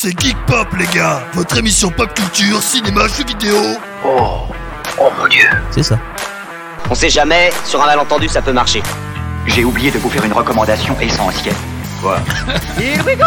c'est Geek Pop les gars, votre émission pop culture, cinéma, jeux vidéo. Oh, oh mon dieu. C'est ça. On sait jamais, sur un malentendu ça peut marcher. J'ai oublié de vous faire une recommandation essentielle. Quoi Here we go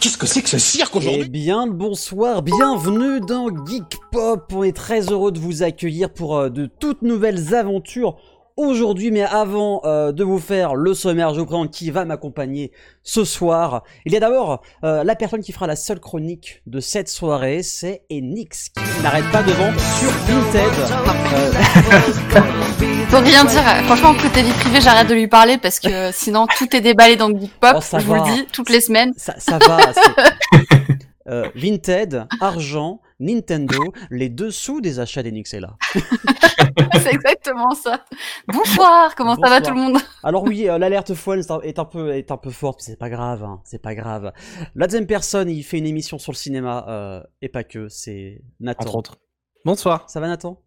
Qu'est-ce que c'est que ce cirque aujourd'hui Eh bien, bonsoir, bienvenue dans Geek Pop. On est très heureux de vous accueillir pour euh, de toutes nouvelles aventures aujourd'hui. Mais avant euh, de vous faire le sommaire, je vous présente qui va m'accompagner ce soir. Il y a d'abord euh, la personne qui fera la seule chronique de cette soirée, c'est Enix, qui n'arrête pas de vendre sur Vinted. Faut rien dire. Franchement, côté vie privée, j'arrête de lui parler parce que sinon tout est déballé dans le Geek Pop. Oh, ça je vous le dis, toutes les semaines. ça, ça va. Euh, Vinted, argent, Nintendo, les dessous des achats d'Enix est là. C'est exactement ça. Bonsoir, comment ça va tout le monde? Alors oui, euh, l'alerte folle est un- peu est un peu forte, mais c'est pas grave, hein, c'est pas grave. La deuxième personne, il fait une émission sur le cinéma euh, et pas que, c'est Nathan. Entre autres. Bonsoir. Ça va Nathan?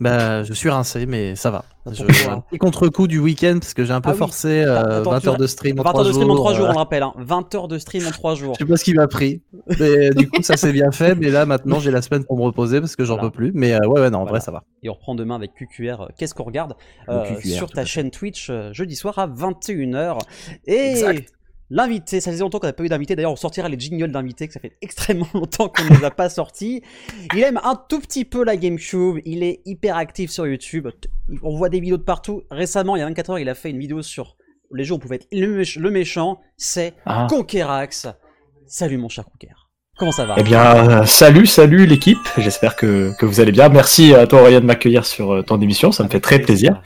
Bah, je suis rincé, mais ça va. Je, pourquoi un petit contre-coup du week-end parce que j'ai un peu Ah oui. forcé euh, Attends, 20 tu heures de stream en 20 3 heures de stream en 3 jours, euh, on le rappelle. Hein. 20 heures de stream en 3 jours. Je sais pas ce qui m'a pris. Mais du coup, ça s'est bien fait. Mais là, maintenant, j'ai la semaine pour me reposer parce que j'en Voilà. peux plus. Mais euh, ouais, ouais, non, en Voilà. vrai, ça va. Et on reprend demain avec QQR. euh, Qu'est-ce qu'on regarde euh, QQR, sur ta chaîne Twitch euh, jeudi soir à 21h. Et Exact. L'invité, ça faisait longtemps qu'on n'a pas eu d'invité. D'ailleurs, on sortira les jingles d'invités, que ça fait extrêmement longtemps qu'on ne les a pas sortis. Il aime un tout petit peu la GameCube. Il est hyper actif sur YouTube. On voit des vidéos de partout. Récemment, il y a 24 heures, il a fait une vidéo sur les jeux où on pouvait être le, méch- le méchant. C'est Ah. Conquerax. Salut mon cher Conquer. Comment ça va? Eh bien, euh, salut, salut l'équipe. J'espère que, que vous allez bien. Merci à toi, Aurélien, de m'accueillir sur euh, ton émission. Ça me fait très plaisir.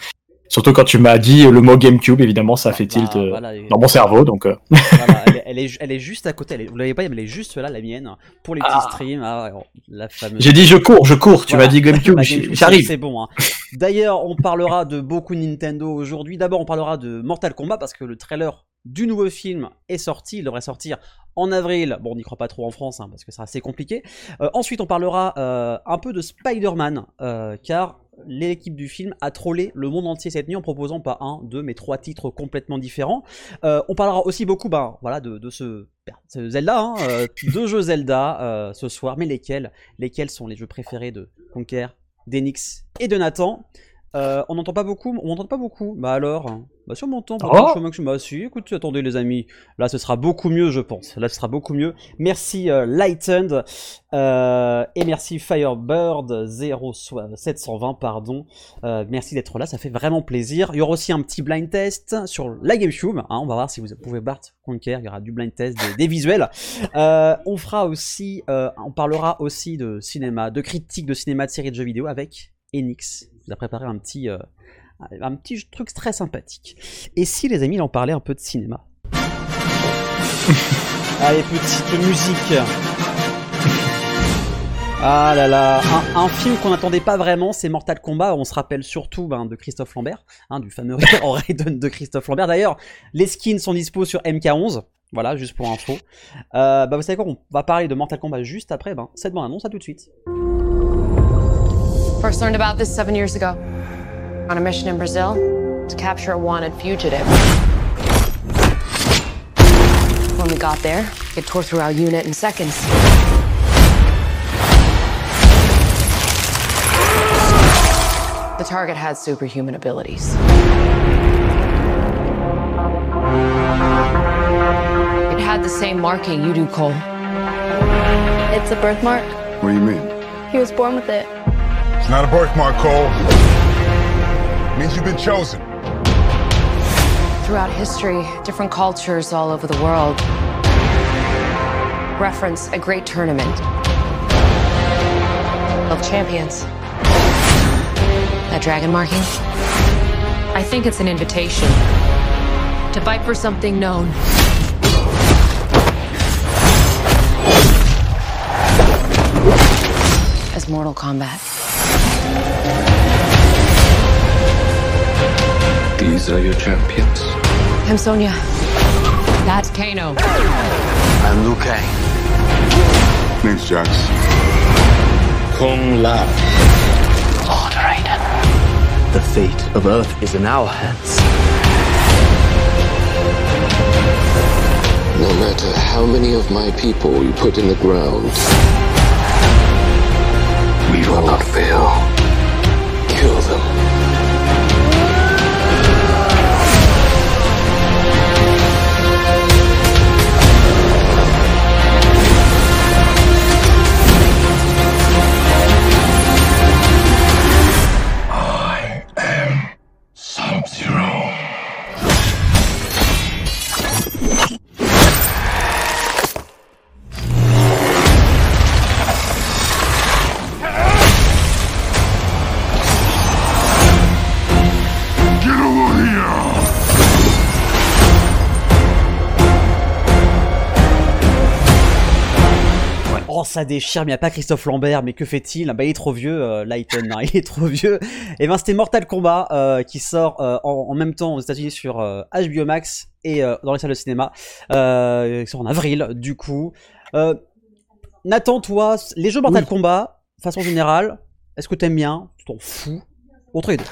Surtout quand tu m'as dit le mot GameCube, évidemment, ça fait tilt Bah, euh, voilà, dans mon cerveau. Donc, euh, Voilà, elle, est, elle, est, elle est juste à côté. Elle est- vous l'avez pas, mais elle est juste là, la mienne, pour les petits Ah. streams. Ah, la fameuse. j'ai dit je cours, je cours. Tu Voilà. m'as dit GameCube, Bah, GameCube, j'arrive. C'est bon. hein. D'ailleurs, on parlera de beaucoup Nintendo aujourd'hui. D'abord, on parlera de Mortal Kombat parce que le trailer du nouveau film est sorti. Il devrait sortir en avril. Bon, on n'y croit pas trop en France hein, parce que c'est assez compliqué. Euh, ensuite, on parlera euh, un peu de Spider-Man euh, car l'équipe du film a trollé le monde entier cette nuit en proposant pas un, deux, mais trois titres complètement différents. On parlera aussi beaucoup, ben, voilà, de, de ce, Zelda, hein, deux jeux Zelda ce soir, mais lesquels, lesquels sont les jeux préférés de Conquer, d'Enix et de Nathan? On n'entend pas beaucoup, on m'entend pas beaucoup. Bah alors, hein. Bah si on m'entend, pourtant, Oh. je suis. Bah si, écoute, attendez les amis, là ce sera beaucoup mieux, je pense. Là ce sera beaucoup mieux. Merci euh, Lightened euh, et merci Firebird 0720 pardon. Euh, merci d'être là, ça fait vraiment plaisir. Il y aura aussi un petit blind test sur la GameCube. hein, on va voir si vous pouvez battre Conquer. Il y aura du blind test, des, des visuels. Euh, on fera aussi, on parlera aussi de cinéma, de critiques de cinéma, de séries de jeux vidéo avec Enix. Vous a préparé un petit, un petit truc très sympathique. Et si les amis, il en parlait un peu de cinéma? Allez, petite musique. Ah là là, un, un film qu'on n'attendait pas vraiment, c'est Mortal Kombat. On se rappelle surtout ben, de Christophe Lambert, hein, du fameux Raiden de Christophe Lambert. D'ailleurs, les skins sont dispo sur MK11. Voilà, juste pour info. Euh, bah, vous savez quoi, on va parler de Mortal Kombat juste après. Ben, cette bande annonce, à tout de suite. First learned about this seven years ago. On a mission in Brazil to capture a wanted fugitive. When we got there, it tore through our unit in seconds. The target had superhuman abilities. It had the same marking you do, Cole. It's a birthmark. What do you mean? He was born with it. It's not a birthmark, Cole. Means you've been chosen. Throughout history, different cultures all over the world reference a great tournament of champions. That dragon marking? I think it's an invitation to fight for something known. As Mortal Kombat. These are your champions. I'm Sonya. That's Kano. I'm Liu Kang. Name's Jax. Kung Lao. Lord Raiden. The fate of Earth is in our hands. No matter how many of my people you put in the ground, we will not fail. Kill them. Ça déchire, mais il n'y a pas Christophe Lambert, mais que fait-il? Bah, il est trop vieux, euh, Lighton, hein, il est trop vieux. Et ben, c'était Mortal Kombat euh, qui sort euh, en, en même temps aux États-Unis sur euh, HBO Max et euh, dans les salles de cinéma. Euh, il sort en avril, du coup. Euh, Nathan, toi, les jeux Mortal Kombat, façon générale, est-ce que t'aimes bien? Tu t'en fous?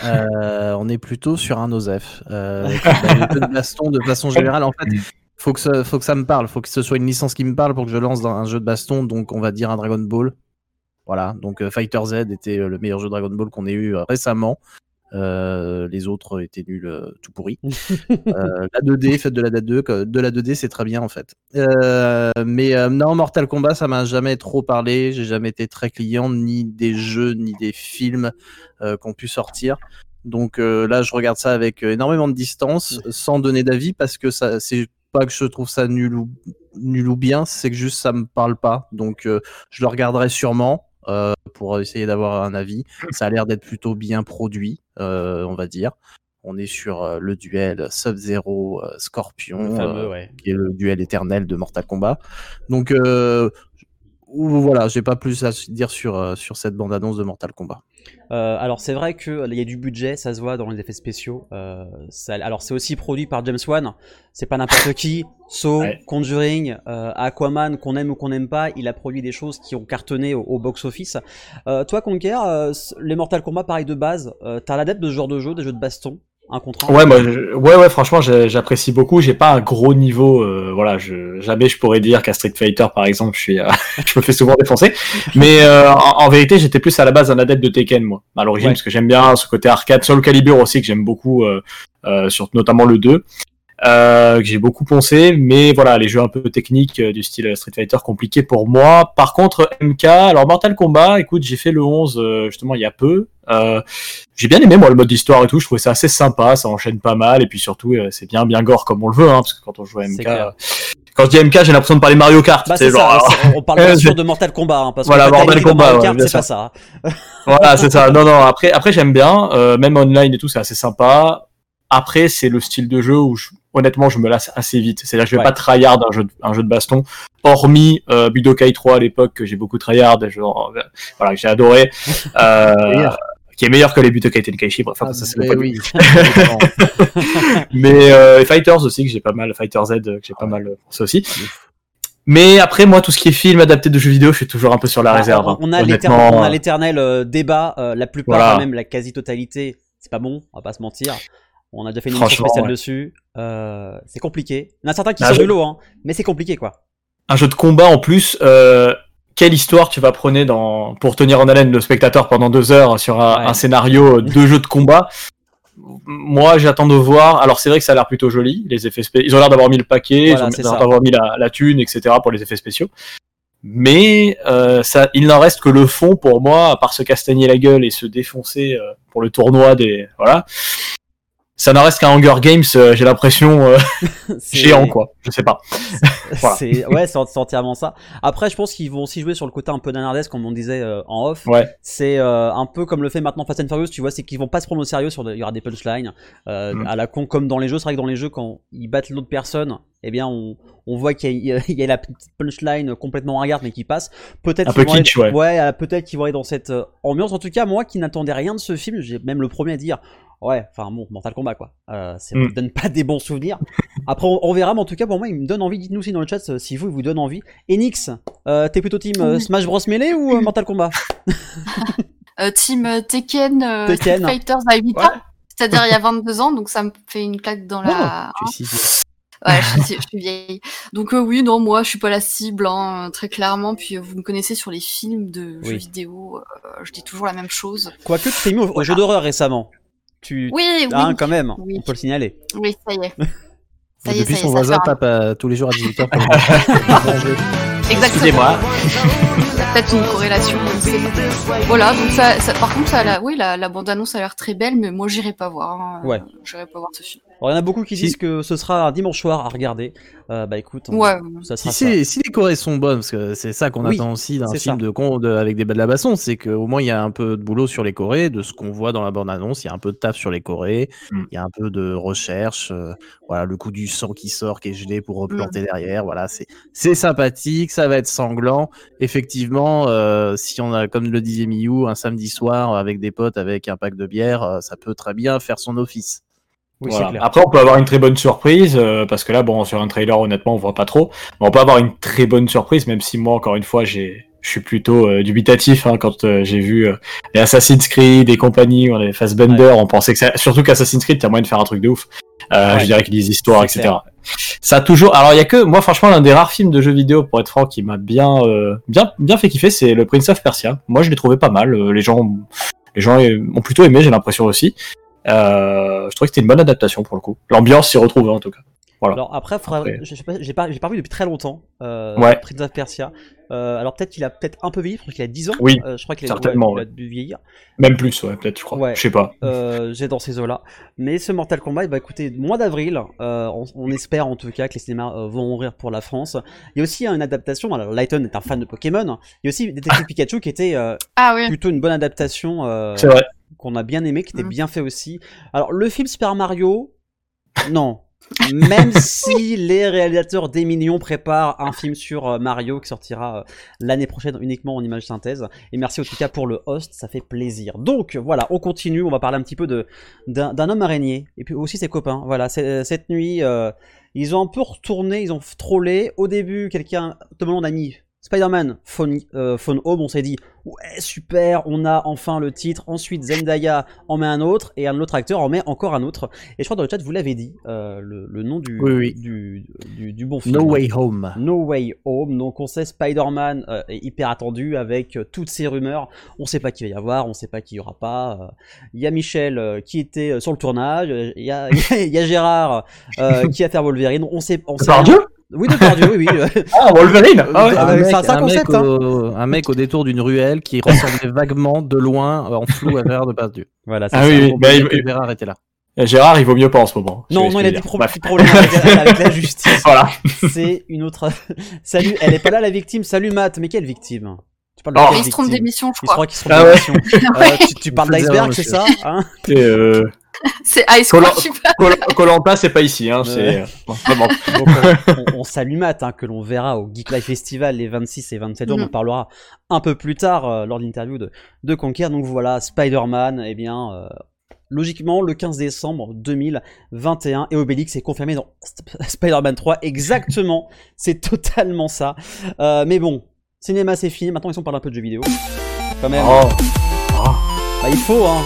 Euh, on est plutôt sur un OSEF. Euh, de baston, de façon générale, en fait, faut que, ça, faut que ça me parle. Faut que ce soit une licence qui me parle pour que je lance dans un jeu de baston. Donc, on va dire un Dragon Ball. Voilà. Donc, euh, Fighter Z était euh, le meilleur jeu Dragon Ball qu'on ait eu euh, récemment. Euh, les autres étaient nuls, tout pourris. La 2D, faites de la 2D, que- de la 2D, c'est très bien en fait. Mais non, Mortal Kombat, ça m'a jamais trop parlé. J'ai jamais été très client ni des jeux ni des films qui ont pu sortir. Donc là, je regarde ça avec énormément de distance, sans donner d'avis, parce que ça, c'est pas que je trouve ça nul ou, nul ou bien, c'est que juste ça me parle pas. Donc euh, je le regarderai sûrement euh, pour essayer d'avoir un avis. Ça a l'air d'être plutôt bien produit, euh, on va dire. On est sur le duel Sub-Zero Scorpion, Le fameux, ouais. qui est le duel éternel de Mortal Kombat. Donc voilà, j'ai pas plus à dire sur, euh, sur cette bande-annonce de Mortal Kombat. Euh, alors c'est vrai que il y a du budget, ça se voit dans les effets spéciaux. Euh, ça- alors c'est aussi produit par James Wan. C'est pas n'importe qui. So, Conjuring, euh, Aquaman, qu'on aime ou qu'on n'aime pas, il a produit des choses qui ont cartonné au, au box-office. Euh, toi, Conker, euh, c- les Mortal Kombat, pareil de base, euh, t'as l'adepte de ce genre de jeu, des jeux de baston, un. Ouais, moi, je- ouais, ouais, franchement, j'apprécie beaucoup. J'ai pas un gros niveau, euh, voilà, je, jamais je pourrais dire qu'à Street Fighter, par exemple, je suis, euh, je me fais souvent défoncer. Mais euh, en, en vérité, j'étais plus à la base un adepte de Tekken, moi, à l'origine, Ouais. parce que j'aime bien ce côté arcade, sur le Calibur aussi, que j'aime beaucoup, euh, euh, sur notamment le 2. Euh, que j'ai beaucoup poncé, mais voilà, les jeux un peu techniques euh, du style Street Fighter compliqués pour moi. Par contre, MK, alors Mortal Kombat, écoute, j'ai fait le 11 euh, justement il y a peu. Euh, j'ai bien aimé moi le mode d'histoire et tout, je trouvais ça assez sympa, ça enchaîne pas mal, et puis surtout euh, c'est bien bien gore comme on le veut, hein, parce que quand on joue à MK, quand je dis MK, j'ai l'impression de parler Mario Kart. Bah c'est ça, genre, c'est- on parle bien sûr de Mortal Kombat, hein, parce Voilà, que Mortal Kombat, Mario Kart, c'est pas ça. hein. voilà, c'est ça. Non, non. Après, après, j'aime bien. Euh, même online et tout, c'est assez sympa. Après, c'est le style de jeu où, je- honnêtement, je me lasse assez vite. C'est-à-dire je vais Ouais. pas tryhard un jeu, de, un jeu de baston, hormis euh, Budokai 3 à l'époque que j'ai beaucoup tryhard, et je- voilà, que j'ai adoré, euh, qui est meilleur que les Budokai Tenkaichi. Bref, enfin, ça c'est le oui. Mais euh, Fighters aussi que j'ai pas mal, Fighter Z euh, que j'ai pas mal euh, pensé aussi. Mais après, moi, tout ce qui est film adapté de jeux vidéo, je suis toujours un peu sur la Ah, réserve. on- hein. On a l'éternel- euh, euh, débat, euh, la plupart, Voilà. même la quasi-totalité, c'est pas bon, on va pas se mentir. On a déjà fait une émission spéciale ouais. dessus. Euh, c'est compliqué. Il y en a certains qui sont je- du lot, hein, mais c'est compliqué quoi. un jeu de combat en plus, euh, quelle histoire tu vas prôner dans, pour tenir en haleine le spectateur pendant deux heures sur un, Ouais. un scénario de jeu de combat? Moi, j'attends de voir. Alors, c'est vrai que ça a l'air plutôt joli, les effets spéciaux. Ils ont l'air d'avoir mis le paquet, Voilà, ils ont l'air d'avoir mis la, la thune, etc. pour les effets spéciaux. Mais euh, ça, il n'en reste que le fond pour moi, à part se castagner la gueule et se défoncer euh, pour le tournoi des voilà. Ça n'en reste qu'un Hunger Games. euh, J'ai l'impression euh, géant quoi. Je sais pas. Voilà. C'est ouais, c'est entièrement ça. Après, je pense qu'ils vont aussi jouer sur le côté un peu nanardesque, comme on disait euh, en off. Ouais. C'est un peu comme le fait maintenant Fast and Furious, tu vois, c'est qu'ils vont pas se prendre au sérieux sur il y aura des punchlines Mm. à la con comme dans les jeux. C'est vrai que dans les jeux quand ils battent l'autre personne, eh bien on, on voit qu'il y, y a la petite punchline complètement ringarde mais qui passe. Peut-être qu'ils vont aller, ouais. peut-être qu'ils vont aller dans cette ambiance. En tout cas, moi qui n'attendais rien de ce film, j'ai même le premier à dire Ouais, enfin bon, Mortal Kombat quoi. Euh, ça me Mm. donne pas des bons souvenirs. Après, on, on verra, mais en tout cas, pour moi, il me donne envie. Dites-nous aussi dans le chat euh, si vous, il vous donne envie. Enix, euh, t'es plutôt team euh, Smash Bros Melee ou euh, Mortal Kombat? Euh, team euh, Tekken, euh, Tekken. Street Fighters à 8 ans. C'est-à-dire il y a 22 ans, donc ça me fait une claque dans la. Tu sais, Ouais, je, suis- je suis vieille. Donc euh, oui, non, moi, je suis pas la cible, hein, très clairement. Puis euh, vous me connaissez sur les films de Oui. jeux vidéo, euh, je dis toujours la même chose. Quoique tu t'es mis au, au jeu d'horreur récemment. Tu... Oui, Hein, oui. quand même, Oui. on peut le signaler. Oui, ça y est. Ça y est, Depuis ça son ça voisin tape euh, tous les jours à 18h. Exactement. Excusez-moi. Il y a peut-être une corrélation. Voilà, donc ça, ça- par contre, ça, la, oui, la, la bande-annonce a l'air très belle, mais moi, j'irai pas voir. hein. Ouais. J'irai pas voir ce film. Alors, il y en a beaucoup qui Si- disent que ce sera un dimanche soir à regarder. Euh, bah écoute, on- Ouais. ça Si, sera ça. c'est- si les Corées sont bonnes, parce que c'est ça qu'on Oui, attend aussi d'un film de con de- avec des de la baston, c'est qu'au moins il y a un peu de boulot sur les Corées, de ce qu'on voit dans la bande-annonce, il y a un peu de taf sur les Corées, Mm. il y a un peu de recherche, euh, voilà, le coup du sang qui sort, qui est gelé pour replanter derrière, voilà, c'est c'est sympathique, ça va être sanglant. Effectivement, euh, si on a, comme le disait Miyu, un samedi soir avec des potes avec un pack de bière, euh, ça peut très bien faire son office. Oui, Voilà. clair. Après, on peut avoir une très bonne surprise, euh, parce que là, bon, sur un trailer, honnêtement, on voit pas trop. Mais on peut avoir une très bonne surprise, même si moi, encore une fois, j'ai, je suis plutôt euh, dubitatif hein, quand euh, j'ai vu euh, les Assassin's Creed et compagnie, on les Fassbender, on pensait que ça... surtout qu'Assassin's Creed, t'as moyen de faire un truc de ouf. Euh, Ouais. Je dirais que les histoires, etc. clair. Ça a toujours. Alors, il y a que moi, franchement, l'un des rares films de jeux vidéo, pour être franc, qui m'a bien, euh, bien, bien fait kiffer, c'est le Prince of Persia. Moi, je l'ai trouvé pas mal. Euh, Les gens, les gens ont plutôt aimé, j'ai l'impression aussi. Euh, je trouvais que c'était une bonne adaptation pour le coup. L'ambiance s'y retrouve en tout cas. Voilà. Alors après, faudra- Après. je sais pas, j'ai pas, pas vu depuis très longtemps. Euh, Ouais. Prince of Persia. Euh, alors peut-être qu'il a peut-être un peu vieilli, je crois qu'il a 10 ans. Oui, Euh, je crois qu'il a, certainement, ouais, il a ouais. dû vieillir. Même plus, ouais, peut-être, je crois. Ouais. Je sais pas. Euh, j'ai dans ces eaux-là. Mais ce Mortal Kombat, bah écoutez, mois d'avril, euh, on, on espère en tout cas que les cinémas euh, vont ouvrir pour la France. Il y a aussi une adaptation. Alors Lighton est un fan de Pokémon. Il y a aussi Détective Pikachu qui était euh, Ah oui. plutôt une bonne adaptation. euh, C'est vrai. Qu'on a bien aimé, qui était Mm. bien fait aussi. Alors, le film Super Mario, non. Même si les réalisateurs des Millions préparent un film sur euh, Mario qui sortira euh, l'année prochaine uniquement en image synthèse. Et merci en tout cas pour le host, ça fait plaisir. Donc voilà, on continue, on va parler un petit peu de d'un d'un homme araignée et puis aussi ses copains. Voilà, c'est- cette nuit, euh, ils ont un peu retourné, ils ont trollé. Au début, quelqu'un, Holland a mis Spider-Man Phone, euh, Phone Home, on s'est dit ouais super, on a enfin le titre. Ensuite Zendaya en met un autre et un autre acteur en met encore un autre. Et je crois dans le chat vous l'avez dit, euh, le, le nom du, Oui, oui. Du, du, du bon film. No Way Home. No Way Home. Donc on sait Spider-Man euh, est hyper attendu avec euh, toutes ces rumeurs. On sait pas qui va y avoir, on sait pas qui y aura pas. Euh, Il y a Michel qui était sur le tournage, il y a, y a Gérard qui a fait Wolverine. On sait, on sait. Oui, Depardieu, oui, oui. Ah, Wolverine Ah ouais. Ah, un, mec, c'est un- un mec concept, hein. au, un mec au détour d'une ruelle qui ressemblait vaguement de loin euh, en flou à Gérard Depardieu. Voilà, c'est Ah ça. oui, oui. Bah, il- Gérard était là. Gérard, il vaut mieux pas en ce moment. Je Non, non, il a je des pro- petits problèmes avec, avec la justice. Voilà. C'est une autre. Salut, elle est pas là la victime. Salut Matt, mais quelle victime? Tu parles de Oh. quelle Il se trompe victime? d'émission, je Il se croit crois. qu'il se trompe Ah ouais. d'émission. Euh, tu, tu parles d'iceberg, c'est ça hein? C'est, euh, C'est Ice Colanta, c'est pas ici, hein. C'est Ouais. bon, vraiment. Donc, on, on- on salue Matt, hein, que l'on verra au Geek Life Festival les 26 et 27 jours. On Mhm. en parlera un peu plus tard euh, lors de l'interview de, de Conquer. Donc voilà, Spider-Man, eh bien, euh, logiquement, le 15 décembre 2021. Et Obélix est confirmé dans Sp- Spider-Man 3. Exactement, c'est totalement ça. Euh, mais bon, cinéma c'est fini. Maintenant, ils sont parler un peu de jeux vidéo. Quand même. Oh. Bah, il faut, hein.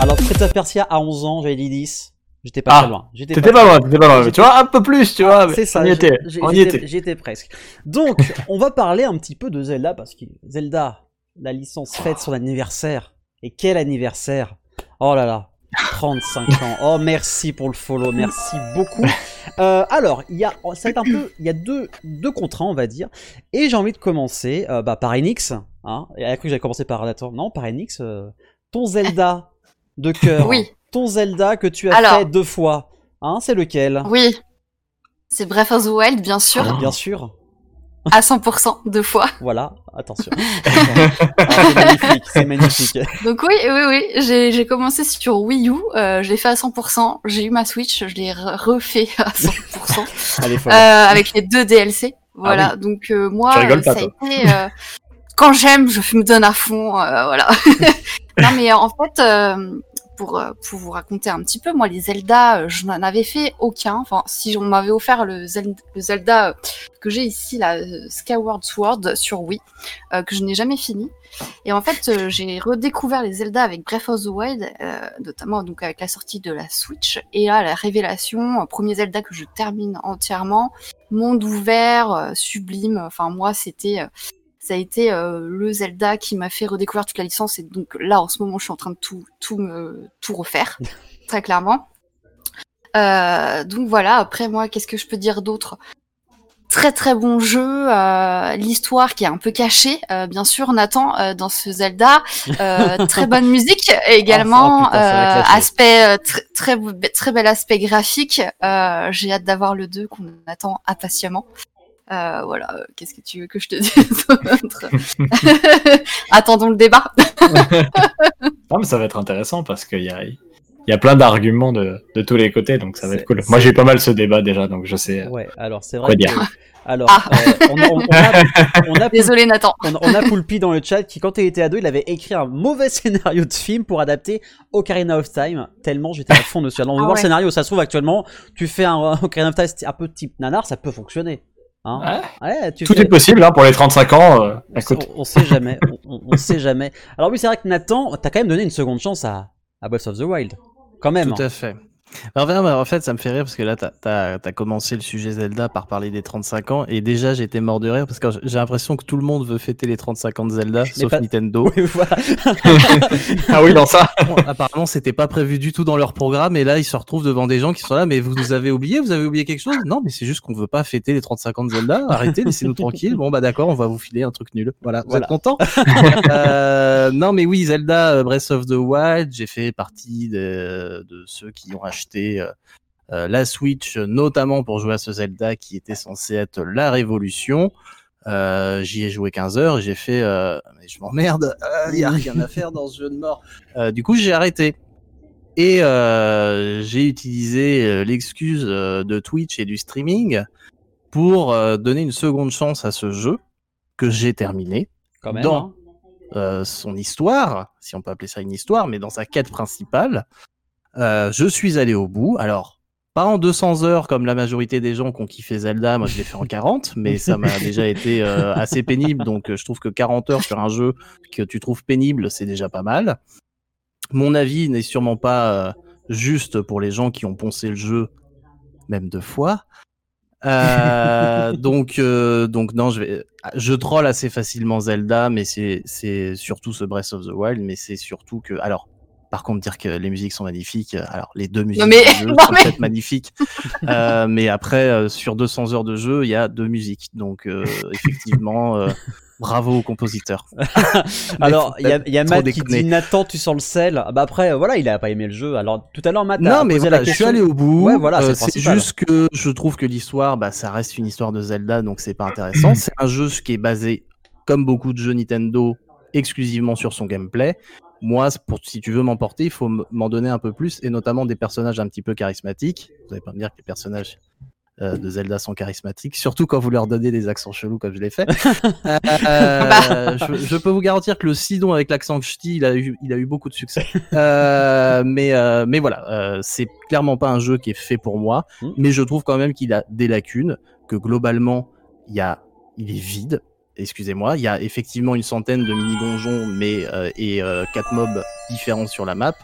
Alors, Prince of Persia à 11 ans, j'avais dit 10. J'étais pas Ah, très loin. J'étais T'étais pas loin, t'étais pas loin. mais Tu vois, un peu plus, tu vois. mais c'est ça, On y était. On y j'étais- était. J'étais presque. Donc, on va parler un petit peu de Zelda parce que Zelda, la licence fête son anniversaire. Et quel anniversaire? Oh là là, 35 ans. Oh merci pour le follow, merci beaucoup. Euh, alors, il y a, ça va être un peu, il y a deux, deux contrats, on va dire. Et j'ai envie de commencer euh, bah, par Enix. Hein. Et elle a cru que j'allais commencer par Attends, non, par Enix. euh, ton Zelda de cœur. Oui. Ton Zelda que tu as Alors. fait deux fois. Hein, c'est lequel? Oui. C'est Breath of the Wild, bien sûr. Bien sûr. À 100%, deux fois. Voilà, attention. Ah, c'est magnifique, c'est magnifique. Donc oui, oui, oui, j'ai commencé sur Wii U, euh, je l'ai fait à 100%, j'ai eu ma Switch, je l'ai re- refait à 100%, Elle est folle. euh, avec les deux DLC. Voilà, Ah donc euh, moi, Tu rigoles pas, ça a été... euh, quand j'aime, je me donne à fond, euh, voilà. non mais en fait, euh, pour, euh, pour vous raconter un petit peu, moi, les Zelda, euh, je n'en avais fait aucun. Enfin, si on m'avait offert le, Zel- le Zelda euh, que j'ai ici, euh, Skyward Sword sur Wii, que je n'ai jamais fini. Et en fait, j'ai redécouvert les Zelda avec Breath of the Wild, notamment donc avec la sortie de la Switch. Et là, la révélation, premier Zelda que je termine entièrement, monde ouvert, sublime. Enfin, moi, c'était, ça a été euh, le Zelda qui m'a fait redécouvrir toute la licence. Et donc là, en ce moment, je suis en train de tout, tout me, tout refaire, très clairement. Euh, donc voilà. Après, moi, qu'est-ce que je peux dire d'autre? Très très bon jeu, euh, l'histoire qui est un peu cachée, euh, bien sûr, Nathan, euh, dans ce Zelda. Euh, très bonne musique également, Oh, putain, clasher. aspect tr- très très bel aspect graphique. Euh, J'ai hâte d'avoir le 2 qu'on attend impatiemment. Euh, voilà, euh, qu'est-ce que tu veux que je te dise Attendons le débat. Non, mais ça va être intéressant parce qu'il y a, il y a plein d'arguments de, de tous les côtés, donc ça va être cool. Moi, j'ai eu pas mal ce débat déjà, donc je sais. Ouais, alors c'est quoi vrai que... dire. Alors, Ah. euh, on, on- on a, on a Désolé Nathan. on, on a Poulpi dans le chat qui, quand il était ado, il avait écrit un mauvais scénario de film pour adapter Ocarina of Time. Tellement j'étais à fond dessus. Alors, on va Ah voir ouais. le scénario. Ça se trouve actuellement, tu fais un euh, Ocarina of Time un peu type nanar, ça peut fonctionner. Hein ouais, tu Tout fais- est possible hein, pour les 35 ans. euh, écoute. On, on sait jamais. on sait jamais. Alors oui, c'est vrai que Nathan, t'as quand même donné une seconde chance à, à Breath of the Wild. Quand même. Tout à fait. En fait, ça me fait rire parce que là, t'as as, commencé le sujet Zelda par parler des 35 ans et déjà j'étais mort de rire parce que j'ai l'impression que tout le monde veut fêter les 35 ans de Zelda, Mais sauf pas- Nintendo. Oui, voilà. ah oui, dans ça. Bon, apparemment, c'était pas prévu du tout dans leur programme et là, ils se retrouvent devant des gens qui sont là, mais vous nous avez oublié, vous avez oublié quelque chose? Non, mais c'est juste qu'on veut pas fêter les 35 ans de Zelda. Arrêtez, laissez-nous tranquilles. Bon, bah d'accord, on va vous filer un truc nul. Voilà, vous Voilà. êtes contents Euh, Non, mais oui, Zelda euh, Breath of the Wild, j'ai fait partie de, de ceux qui ont acheté. Euh, euh, la Switch, notamment pour jouer à ce Zelda qui était censé être la révolution. Euh, J'y ai joué 15 heures et j'ai fait, euh, mais je m'emmerde, il y a rien à faire dans ce jeu de mort. Euh, du coup, j'ai arrêté. Et euh, j'ai utilisé euh, l'excuse euh, de Twitch et du streaming pour euh, donner une seconde chance à ce jeu que j'ai terminé Quand même. dans hein. euh, son histoire, si on peut appeler ça une histoire, mais dans sa quête principale. Euh, je suis allé au bout. Alors, pas en 200 heures comme la majorité des gens qui ont kiffé Zelda, moi je l'ai fait en 40, mais ça m'a déjà été euh, assez pénible, donc euh, je trouve que 40 heures sur un jeu que tu trouves pénible, c'est déjà pas mal. Mon avis n'est sûrement pas euh, juste pour les gens qui ont poncé le jeu, même deux fois. Euh, donc, donc non, je vais, je troll assez facilement Zelda, mais c'est, c'est surtout ce Breath of the Wild, mais c'est surtout que, alors, par contre, dire que les musiques sont magnifiques, euh, alors les deux musiques mais- jeu non, sont mais- peut-être magnifiques, euh, mais après, euh, sur 200 heures de jeu, il y a deux musiques, donc euh, effectivement, bravo aux compositeurs. Mais Alors, il y a, y a Matt qui dit Nathan, tu sens le sel. Ah Bah après, voilà, il a pas aimé le jeu. Alors tout à l'heure, Matt a Non, mais posé voilà, la je suis allé au bout. Ouais, voilà, c'est juste que je trouve que l'histoire, bah, ça reste une histoire de Zelda, donc c'est pas intéressant. c'est un jeu qui est basé, comme beaucoup de jeux Nintendo, exclusivement sur son gameplay. Moi, pour, si tu veux m'emporter, il faut m'en donner un peu plus, et notamment des personnages un petit peu charismatiques. Vous allez pas me dire que les personnages euh, de Zelda sont charismatiques, surtout quand vous leur donnez des accents chelous comme je l'ai fait. Euh, je, je peux vous garantir que le Sidon avec l'accent ch'ti, il a eu, il a eu beaucoup de succès. Euh, mais, mais voilà, c'est clairement pas un jeu qui est fait pour moi, Mm. mais je trouve quand même qu'il a des lacunes, que globalement, il y a, il est vide. Excusez-moi, il y a effectivement une centaine de mini-donjons mais, euh, et euh, quatre mobs différents sur la map.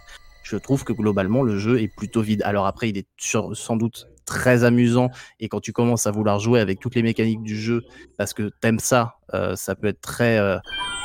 Je trouve que globalement, le jeu est plutôt vide. Alors après, il est sans doute très amusant et quand tu commences à vouloir jouer avec toutes les mécaniques du jeu parce que t'aimes ça, euh, ça peut être très euh,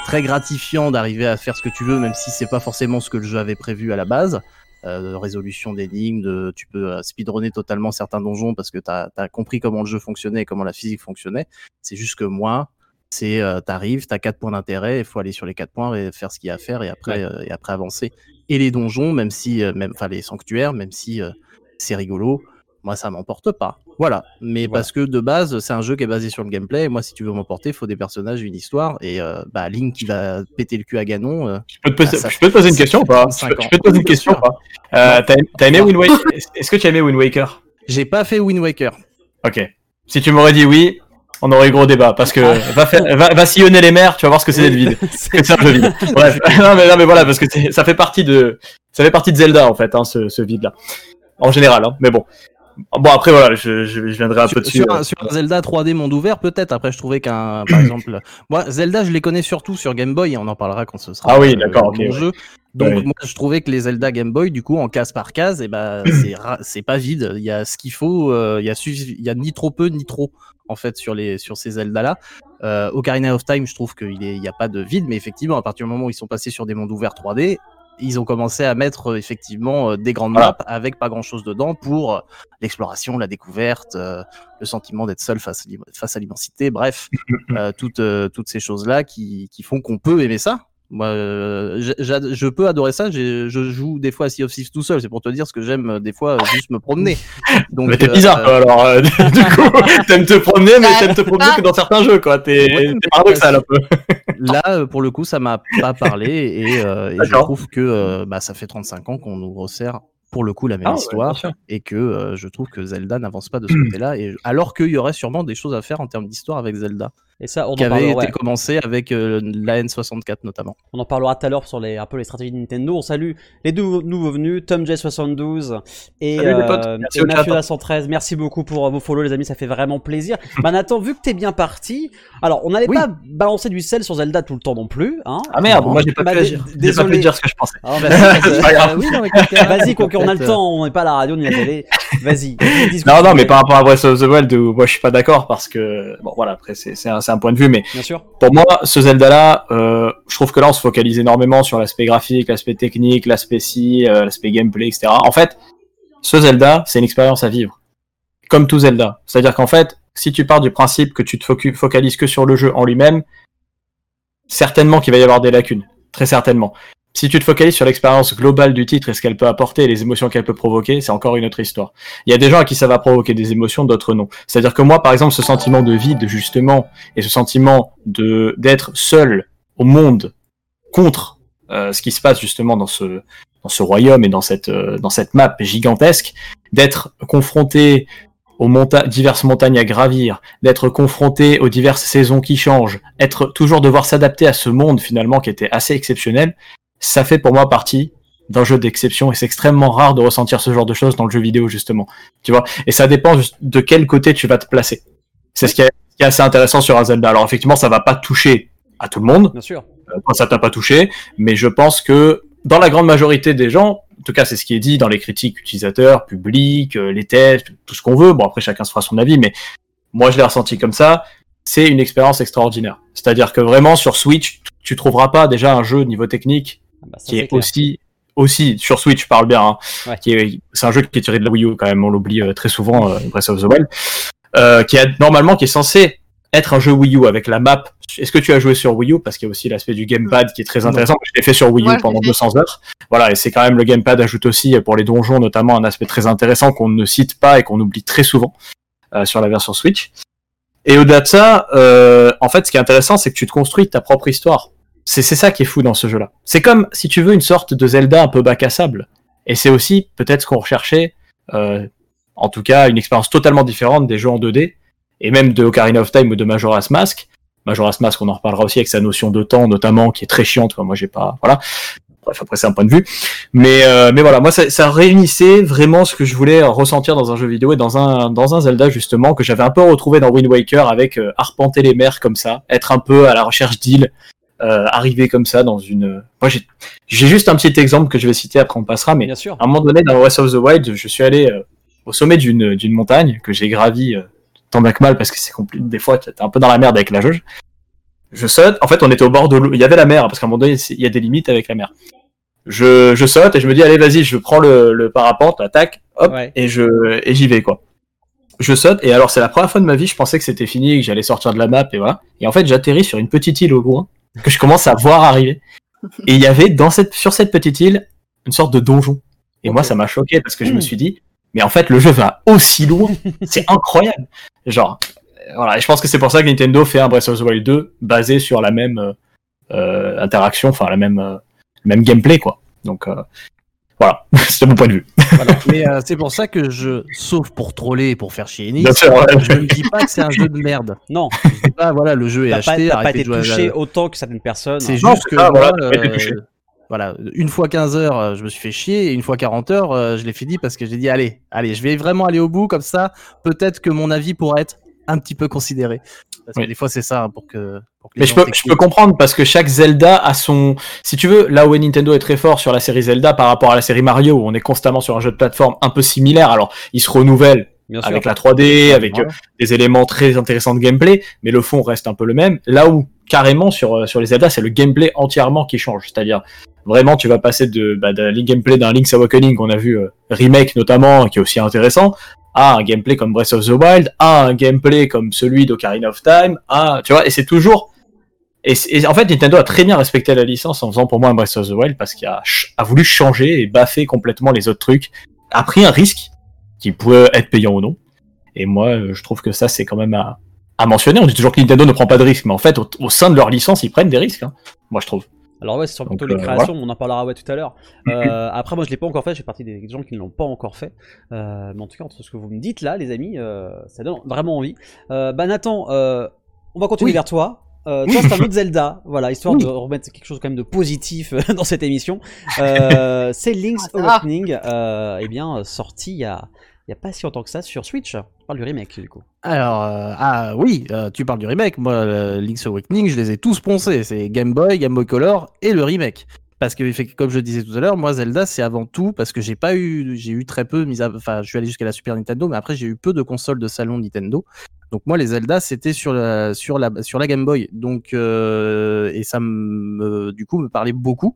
très gratifiant d'arriver à faire ce que tu veux, même si c'est pas forcément ce que le jeu avait prévu à la base. Euh, résolution d'énigmes, de, tu peux speedrunner totalement certains donjons parce que tu as, compris comment le jeu fonctionnait et comment la physique fonctionnait. C'est juste que moi, c'est euh, t'arrives, t'as quatre points d'intérêt, il faut aller sur les quatre points et faire ce qu'il y a à faire et après, euh, et après avancer. Et les donjons, même si, euh, même, enfin les sanctuaires, même si euh, c'est rigolo, moi ça m'emporte pas. Voilà. Mais Voilà. parce que de base, c'est un jeu qui est basé sur le gameplay. Et moi, si tu veux m'emporter, il faut des personnages, une histoire. Et bah, Link qui va péter le cul à Ganon. Je peux te poser, ça je peux te poser une question ou pas? je 35 peux, je ans. peux te poser une question ou pas? T'as t'as aimé Wind Waker? Est-ce que tu as aimé Wind Waker? J'ai pas fait Wind Waker. Ok. Si tu m'aurais dit oui, on aurait eu gros débat parce que va, faire, va, va sillonner les mers, tu vas voir ce que c'est d'être vide. C'est- un jeu vide. Bref, non mais, non mais voilà parce que ça fait partie de ça fait partie de Zelda en fait, hein, ce, ce vide là. En général, hein. mais bon. Bon après voilà, je, je, je viendrai un peu dessus. sur euh, sur Zelda 3D monde ouvert, peut-être. Après, je trouvais qu'un, par exemple, moi, Zelda, je les connais surtout sur Game Boy, et on en parlera quand ce sera Ah oui, euh, d'accord, ouais. jeu. Donc, Ouais. moi, je trouvais que les Zelda Game Boy, du coup, en case par case, et ben, c'est c'est pas vide. Il y a ce qu'il faut. euh, il y a suffi- il y a ni trop peu ni trop en fait sur les sur ces Zelda là. Euh, Ocarina of Time, je trouve qu'il est- il y a pas de vide, mais effectivement, à partir du moment où ils sont passés sur des mondes ouverts 3D, ils ont commencé à mettre euh, effectivement euh, des grandes Voilà. maps avec pas grand chose dedans pour euh, l'exploration, la découverte, euh, le sentiment d'être seul face à l'im- face à l'immensité, bref, euh, toutes, euh, toutes ces choses-là qui, qui font qu'on peut aimer ça. Moi, euh, je peux adorer ça. Je joue des fois à Sea of Thieves tout seul. C'est pour te dire ce que j'aime des fois juste me promener. Donc, mais t'es euh, bizarre alors euh, du coup t'aimes te promener mais t'aimes te promener que dans certains jeux quoi. T'es Ouais, paradoxal un peu. Là, euh, pour le coup, ça m'a pas parlé et, euh, et je trouve que euh, bah, ça fait 35 ans qu'on nous resserre pour le coup la même Ah histoire et que euh, je trouve que Zelda n'avance pas de ce côté-là et alors qu'il y aurait sûrement des choses à faire en termes d'histoire avec Zelda Et ça, on en, qui avait parlera, été ouais. commencé avec euh, la N64 notamment. on en parlera tout à l'heure sur les, un peu les stratégies de Nintendo. On salue les nouveaux, nouveaux venus, Tom J72 et, Salut les potes, euh, merci et au chat. Mathieu 113. Merci beaucoup pour euh, vos follow, les amis, ça fait vraiment plaisir. bah Nathan, vu que t'es bien parti, alors on n'allait Oui. pas balancer du sel sur Zelda tout le temps non plus. Hein Ah merde, Non. moi j'ai pas, Bah, pu pas désolé. pu dire ce que je pensais. Ah, vas-y, pas. Euh, oui, euh, Coquin, on a le peut-être, temps, on n'est pas à la radio ni à la télé. Vas-y. Non, non, mais par rapport à Breath of the Wild, où moi je suis pas d'accord parce que, bon voilà, après c'est c'est un, c'est un point de vue, mais Bien sûr. pour moi, ce Zelda-là, euh, je trouve que là on se focalise énormément sur l'aspect graphique, l'aspect technique, l'aspect si, euh, l'aspect gameplay, etc. En fait, ce Zelda, c'est une expérience à vivre. Comme tout Zelda. C'est-à-dire qu'en fait, si tu pars du principe que tu te focalises que sur le jeu en lui-même, certainement qu'il va y avoir des lacunes. Très certainement. Si tu te focalises sur l'expérience globale du titre et ce qu'elle peut apporter et les émotions qu'elle peut provoquer, c'est encore une autre histoire. Il y a des gens à qui ça va provoquer des émotions, d'autres non. C'est-à-dire que moi, par exemple, ce sentiment de vide, justement, et ce sentiment de d'être seul au monde contre euh, ce qui se passe justement dans ce dans ce royaume et dans cette euh, dans cette map gigantesque, d'être confronté aux diverses montagnes à gravir, d'être confronté aux diverses saisons qui changent, être toujours devoir s'adapter à ce monde finalement qui était assez exceptionnel, ça fait pour moi partie d'un jeu d'exception et c'est extrêmement rare de ressentir ce genre de choses dans le jeu vidéo justement. Tu vois? Et ça dépend de quel côté tu vas te placer. C'est ce qui est, assez intéressant sur un Zelda. Alors effectivement, ça va pas toucher à tout le monde Bien sûr. euh, quand ça t'a pas touché, mais je pense que dans la grande majorité des gens, en tout cas c'est ce qui est dit dans les critiques utilisateurs, publics, euh, les tests, tout ce qu'on veut, bon après chacun se fera son avis, mais moi je l'ai ressenti comme ça, c'est une expérience extraordinaire. C'est-à-dire que vraiment sur Switch, tu trouveras pas déjà un jeu niveau technique bah, ça, qui c'est est clair. aussi aussi sur Switch, je parle bien, hein, Ouais. qui est c'est un jeu qui est tiré de la Wii U quand même, on l'oublie euh, très souvent, euh, Breath of the Wild, euh, qui a normalement qui est censé être un jeu Wii U avec la map. Est-ce que tu as joué sur Wii U? Parce qu'il y a aussi l'aspect du gamepad qui est très intéressant. Je l'ai fait sur Wii U Ouais, pendant fait. 200 heures. Voilà, et c'est quand même le gamepad ajoute aussi euh, pour les donjons notamment un aspect très intéressant qu'on ne cite pas et qu'on oublie très souvent euh, sur la version Switch. Et au-delà de ça, euh, en fait, ce qui est intéressant, c'est que tu te construis ta propre histoire. C'est ça qui est fou dans ce jeu-là. C'est comme si tu veux une sorte de Zelda un peu bac à sable. Et c'est aussi peut-être ce qu'on recherchait, euh, en tout cas une expérience totalement différente des jeux en 2D, et même de Ocarina of Time ou de Majora's Mask. Majora's Mask, on en reparlera aussi avec sa notion de temps notamment, qui est très chiante. Quoi. Moi, j'ai pas, voilà. Bref, après c'est un point de vue. Mais euh, mais voilà, moi ça, ça réunissait vraiment ce que je voulais ressentir dans un jeu vidéo et dans un dans un Zelda justement que j'avais un peu retrouvé dans Wind Waker avec euh, arpenter les mers comme ça, être un peu à la recherche d'îles, euh, arriver comme ça dans une. Moi j'ai j'ai juste un petit exemple que je vais citer après on passera, mais Bien sûr. à un moment donné dans Breath of the Wild, je suis allé euh, au sommet d'une d'une montagne que j'ai gravi euh, tant bien que mal parce que c'est compliqué. Des fois, t'es un peu dans la merde avec la jauge. Je saute. En fait, on était au bord de l'eau. Il y avait la mer parce qu'à un moment donné, il y a des limites avec la mer. Je, je saute et je me dis allez vas-y, je prends le, le parapente, attaque, hop, Ouais. et je et j'y vais quoi. Je saute et alors c'est la première fois de ma vie, je pensais que c'était fini, que j'allais sortir de la map et voilà. Et en fait, j'atterris sur une petite île au loin que je commence à voir arriver. Et il y avait dans cette sur cette petite île une sorte de donjon. Et moi, ça m'a choqué parce que je me suis dit, mais en fait, le jeu va aussi loin. C'est incroyable. Genre, euh, voilà. Et je pense que c'est pour ça que Nintendo fait un Breath of the Wild 2 basé sur la même euh, euh, interaction, enfin la même euh, le même gameplay, quoi. Donc, euh, Voilà, c'est mon point de vue. Voilà. Mais euh, c'est pour ça que je, sauf pour troller et pour faire chier Enix, Bien sûr, ouais. je ne dis pas que c'est un jeu de merde. Non, Je dis pas, voilà, le jeu est acheté, t'as pas arrêtez été de jouer à la- touché autant que certaines personnes. C'est juste que moi, euh, voilà, une fois 15 heures, euh, je me suis fait chier, et une fois 40 heures, je l'ai fini parce que j'ai dit, allez, allez, je vais vraiment aller au bout, comme ça, peut-être que mon avis pourrait être un petit peu considéré. Parce que Oui. des fois, c'est ça, hein, pour que, pour que Mais je peux, je peux comprendre parce que chaque Zelda a son. Si tu veux, là où Nintendo est très fort sur la série Zelda par rapport à la série Mario, où on est constamment sur un jeu de plateforme un peu similaire, alors il se renouvelle Bien sûr. avec la 3D, avec euh, des éléments très intéressants de gameplay, mais le fond reste un peu le même. Là où carrément sur euh, sur les Zelda, c'est le gameplay entièrement qui change. C'est-à-dire vraiment, tu vas passer de, bah, d'un gameplay d'un Link's Awakening qu'on a vu euh, remake notamment, qui est aussi intéressant, à un gameplay comme Breath of the Wild, à un gameplay comme celui d'Ocarina of Time, à tu vois, et c'est toujours et, en fait, Nintendo a très bien respecté la licence en faisant pour moi un Breath of the Wild parce qu'il a, a voulu changer et baffer complètement les autres trucs, a pris un risque qui pouvait être payant ou non. Et moi, euh, je trouve que ça, c'est quand même à, mentionner. On dit toujours que Nintendo ne prend pas de risques, mais en fait, au, au sein de leur licence, ils prennent des risques. hein. Moi, je trouve. Alors ouais, c'est sur plutôt les euh, créations, on en parlera ouais, tout à l'heure. Euh, après, moi, je l'ai pas encore fait, je fais partie des gens qui ne l'ont pas encore fait. Euh, mais en tout cas, entre ce que vous me dites là, les amis, euh, ça donne vraiment envie. Euh, bah Nathan, euh, on va continuer Oui. vers toi. Euh. Toi, c'est un autre Zelda, voilà, histoire Oui. de remettre quelque chose quand même de positif dans cette émission. Euh, c'est Link's Ah. Awakening, euh, eh bien, sorti il y a, il y a pas si longtemps que ça sur Switch. On parle du remake, du coup. Alors, euh, ah oui, euh, tu parles du remake. Moi, euh, Link's Awakening, je les ai tous poncés. C'est Game Boy, Game Boy Color et le remake. Parce que, comme je disais tout à l'heure, moi, Zelda, c'est avant tout parce que j'ai pas eu, j'ai eu très peu, mis à- enfin, je suis allé jusqu'à la Super Nintendo, mais après, j'ai eu peu de consoles de salon Nintendo. Donc, moi, les Zelda, c'était sur la, sur la, sur la Game Boy. Donc, euh, et ça me, du coup, me parlait beaucoup.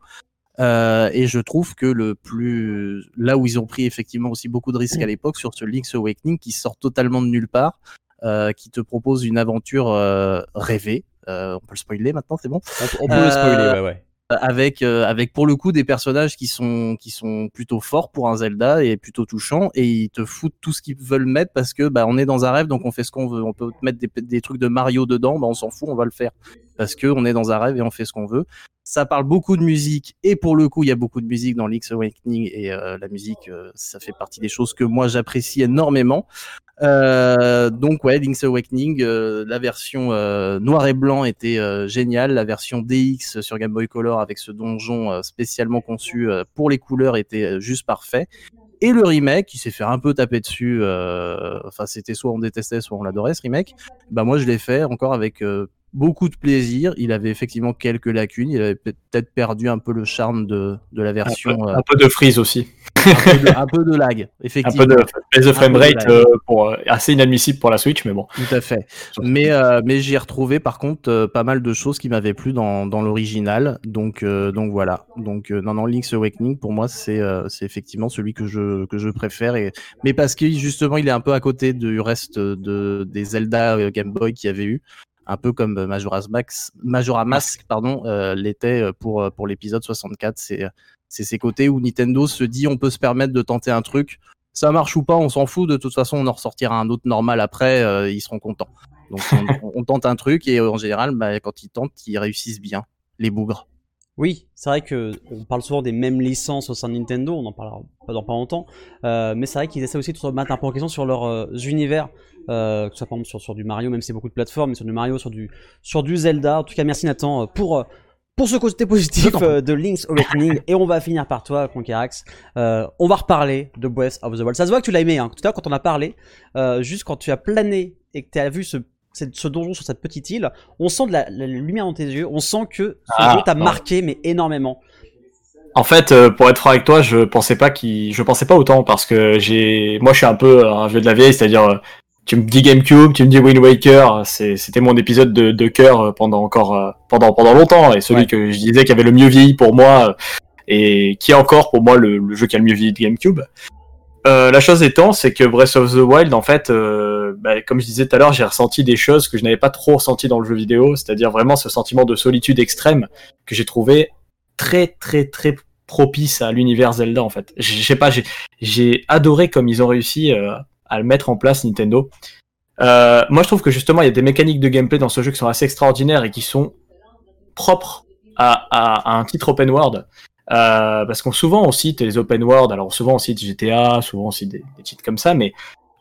Euh, et je trouve que le plus là où ils ont pris effectivement aussi beaucoup de risques à l'époque sur ce Link's Awakening qui sort totalement de nulle part, euh, qui te propose une aventure euh, rêvée. Euh, on peut le spoiler maintenant, c'est bon? On, peut- le spoiler, Euh, ouais, ouais. Avec euh, avec pour le coup des personnages qui sont qui sont plutôt forts pour un Zelda et plutôt touchants et ils te foutent tout ce qu'ils veulent mettre parce que bah on est dans un rêve donc on fait ce qu'on veut. On peut mettre des, des trucs de Mario dedans, bah on s'en fout, on va le faire parce que on est dans un rêve et on fait ce qu'on veut. Ça parle beaucoup de musique et pour le coup, il y a beaucoup de musique dans Link's Awakening et euh, la musique, euh, ça fait partie des choses que moi j'apprécie énormément. Euh, donc ouais, Link's Awakening, la version noir et blanc était géniale, la version DX sur Game Boy Color avec ce donjon spécialement conçu pour les couleurs était juste parfait. Et le remake, qui s'est fait un peu taper dessus, enfin c'était soit on détestait, soit on l'adorait ce remake. Bah moi je l'ai fait encore avec beaucoup de plaisir. Il avait effectivement quelques lacunes, il avait peut-être perdu un peu le charme de, de la Un peu, version, euh, un peu de freeze aussi. un, peu de, un peu de lag, Un effectivement. peu de de Un peu framerate euh, pour, euh, assez inadmissible pour la Switch, mais bon. Tout à fait. Mais, euh, mais j'ai retrouvé par contre pas mal de choses qui m'avaient plu dans, dans l'original. Donc, donc voilà. Donc non, non, Link's Awakening pour moi c'est c'est effectivement celui que je, que je préfère. Et... Mais parce que justement il est un peu à côté du reste de, des Zelda Game Boy qu'il y avait eu. Un peu comme euh, Majora's Max, Majora Mask, pardon, euh, l'était euh, pour, euh, pour l'épisode 64. C'est c'est ces côtés où Nintendo se dit on peut se permettre de tenter un truc. Ça marche ou pas, on s'en fout. De toute façon, on en ressortira un autre normal après. euh, ils seront contents. Donc on, on tente un truc et en général, bah, quand ils tentent, ils réussissent bien. Les bougres. Oui, c'est vrai que on parle souvent des mêmes licences au sein de Nintendo, on en parlera pas dans pas longtemps, euh, mais c'est vrai qu'ils essaient aussi de se remettre un peu en question sur leurs euh, univers, euh, que ce soit par exemple sur, sur du Mario, même si c'est beaucoup de plateformes, mais sur du Mario, sur du, sur du Zelda. En tout cas, merci Nathan pour, pour ce côté positif de Link's Awakening, et on va finir par toi, Conquerax. On va reparler de Breath of the Wild. Ça se voit que tu l'as aimé, hein. tout à l'heure quand on a parlé, juste quand tu as plané et que tu as vu ce ce donjon sur cette petite île, on sent de la, la lumière dans tes yeux, on sent que ce Ah, jeu t'a marqué, mais énormément. En fait, euh, pour être franc avec toi, je pensais pas qu'il, je pensais pas autant parce que j'ai, moi, je suis un peu un vieux de la vieille, c'est-à-dire, euh, tu me dis GameCube, tu me dis Wind Waker, c'était mon épisode de, de cœur euh, pendant encore, pendant pendant longtemps, et celui Ouais. que je disais qui avait le mieux vieilli pour moi, et qui est encore pour moi le, le jeu qui a le mieux vieilli de GameCube. Euh, la chose étant, c'est que Breath of the Wild, en fait, euh, bah, comme je disais tout à l'heure, j'ai ressenti des choses que je n'avais pas trop ressenti dans le jeu vidéo, c'est-à-dire vraiment ce sentiment de solitude extrême que j'ai trouvé très très très propice à l'univers Zelda en fait. Je sais pas, j'ai adoré comme ils ont réussi euh, à le mettre en place Nintendo. Euh, moi je trouve que justement il y a des mécaniques de gameplay dans ce jeu qui sont assez extraordinaires et qui sont propres à, à un titre open world. Euh, parce qu'on souvent on cite les open world, alors souvent on cite GTA, souvent on cite des, titres comme ça, mais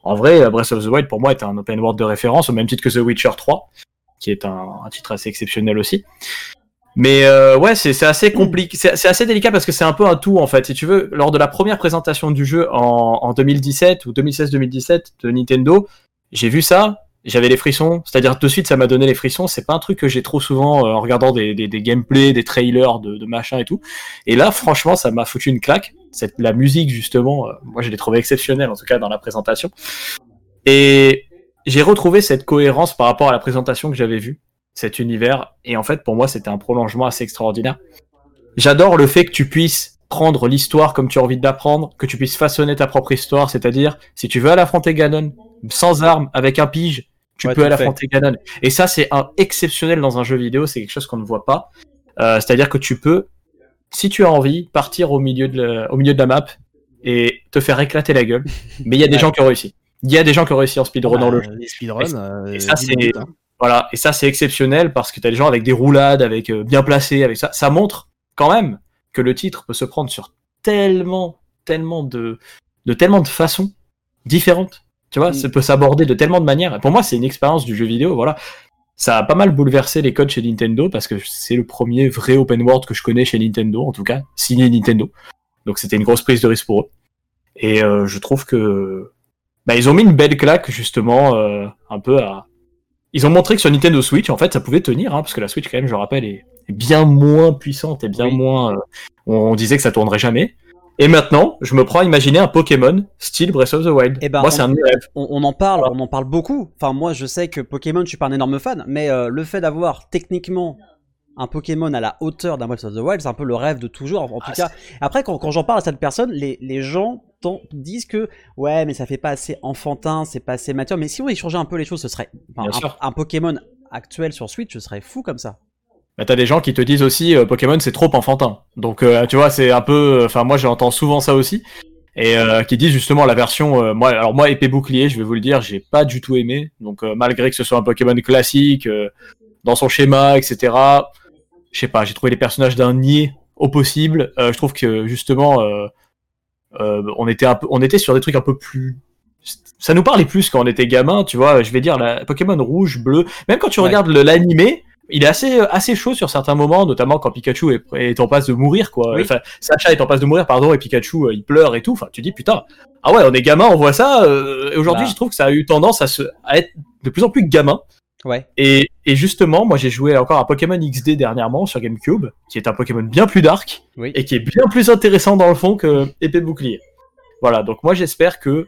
en vrai, Breath of the Wild pour moi est un open world de référence, au même titre que The Witcher 3, qui est un, titre assez exceptionnel aussi. Mais euh, ouais, c'est assez compliqué, c'est assez délicat parce que c'est un peu un tout en fait. Si tu veux, lors de la première présentation du jeu en 2017 ou 2016-2017 de Nintendo, j'ai vu ça, j'avais les frissons. C'est-à-dire de suite, ça m'a donné les frissons. C'est pas un truc que j'ai trop souvent euh, en regardant des, des, des gameplays, des trailers de, de machin et tout. Et là, franchement, ça m'a foutu une claque. Cette, la musique justement, euh, moi je l'ai trouvé exceptionnelle en tout cas dans la présentation. Et j'ai retrouvé cette cohérence par rapport à la présentation que j'avais vue, cet univers. Et en fait, pour moi, c'était un prolongement assez extraordinaire. J'adore le fait que tu puisses prendre l'histoire comme tu as envie de l'apprendre, que tu puisses façonner ta propre histoire, c'est-à-dire, si tu veux aller affronter Ganon, sans armes, avec un pige, tu Ouais, peux aller affronter Ganon. Et ça, c'est un exceptionnel dans un jeu vidéo, c'est quelque chose qu'on ne voit pas. Euh, c'est-à-dire que tu peux, si tu as envie, partir au milieu de la, au milieu de la map et te faire éclater la gueule. Mais il y a des Ouais. gens qui ont réussi. Il y a des gens qui ont réussi en speedrun dans Bah, le jeu. Les speedruns, Et- euh, et ça, dix c'est minutes, hein. voilà, et ça c'est exceptionnel parce que t'as des gens avec des roulades, avec euh, bien placés, avec ça. Ça montre quand même que le titre peut se prendre sur tellement, tellement de, de tellement de façons différentes. Tu vois, Mm. ça peut s'aborder de tellement de manières. Pour moi, c'est une expérience du jeu vidéo. Voilà, ça a pas mal bouleversé les codes chez Nintendo parce que c'est le premier vrai open world que je connais chez Nintendo, en tout cas signé Nintendo. Donc c'était une grosse prise de risque pour eux. Et euh, je trouve que bah, ils ont mis une belle claque justement euh, un peu à. Ils ont montré que sur Nintendo Switch, en fait, ça pouvait tenir, hein, parce que la Switch, quand même, je rappelle, est, est bien moins puissante et bien moins. euh, on disait que ça tournerait jamais. Et maintenant, je me prends à imaginer un Pokémon style Breath of the Wild. Eh ben, Moi, on- c'est un rêves. On, on en parle, on en parle beaucoup. Enfin, moi, je sais que Pokémon, je suis pas un énorme fan, mais euh, le fait d'avoir techniquement un Pokémon à la hauteur d'un Breath of the Wild, c'est un peu le rêve de toujours. En, tout cas, après, quand, quand j'en parle à cette personne, les, les gens disent que ouais, mais ça fait pas assez enfantin, c'est pas assez mature. Mais si on y changeait un peu les choses, ce serait enfin, un, un Pokémon actuel sur Switch, ce serait fou comme ça. Bah, t'as des gens qui te disent aussi euh, Pokémon c'est trop enfantin. Donc euh, tu vois c'est un peu, enfin moi j'entends souvent ça aussi et euh, qui disent justement la version, euh, moi alors moi épée bouclier, je vais vous le dire, j'ai pas du tout aimé. Donc euh, malgré que ce soit un Pokémon classique euh, dans son schéma, etc. Je sais pas, j'ai trouvé les personnages d'un niais au possible. Euh, je trouve que justement euh, euh, on était un peu, on était sur des trucs un peu plus ça nous parlait plus quand on était gamin, tu vois. Je vais dire la Pokémon rouge, bleu. Même quand tu Ouais. regardes l'animé, il est assez assez chaud sur certains moments, notamment quand Pikachu est, est en passe de mourir, quoi. Oui. Enfin, Sacha est en passe de mourir, pardon, et Pikachu euh, il pleure et tout. Enfin, tu dis putain. Ah ouais, on est gamin, on voit ça. euh, et aujourd'hui, Bah. je trouve que ça a eu tendance à se à être de plus en plus gamin. Ouais. Et, et justement, moi j'ai joué encore à Pokémon XD dernièrement sur GameCube, qui est un Pokémon bien plus dark Oui. et qui est bien plus intéressant dans le fond que épée bouclier. Voilà, donc moi j'espère que,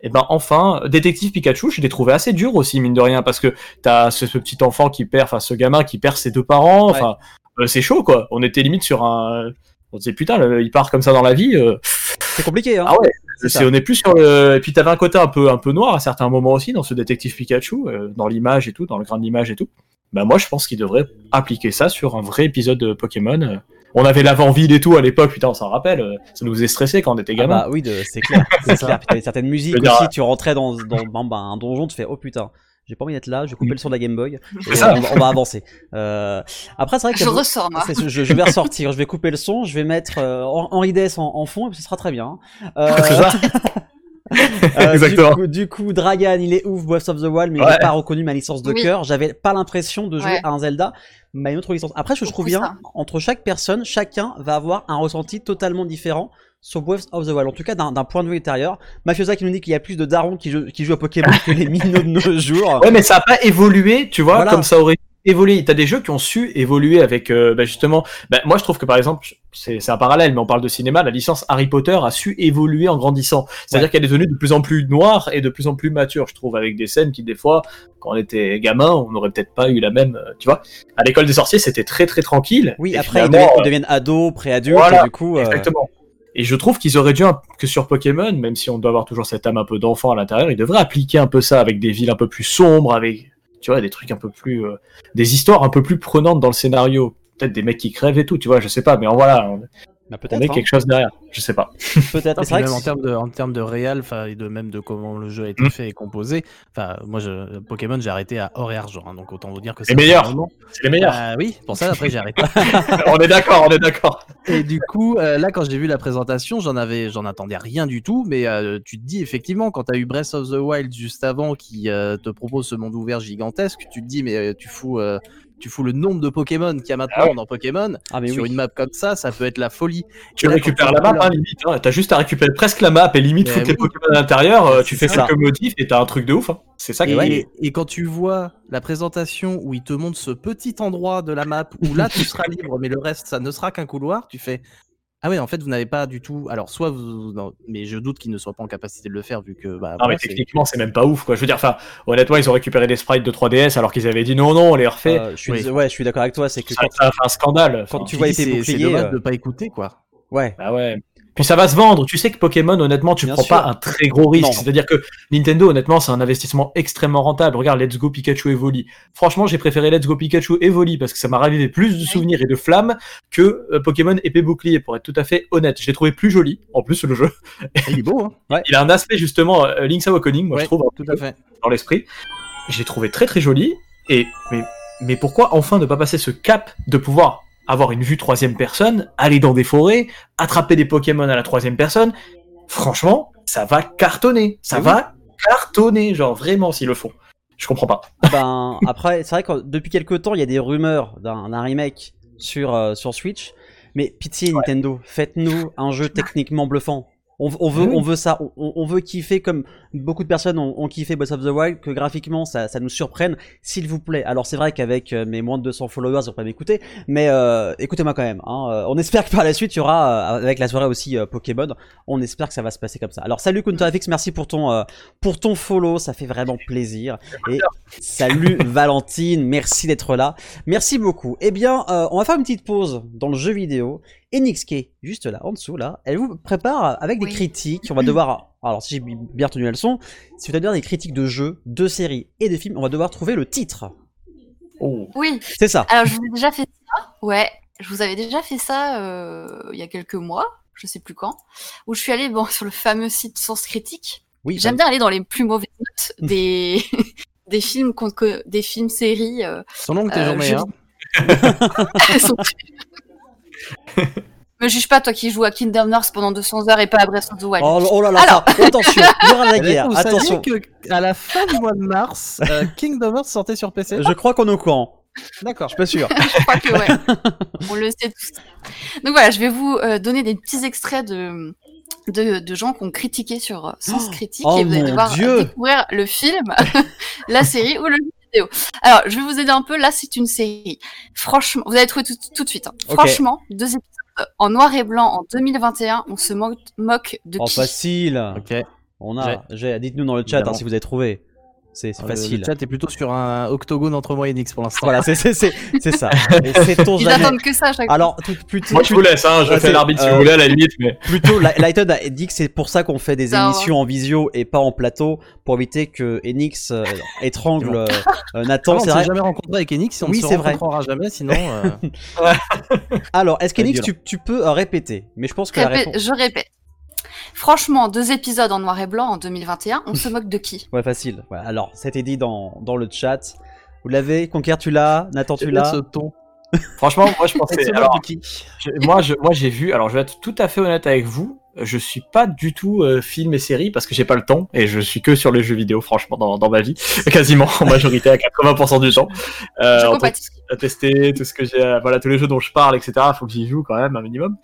eh ben enfin, détective Pikachu, je l'ai trouvé assez dur aussi mine de rien parce que t'as ce, ce petit enfant qui perd, enfin ce gamin qui perd ses deux parents, enfin euh, c'est chaud quoi. On était limite sur un, on disait putain, le- il part comme ça dans la vie. euh, C'est compliqué, hein. ah ouais, C'est c'est ça. on est plus sur le. Et puis t'avais un côté un peu un peu noir à certains moments aussi dans ce détective Pikachu, euh, dans l'image et tout, dans le grain d'image et tout. Bah moi je pense qu'il devrait appliquer ça sur un vrai épisode de Pokémon. Euh. On avait l'avant-ville et tout à l'époque, putain on s'en rappelle, euh, ça nous faisait stresser quand on était Ah gamin. bah oui, de- c'est clair, c'est clair. Puis t'avais certaines musiques dire, aussi, tu rentrais dans, dans, dans- bah, un donjon, tu fais oh putain, j'ai pas envie d'être là, je vais couper le son de la Game Boy, et ça. on, va- on va avancer. Euh, après, c'est vrai que Je ressors, moi. je, je vais ressortir, je vais couper le son, je vais mettre euh, Henri Dess en, en fond et puis ce sera très bien. Euh, C'est ça. euh, Exactement. Du coup, du coup, Dragan, il est ouf, Breath of the Wild, mais Ouais. j'ai pas reconnu ma licence de Oui. cœur. J'avais pas l'impression de jouer Ouais. à un Zelda, mais à une autre licence. Après, ce que je trouve bien, ça. entre chaque personne, chacun va avoir un ressenti totalement différent sur Breath of the Wild. En tout cas, d'un point de vue extérieur. Mafiosa qui nous dit qu'il y a plus de darons qui, jouent- qui jouent à Pokémon que les minots de nos jours. Ouais mais ça a pas évolué, tu vois, Voilà. comme ça aurait évolué. T'as des jeux qui ont su évoluer avec, euh, bah, justement, bah, moi je trouve que par exemple, c'est un parallèle, mais on parle de cinéma, la licence Harry Potter a su évoluer en grandissant. C'est-à-dire Ouais. qu'elle est devenue de plus en plus noire et de plus en plus mature, je trouve, avec des scènes qui des fois, quand on était gamin, on n'aurait peut-être pas eu la même, euh, tu vois. À l'école des sorciers, c'était très très tranquille. Oui, après, ils deviennent, ils deviennent ados, pré-adultes, Voilà, du coup. euh, Exactement. Et je trouve qu'ils auraient dû, que sur Pokémon, même si on doit avoir toujours cette âme un peu d'enfant à l'intérieur, ils devraient appliquer un peu ça avec des villes un peu plus sombres, avec, tu vois, des trucs un peu plus, euh, des histoires un peu plus prenantes dans le scénario. Peut-être des mecs qui crèvent et tout, tu vois, je sais pas, mais en voilà. On- Bah, on peut-être. hein. quelque chose derrière. Je sais pas. Peut-être. Que même en termes de, en termes de réal, enfin, et de même de comment le jeu a été Mm. fait et composé. Enfin, moi, je, Pokémon, j'ai arrêté à or et argent, hein, donc autant vous dire que Les c'est meilleurs. vraiment- C'est les meilleurs. Oui, pour ça après j'ai arrêté. on est d'accord, on est d'accord. Et du coup, euh, là, quand j'ai vu la présentation, j'en avais, j'en attendais rien du tout, mais euh, tu te dis effectivement, quand tu as eu Breath of the Wild juste avant, qui euh, te propose ce monde ouvert gigantesque, tu te dis mais euh, tu fous, euh, tu fous le nombre de Pokémon qu'il y a maintenant Ah ouais. dans Pokémon Ah, mais sur oui. une map comme ça, ça peut être la folie. Tu là, récupères la map, hein, limite. Hein. T'as juste à récupérer presque la map et limite foutre les. Pokémon à l'intérieur. euh, tu fais ça. quelques modifs et t'as un truc de ouf. hein. C'est ça qui Et, et quand tu vois la présentation où il te montre ce petit endroit de la map où là tu seras libre, mais le reste ça ne sera qu'un couloir, tu fais ah ouais en fait vous n'avez pas du tout. Alors soit vous, non, mais je doute qu'ils ne soient pas en capacité de le faire vu que bah Non, voilà, mais techniquement, c'est même pas ouf, quoi. Je veux dire, enfin, honnêtement, ils ont récupéré des sprites de 3DS alors qu'ils avaient dit non, non, on les refait. Euh, je suis, Oui. ouais, je suis d'accord avec toi. C'est que ça, quand, ça a fait un scandale. quand tu vois tes c'est c'est boucliers, dommage euh, de pas écouter quoi. ouais. Bah ouais. Puis ça va se vendre. Tu sais que Pokémon, honnêtement, tu Bien prends sûr. pas un très gros risque. C'est-à-dire que Nintendo, honnêtement, c'est un investissement extrêmement rentable. Regarde Let's Go Pikachu Evoli. Franchement, j'ai préféré Let's Go Pikachu Evoli parce que ça m'a ravivé plus de souvenirs et de flammes que euh, Pokémon épée bouclier, pour être tout à fait honnête. Je l'ai trouvé plus joli, en plus, le jeu. Il est beau hein. Il a un aspect, justement, euh, Link's Awakening, moi, Ouais, je trouve, tout peu à fait. dans l'esprit. J'ai trouvé très très joli. Et, mais, mais pourquoi enfin ne pas passer ce cap de pouvoir avoir une vue troisième personne, aller dans des forêts, attraper des Pokémon à la troisième personne Franchement, ça va cartonner. Ça va cartonner, genre vraiment s'ils le font. Je comprends pas. ben après, c'est vrai que depuis quelques temps, il y a des rumeurs d'un remake sur euh, sur Switch. Mais pitié Nintendo, faites-nous un jeu techniquement bluffant. On, on veut, Oui. on veut ça, on, on veut kiffer comme beaucoup de personnes ont, ont kiffé Breath of the Wild, que graphiquement ça, ça nous surprenne, s'il vous plaît. Alors c'est vrai qu'avec euh, mes moins de 200 followers, ils vont pas m'écouter, mais euh, écoutez-moi quand même. Hein, Euh, on espère que par la suite, il y aura, euh, avec la soirée aussi euh, Pokémon, on espère que ça va se passer comme ça. Alors salut Kuntarafix, merci pour ton, euh, pour ton follow, ça fait vraiment plaisir. Et salut Valentine, merci d'être là. Merci beaucoup. Eh bien, euh, on va faire une petite pause dans le jeu vidéo. Enixk, juste là, en dessous, là, elle vous prépare avec des critiques. On va devoir, alors si j'ai bien retenu la leçon, si vous avez des critiques de jeux, de séries et de films, on va devoir trouver le titre. Oh. Oui. C'est ça. Alors, je vous ai déjà fait ça. Ouais, je vous avais déjà fait ça euh, il y a quelques mois, je sais plus quand, où je suis allée bon, sur le fameux site Source Critique. Oui, J'aime bien aller dans les plus mauvaises notes des, des films, des films, séries. euh, Sont longues tes euh, journées hein. Me juge pas, toi qui joues à Kingdom Hearts pendant 200 heures et pas à Breath of the Wild. Oh, oh là là, Alors. ça- attention, il y aura la guerre. vous Attention, que à la fin du mois de mars, euh, Kingdom Hearts sortait sur PC. je crois qu'on est au courant. D'accord. Je suis pas sûr. je crois que ouais. On le sait tous. Donc voilà, je vais vous euh, donner des petits extraits de, de, de gens qui ont critiqué sur euh, Sens Critique Oh et vous allez devoir Dieu. découvrir le film, la série ou le jeu vidéo. Alors, je vais vous aider un peu. Là, c'est une série. Franchement, vous allez trouver tout, tout de suite. hein. Franchement, deux épisodes en noir et blanc en 2021. On se moque, moque de Oh, qui? facile. Ok. On a, j'ai- dites-nous dans le chat hein, si vous avez trouvé. C'est Euh, facile. Le chat est plutôt sur un octogone entre moi et Nix pour l'instant. Voilà, c'est c'est- c'est- c'est ça. Ils jamais. attendent que ça à chaque fois. Alors, tout- plutôt, Moi, je vous laisse, hein. Je Ouais, fais c'est- l'arbitre si euh, vous voulez, à la limite, mais. Plutôt, Li- Lighted a dit que c'est pour ça qu'on fait des Ça va. émissions en visio et pas en plateau, pour éviter que Enix euh, étrangle euh, euh, Ah, Nathan. on s'est jamais rencontré avec Enix, on Oui, ne se c'est vrai. rencontrera jamais, sinon. euh, Alors, est-ce qu'Enix, tu, tu peux euh, répéter? Mais je pense que la Répé- réponse. Je répète. Franchement, deux épisodes en noir et blanc en 2021. On se moque de qui? Ouais, facile. Ouais, alors, c'était dit dans, dans le chat. Vous l'avez? Conquer, tu l'as? Nathan, tu l'as? Ce ton. Franchement, moi, je pensais. se moque Alors, moi, je, moi, j'ai vu. Alors, je vais être tout à fait honnête avec vous. Je suis pas du tout euh, film et série parce que j'ai pas le temps et je suis que sur les jeux vidéo, franchement, dans, dans ma vie, quasiment en majorité à 80% du temps. Euh, compatis. à tester tout ce que j'ai, voilà, tous les jeux dont je parle, etc. Faut que j'y joue quand même un minimum.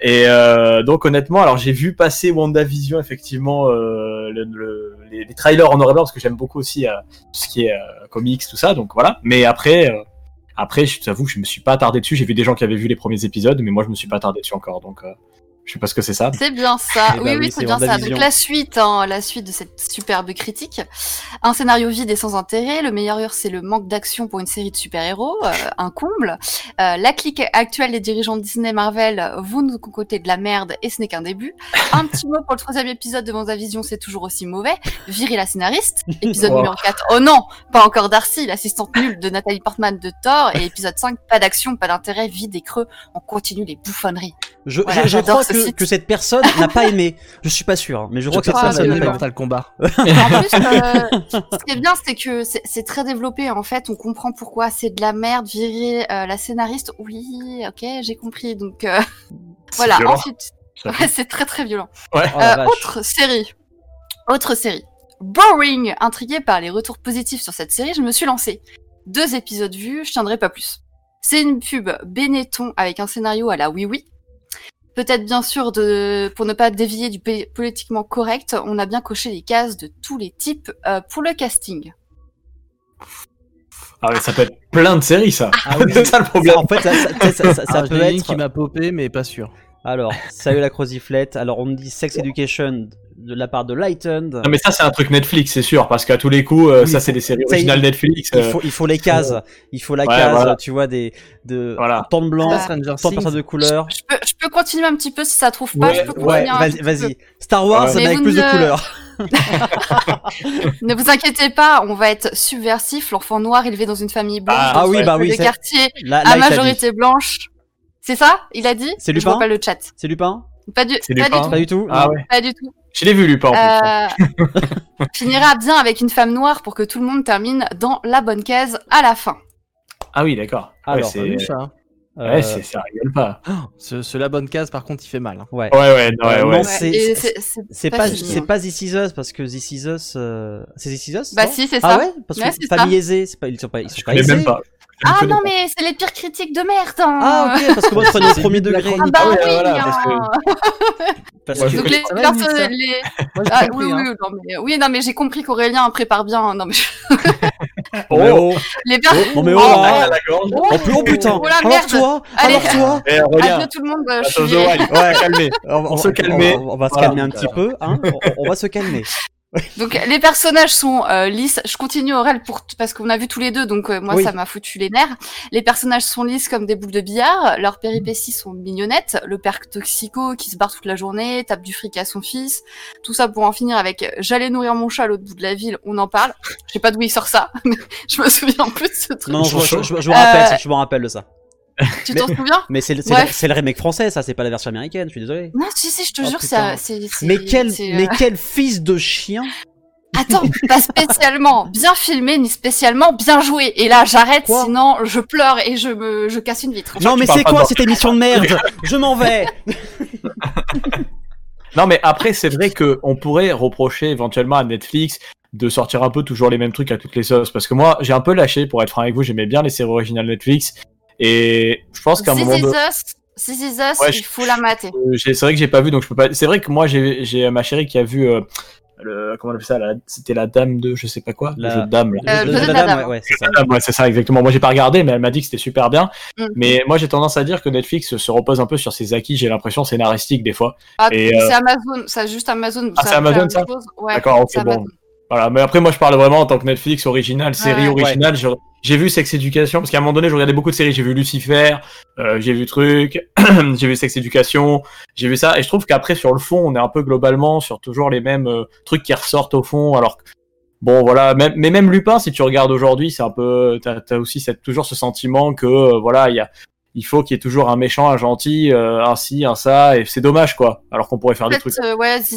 Et euh, donc, honnêtement, alors j'ai vu passer WandaVision effectivement euh, le, le- les, les trailers en noir et blanc parce que j'aime beaucoup aussi tout ce qui est comics, tout ça. Donc voilà. Mais après. après, je t'avoue, que je me suis pas attardé dessus. J'ai vu des gens qui avaient vu les premiers épisodes, mais moi, je me suis pas attardé dessus encore. Donc, Je sais pas ce que c'est ça. C'est bien ça. Eh bah oui, oui, oui, c'est bien ça. Donc la suite, hein, la suite de cette superbe critique. Un scénario vide et sans intérêt. Le meilleur, c'est le manque d'action pour une série de super-héros. euh, un comble. Euh, la clique actuelle des dirigeants de Disney Marvel, vous nous concoctez de la merde et ce n'est qu'un début. Un petit mot pour le troisième épisode de WandaVision, c'est toujours aussi mauvais. Virer la scénariste. Épisode Oh. numéro 4. Oh non, pas encore Darcy, l'assistante nulle de Nathalie Portman de Thor. Et épisode 5, pas d'action, pas d'intérêt, vide et creux. On continue les bouffonneries. Je, Voilà, je- je crois ce que, que cette personne n'a pas aimé. Je suis pas sûr, hein, mais je crois que cette personne n'a pas aimé. Mortal Kombat. En plus, euh, ce qui est bien, c'est que c'est c'est très développé. En fait, on comprend pourquoi c'est de la merde virer euh, la scénariste. Oui, ok, j'ai compris. Donc euh, voilà. violent. Ensuite, ouais, c'est très très violent. Ouais. Oh Euh, autre série. Autre série. Boring. Intriguée par les retours positifs sur cette série, je me suis lancée. Deux épisodes vus, je tiendrai pas plus. C'est une pub Benetton avec un scénario à la oui oui. Peut-être bien sûr de, pour ne pas dévier du po- politiquement correct, on a bien coché les cases de tous les types euh, pour le casting. Ah ouais, ça peut être plein de séries, ça. Ah oui. c'est ça le problème. En fait, ça, ça- ça- ça- ça Ah, peut être. qui m'a popé, mais pas sûr. Alors, salut la croziflette. Alors, on me dit Sex Education de la part de Lightened. Non mais ça c'est un truc Netflix c'est sûr parce qu'à tous les coups euh, Oui, ça c'est des séries originales Netflix. Il euh, faut, il faut les cases. Il faut la Ouais, case, voilà. tu vois, des de Voilà. temps de blanc, Stranger temps de personnes de couleur. Je peux, je peux continuer un petit peu si ça trouve pas. Ouais, je peux Ouais, vas-y, vas-y. Star Wars, Ouais. mais avec plus de ne- couleurs. Ne vous inquiétez pas, on va être subversif. L'enfant noir élevé dans une famille blanche, Ah, dans ah oui, bah oui, quartier, Là, à majorité blanche. C'est ça Il a dit? C'est Je Lupin vois pas le chat. C'est Lupin Pas du, pas du tout. Pas du tout. Ah ouais. Pas du tout. Je l'ai vu Lupin en plus. Euh, finira bien avec une femme noire pour que tout le monde termine dans la bonne case à la fin. Ah oui d'accord. Ouais, Alors, c'est ça Euh, ouais, c'est- ça rigole pas. ce, ce la bonne case, par contre, il fait mal. hein. ouais. Ouais ouais non, ouais Euh, ouais. non, Ouais, c'est- et c'est- c'est- C'est pas, fini, c'est hein. pas This Is Us parce que This Is Us, euh, c'est This Is Us Bah non si, c'est Ah ça. ouais? Parce que Ouais, c'est famille ça. aisée, c'est pas, ils sont pas, ils sont Je pas connais aisés. même pas. Ah non, pas. mais c'est les pires critiques de merde. hein. Ah ok, parce que moi je prenais au premier de la degré. Ah bah Ah ouais, oui, voilà, hein. parce que- Parce Moi, que- je Donc les personnes, Ah, oui, hein. oui, non, mais, oui, non, mais j'ai compris qu'Aurélien prépare bien. Non, mais Oh, mais oh. les personnes. non, mais oh, Oh, là. à la gorge. Oh, plus- oh putain Oh la Alors toi Allez. Alors toi Adieu tout le monde. euh, virée. allez, on se calmer. On, va- se calmer un petit peu, hein on va se calmer. Donc les personnages sont euh, lisses. Je continue Aurel pour parce qu'on a vu tous les deux, donc euh, moi Oui. ça m'a foutu les nerfs. Les personnages sont lisses comme des boules de billard. Leurs péripéties sont mignonnettes. Le père toxico qui se barre toute la journée, tape du fric à son fils. Tout ça pour en finir avec euh, j'allais nourrir mon chat à l'autre bout de la ville. On en parle. Je sais pas d'où il sort ça, mais je me souviens plus de ce truc. Non, non, je, je, je, je me Euh, rappelle, je me rappelle de ça. Tu t'en souviens? Mais c'est le, c'est Ouais. le- c'est le remake français, ça, c'est pas la version américaine, je suis désolé. Non, si si, je te Oh, jure, c'est Mais quel, c'est, euh, mais quel fils de chien Attends, pas spécialement bien filmé ni spécialement bien joué. Et là, j'arrête, sinon je pleure et je me je casse une vitre. Non, mais c'est quoi de- cette émission de merde? Je m'en vais Non, mais après, c'est vrai que on pourrait reprocher éventuellement à Netflix de sortir un peu toujours les mêmes trucs à toutes les sauces. Parce que moi, j'ai un peu lâché, pour être franc avec vous, j'aimais bien les séries originales Netflix. Et je pense qu'à un moment donné. This is Us, Ouais, il je- faut la mater. Euh, c'est vrai que j'ai pas vu, donc je peux pas. C'est vrai que moi, j'ai j'ai ma chérie qui a vu. euh, le, comment on appelle ça C'était la dame de je sais pas quoi. La- Le jeu de dame. là. Euh, Le- le le- jeu de la dame, ouais, ouais, c'est ça. Ouais, c'est ça, exactement. Moi, j'ai pas regardé, mais elle m'a dit que c'était super bien. Mm. Mais moi, j'ai tendance à dire que Netflix se repose un peu sur ses acquis, j'ai l'impression, scénaristiques des fois. Ah, Et, euh, c'est Amazon, c'est juste Amazon. Ah, c'est Amazon, ça D'accord, ok, c'est bon. Amazon. Voilà, mais après, moi, je parle vraiment en tant que Netflix original, série originale. J'ai vu Sex Education, parce qu'à un moment donné, je regardais beaucoup de séries. J'ai vu Lucifer, euh, j'ai vu Truc, j'ai vu Sex Education, j'ai vu ça. Et je trouve qu'après, sur le fond, on est un peu globalement sur toujours les mêmes euh, trucs qui ressortent au fond. Alors, que- bon, voilà. Même, mais même Lupin, si tu regardes aujourd'hui, c'est un peu, t'as as aussi cette, toujours ce sentiment que, euh, voilà, il y a, il faut qu'il y ait toujours un méchant, un gentil, euh, un ci, un ça, et c'est dommage, quoi. Alors qu'on pourrait faire En des trucs. euh, ouais, c'est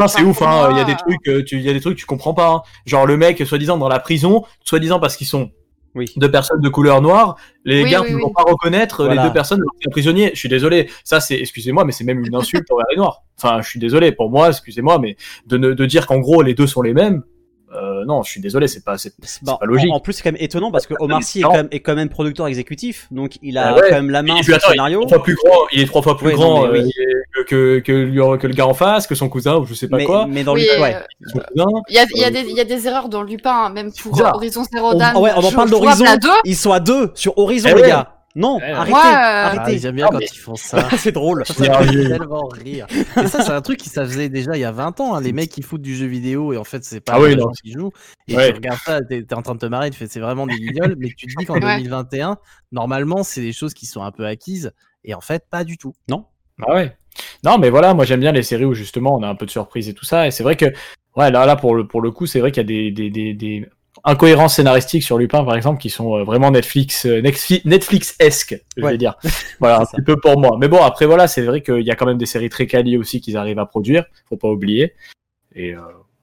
enfin, ouf, hein. Il y a des euh, trucs, euh, tu, il y a des trucs, tu comprends pas. hein. Genre le mec, soi-disant dans la prison, soi-disant parce qu'ils sont Oui. deux personnes de couleur noire, les Oui, gardes oui, ne oui. vont pas reconnaître Voilà. les deux personnes un prisonnier. Je suis désolé. Ça, c'est, excusez-moi, mais c'est même une insulte envers les noirs. Enfin, je suis désolé pour moi, excusez-moi, mais de, ne- de dire qu'en gros les deux sont les mêmes, euh, non, je suis désolé, c'est pas, c'est, c'est Bon, pas logique. En, en plus, c'est quand même étonnant parce que Omar Sy est quand, même, est quand même producteur exécutif, donc il a Ah ouais. quand même la main sur le attends, il est scénario. trois fois plus grand, il est trois fois plus Ouais, grand non, mais oui. euh, que, que, que, le gars en face, que son cousin ou je sais pas Mais, quoi. mais dans Oui, le. Ouais. euh, cousin. Il y a, il y, a des- il y a des erreurs dans Lupin, hein, même pour. Horizon Zero On, Dawn. ah ouais, on en parle d'Horizon. Ils sont à deux sur Horizon, Eh les ouais. gars. Non, Ouais, ouais. arrêtez, Moi, euh, Ah, arrêtez. J'aime bien Ah, quand mais- ils font ça. c'est drôle. Ça fait tellement rire. Et ça, c'est un truc qui ça faisait déjà il y a 20 ans. hein, les mecs qui foutent du jeu vidéo et en fait, c'est pas Ah les gens qui jouent. Et Ouais. tu regardes ça, t'es en train de te marrer, tu fais c'est vraiment des guignols. mais tu te dis qu'en Ouais. 2021, normalement, c'est des choses qui sont un peu acquises. Et en fait, pas du tout. Non Ah ouais. Non, mais voilà, moi j'aime bien les séries où justement on a un peu de surprise et tout ça. Et c'est vrai que, ouais, là, là pour le, pour le coup, c'est vrai qu'il y a des, des, des, des incohérences scénaristiques sur Lupin, par exemple, qui sont euh, vraiment Netflix, euh, Netflix- Netflix-esque, je Ouais. vais dire. Voilà, un ça. petit peu pour moi. Mais bon, après, voilà, c'est vrai qu'il y a quand même des séries très quali aussi qu'ils arrivent à produire. Faut pas oublier. Et euh,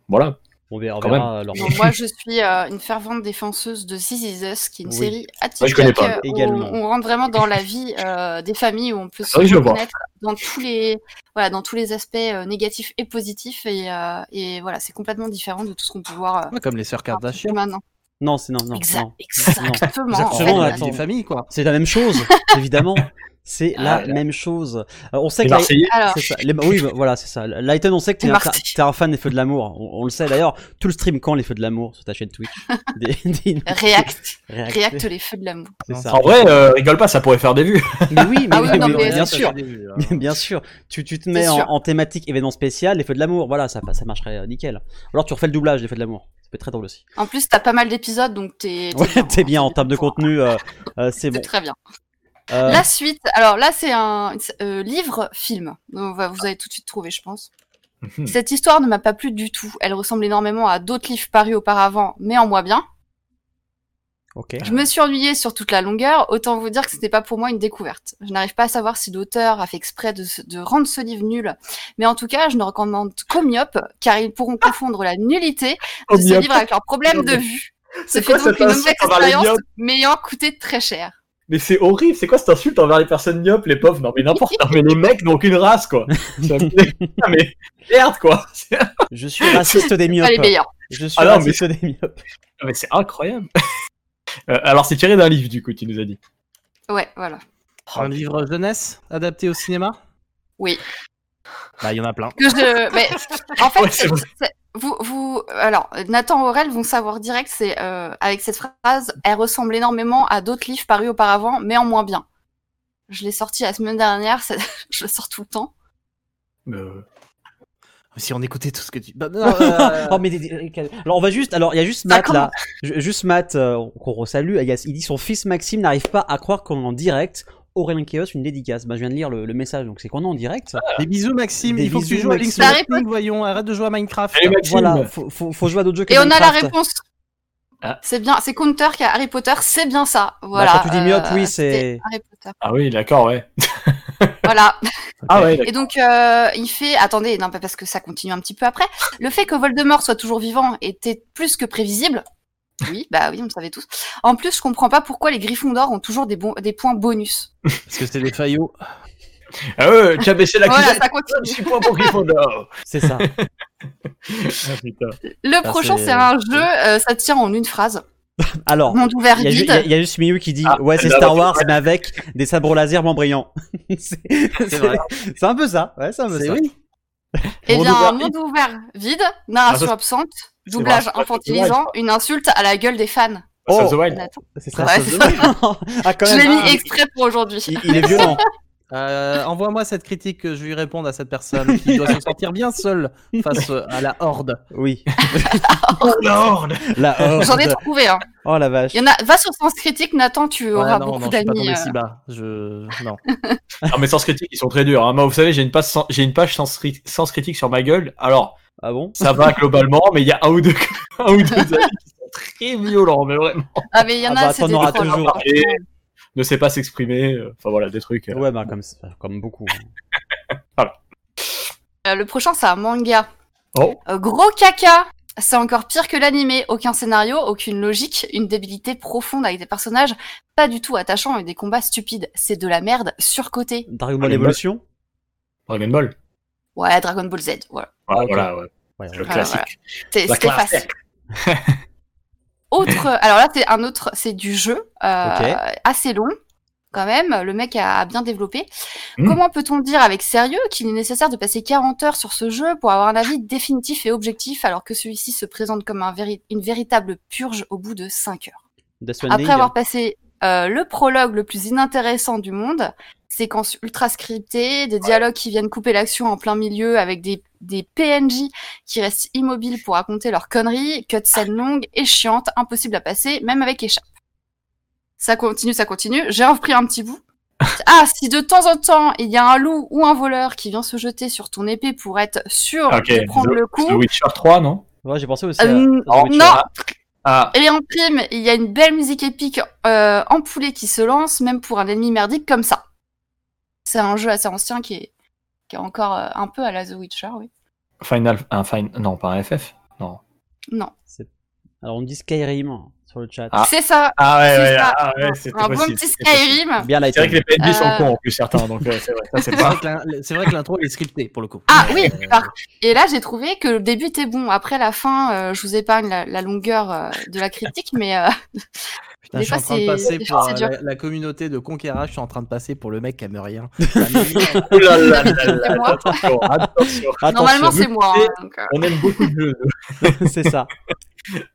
voilà. On verra, Quand verra leur Non, moi, je suis euh, une fervente défenseuse de This Is Us, qui est une Oui. série Moi, je connais atypique. pas. euh, où Également. On, rentre vraiment dans la vie euh, des familles, où on peut se reconnaître dans tous les, voilà, dans tous les aspects euh, négatifs et positifs. Et, euh, et voilà, c'est complètement différent de tout ce qu'on peut voir euh, Ouais, Comme les sœurs Kardashian. maintenant. Non, c'est non, non. Exact- non. exactement. Exactement, En fait, la attends. vie des familles, quoi. C'est la même chose, évidemment. C'est Ah, la là. même chose. Euh, on sait Les que la- Marseillais. Alors, c'est ça. Les- Oui, bah, voilà, c'est ça. Lighton, on sait que t'es un, un fan des Feux de l'amour. On, on le sait d'ailleurs. Tout le stream quand les Feux de l'amour sur ta chaîne Twitch? Des, des- React, React. React les feux de l'amour. C'est ça. En vrai, euh, rigole pas, ça pourrait faire des vues. Mais oui, mais, Ah oui, oui, non, mais mais bien sûr. hein. Mais bien sûr, tu, tu te mets en, thématique événement spécial, les feux de l'amour, voilà, ça, ça marcherait euh, nickel. Ou alors tu refais le doublage des feux de l'amour, ça peut être très drôle aussi. En plus, t'as pas mal d'épisodes, donc t'es Ouais, t'es bien en termes de contenu, euh, c'est bon. C'est très bien. Euh, La suite, alors là, c'est un euh, livre-film. Vous allez tout de suite trouver, je pense. Mhm. Cette histoire ne m'a pas plu du tout. Elle ressemble énormément à d'autres livres parus auparavant, mais en moins bien. ok. Je me suis ennuyée sur toute la longueur, autant vous dire que ce n'était pas pour moi une découverte. Je n'arrive pas à savoir si l'auteur a fait exprès de, rendre ce livre nul, mais en tout cas, je ne recommande qu'aux myopes, car ils pourront confondre la nullité de ce livre avec leur problème de vue. C'est fait donc une mauvaise expérience, myopes? mais ayant coûté très cher. Mais c'est horrible, c'est quoi cette insulte envers les personnes myopes, les pauvres? Non mais n'importe, mais les mecs n'ont aucune race quoi. Mais merde quoi. Je suis raciste des Pas myopes. les meilleurs. Je suis Ah non, raciste des myopes. Ah, mais c'est incroyable. Euh, alors c'est tiré d'un livre du coup, tu nous as dit. Ouais, voilà. Un livre jeunesse adapté au cinéma? Oui. Bah, il y en a plein. Que je... mais, en fait, Ouais, vous, vous, alors, Nathan Aurel vont savoir direct, c'est euh, avec cette phrase, elle ressemble énormément à d'autres livres parus auparavant, mais en moins bien. Je l'ai sorti la semaine dernière, ça- je le sors tout le temps. Euh, Si on écoutait tout ce que tu. Bah, non, euh, Oh, mais alors on va juste, alors il y a juste Matt là, Ju- juste Matt euh, qu'on resalue. Il dit son fils Maxime n'arrive pas à croire qu'on est en direct. Aurélien Chaos une dédicace. Bah je viens de lire le, le message, donc c'est qu'on est en direct. Des bisous, Maxime. Des il faut que tu joues à. Link's Awakening, voyons. Arrête de jouer à Minecraft. Allez, Maxime. Voilà, faut, faut, faut jouer à d'autres jeux que Et on a la réponse. Ah. C'est bien, c'est Counter qui a Harry Potter, c'est bien ça. Voilà. Bah, quand tu dis myope, euh, oui, c'était c'est- Harry Potter. Ah oui, d'accord, ouais. Voilà. Ah ouais, Et donc, euh, il fait, attendez, non, pas parce que ça continue un petit peu après. Le fait que Voldemort soit toujours vivant était plus que prévisible. Oui, bah oui, on le savait tous. En plus, je comprends pas pourquoi les Griffons d'or ont toujours des, points bonus. Parce que c'est des faillots. Ah ouais, tu as baissé la Voilà, ça continue. 6 points pour Gryffondor. C'est ça. Ah. Le Ça, prochain, c'est- un jeu, euh, ça tient en une phrase. Alors, Monde ouvert il y, y y a juste Miyu qui dit Ah, ouais c'est là, Star là, Wars mais avec des sabres laser moins brillants. c'est vrai. c'est- c'est un peu ça. Ouais, c'est un peu ça. oui. Eh bien, monde ouvert vide, narration Ah, ça, absente, doublage vrai, infantilisant, une insulte à la gueule des fans. Oh. C'est ça. Ouais, c'est ça. ah quand Je même. l'ai mis exprès pour aujourd'hui. il, il est violent. Euh, Envoie-moi cette critique que je lui réponde à cette personne qui doit se sentir bien seule face à la horde. Oui. Oh la horde La horde. J'en ai trouvé, hein. Oh la vache. Il y en a, va sur Sens Critique, Nathan, tu Ouais, auras non, beaucoup non, je suis pas d'amis. euh. si bas. Je... Non. Non mais sans critique, ils sont très durs. Hein. Moi, vous savez, j'ai une page sans, j'ai une page critique sur ma gueule. Alors, Ah bon? Ça va globalement, mais il y a un ou deux, un ou deux amis qui sont très violents, mais vraiment. Ah, mais il y en Ah a, bah, c'est des trolls, hein, toujours. franchement. Ne sait pas s'exprimer. euh, Enfin voilà, des trucs. euh. Ouais bah comme comme beaucoup. Euh, le prochain, c'est un manga. Oh. Euh, gros caca C'est encore pire que l'animé. Aucun scénario, aucune logique, une débilité profonde avec des personnages pas du tout attachants et des combats stupides. C'est de la merde surcotée. Dragon Ball. Evolution? Dragon Ball. Ouais, Dragon Ball Z, voilà. Voilà, Ok. voilà, ouais. Ouais, Le Voilà, classique. C'est- La C'était facile. Autre, alors là, c'est un autre, c'est du jeu, euh, Ok. assez long, quand même. Le mec a, a bien développé. Mm. Comment peut-on dire avec sérieux qu'il est nécessaire de passer 40 heures sur ce jeu pour avoir un avis définitif et objectif alors que celui-ci se présente comme un véri- une véritable purge au bout de 5 heures? Après avoir passé euh, le prologue le plus inintéressant du monde, séquence ultra scriptée, des dialogues qui viennent couper l'action en plein milieu avec des, des PNJ qui restent immobiles pour raconter leurs conneries, cutscene longue et chiante, impossible à passer, même avec échappe. Ça continue, ça continue. J'ai repris un petit bout. Ah, si de temps en temps il y a un loup ou un voleur qui vient se jeter sur ton épée pour être sûr de prendre The- le coup, The Witcher 3, non? Ouais, j'ai pensé aussi. Euh, à- n- à The Witcher. non. Ah, Et en prime, il y a une belle musique épique euh, en poulet qui se lance, même pour un ennemi merdique comme ça. C'est un jeu assez ancien qui est, qui est encore euh, un peu à la The Witcher, oui. Final, un Final, non, pas un FF, non. Non. Alors on me dit Skyrim sur le chat. Ah. C'est ça. Ah ouais, c'est ouais, ça. ah ouais, un bon petit. Skyrim. Bien C'est vrai que les PNJ sont Euh, cons en plus certains, donc euh, c'est vrai, c'est vrai que l'intro est scriptée pour le coup. Ah oui, Euh, et là j'ai trouvé que le début était bon. Après la fin, euh, je vous épargne la, la longueur euh, de la critique, mais euh, Putain, des je suis en train de c'est passer pour euh, la, la communauté de Conquérage, je suis en train de passer pour le mec qui aime rien. Normalement c'est moi. hein, donc, euh. On aime beaucoup de jeux. c'est ça.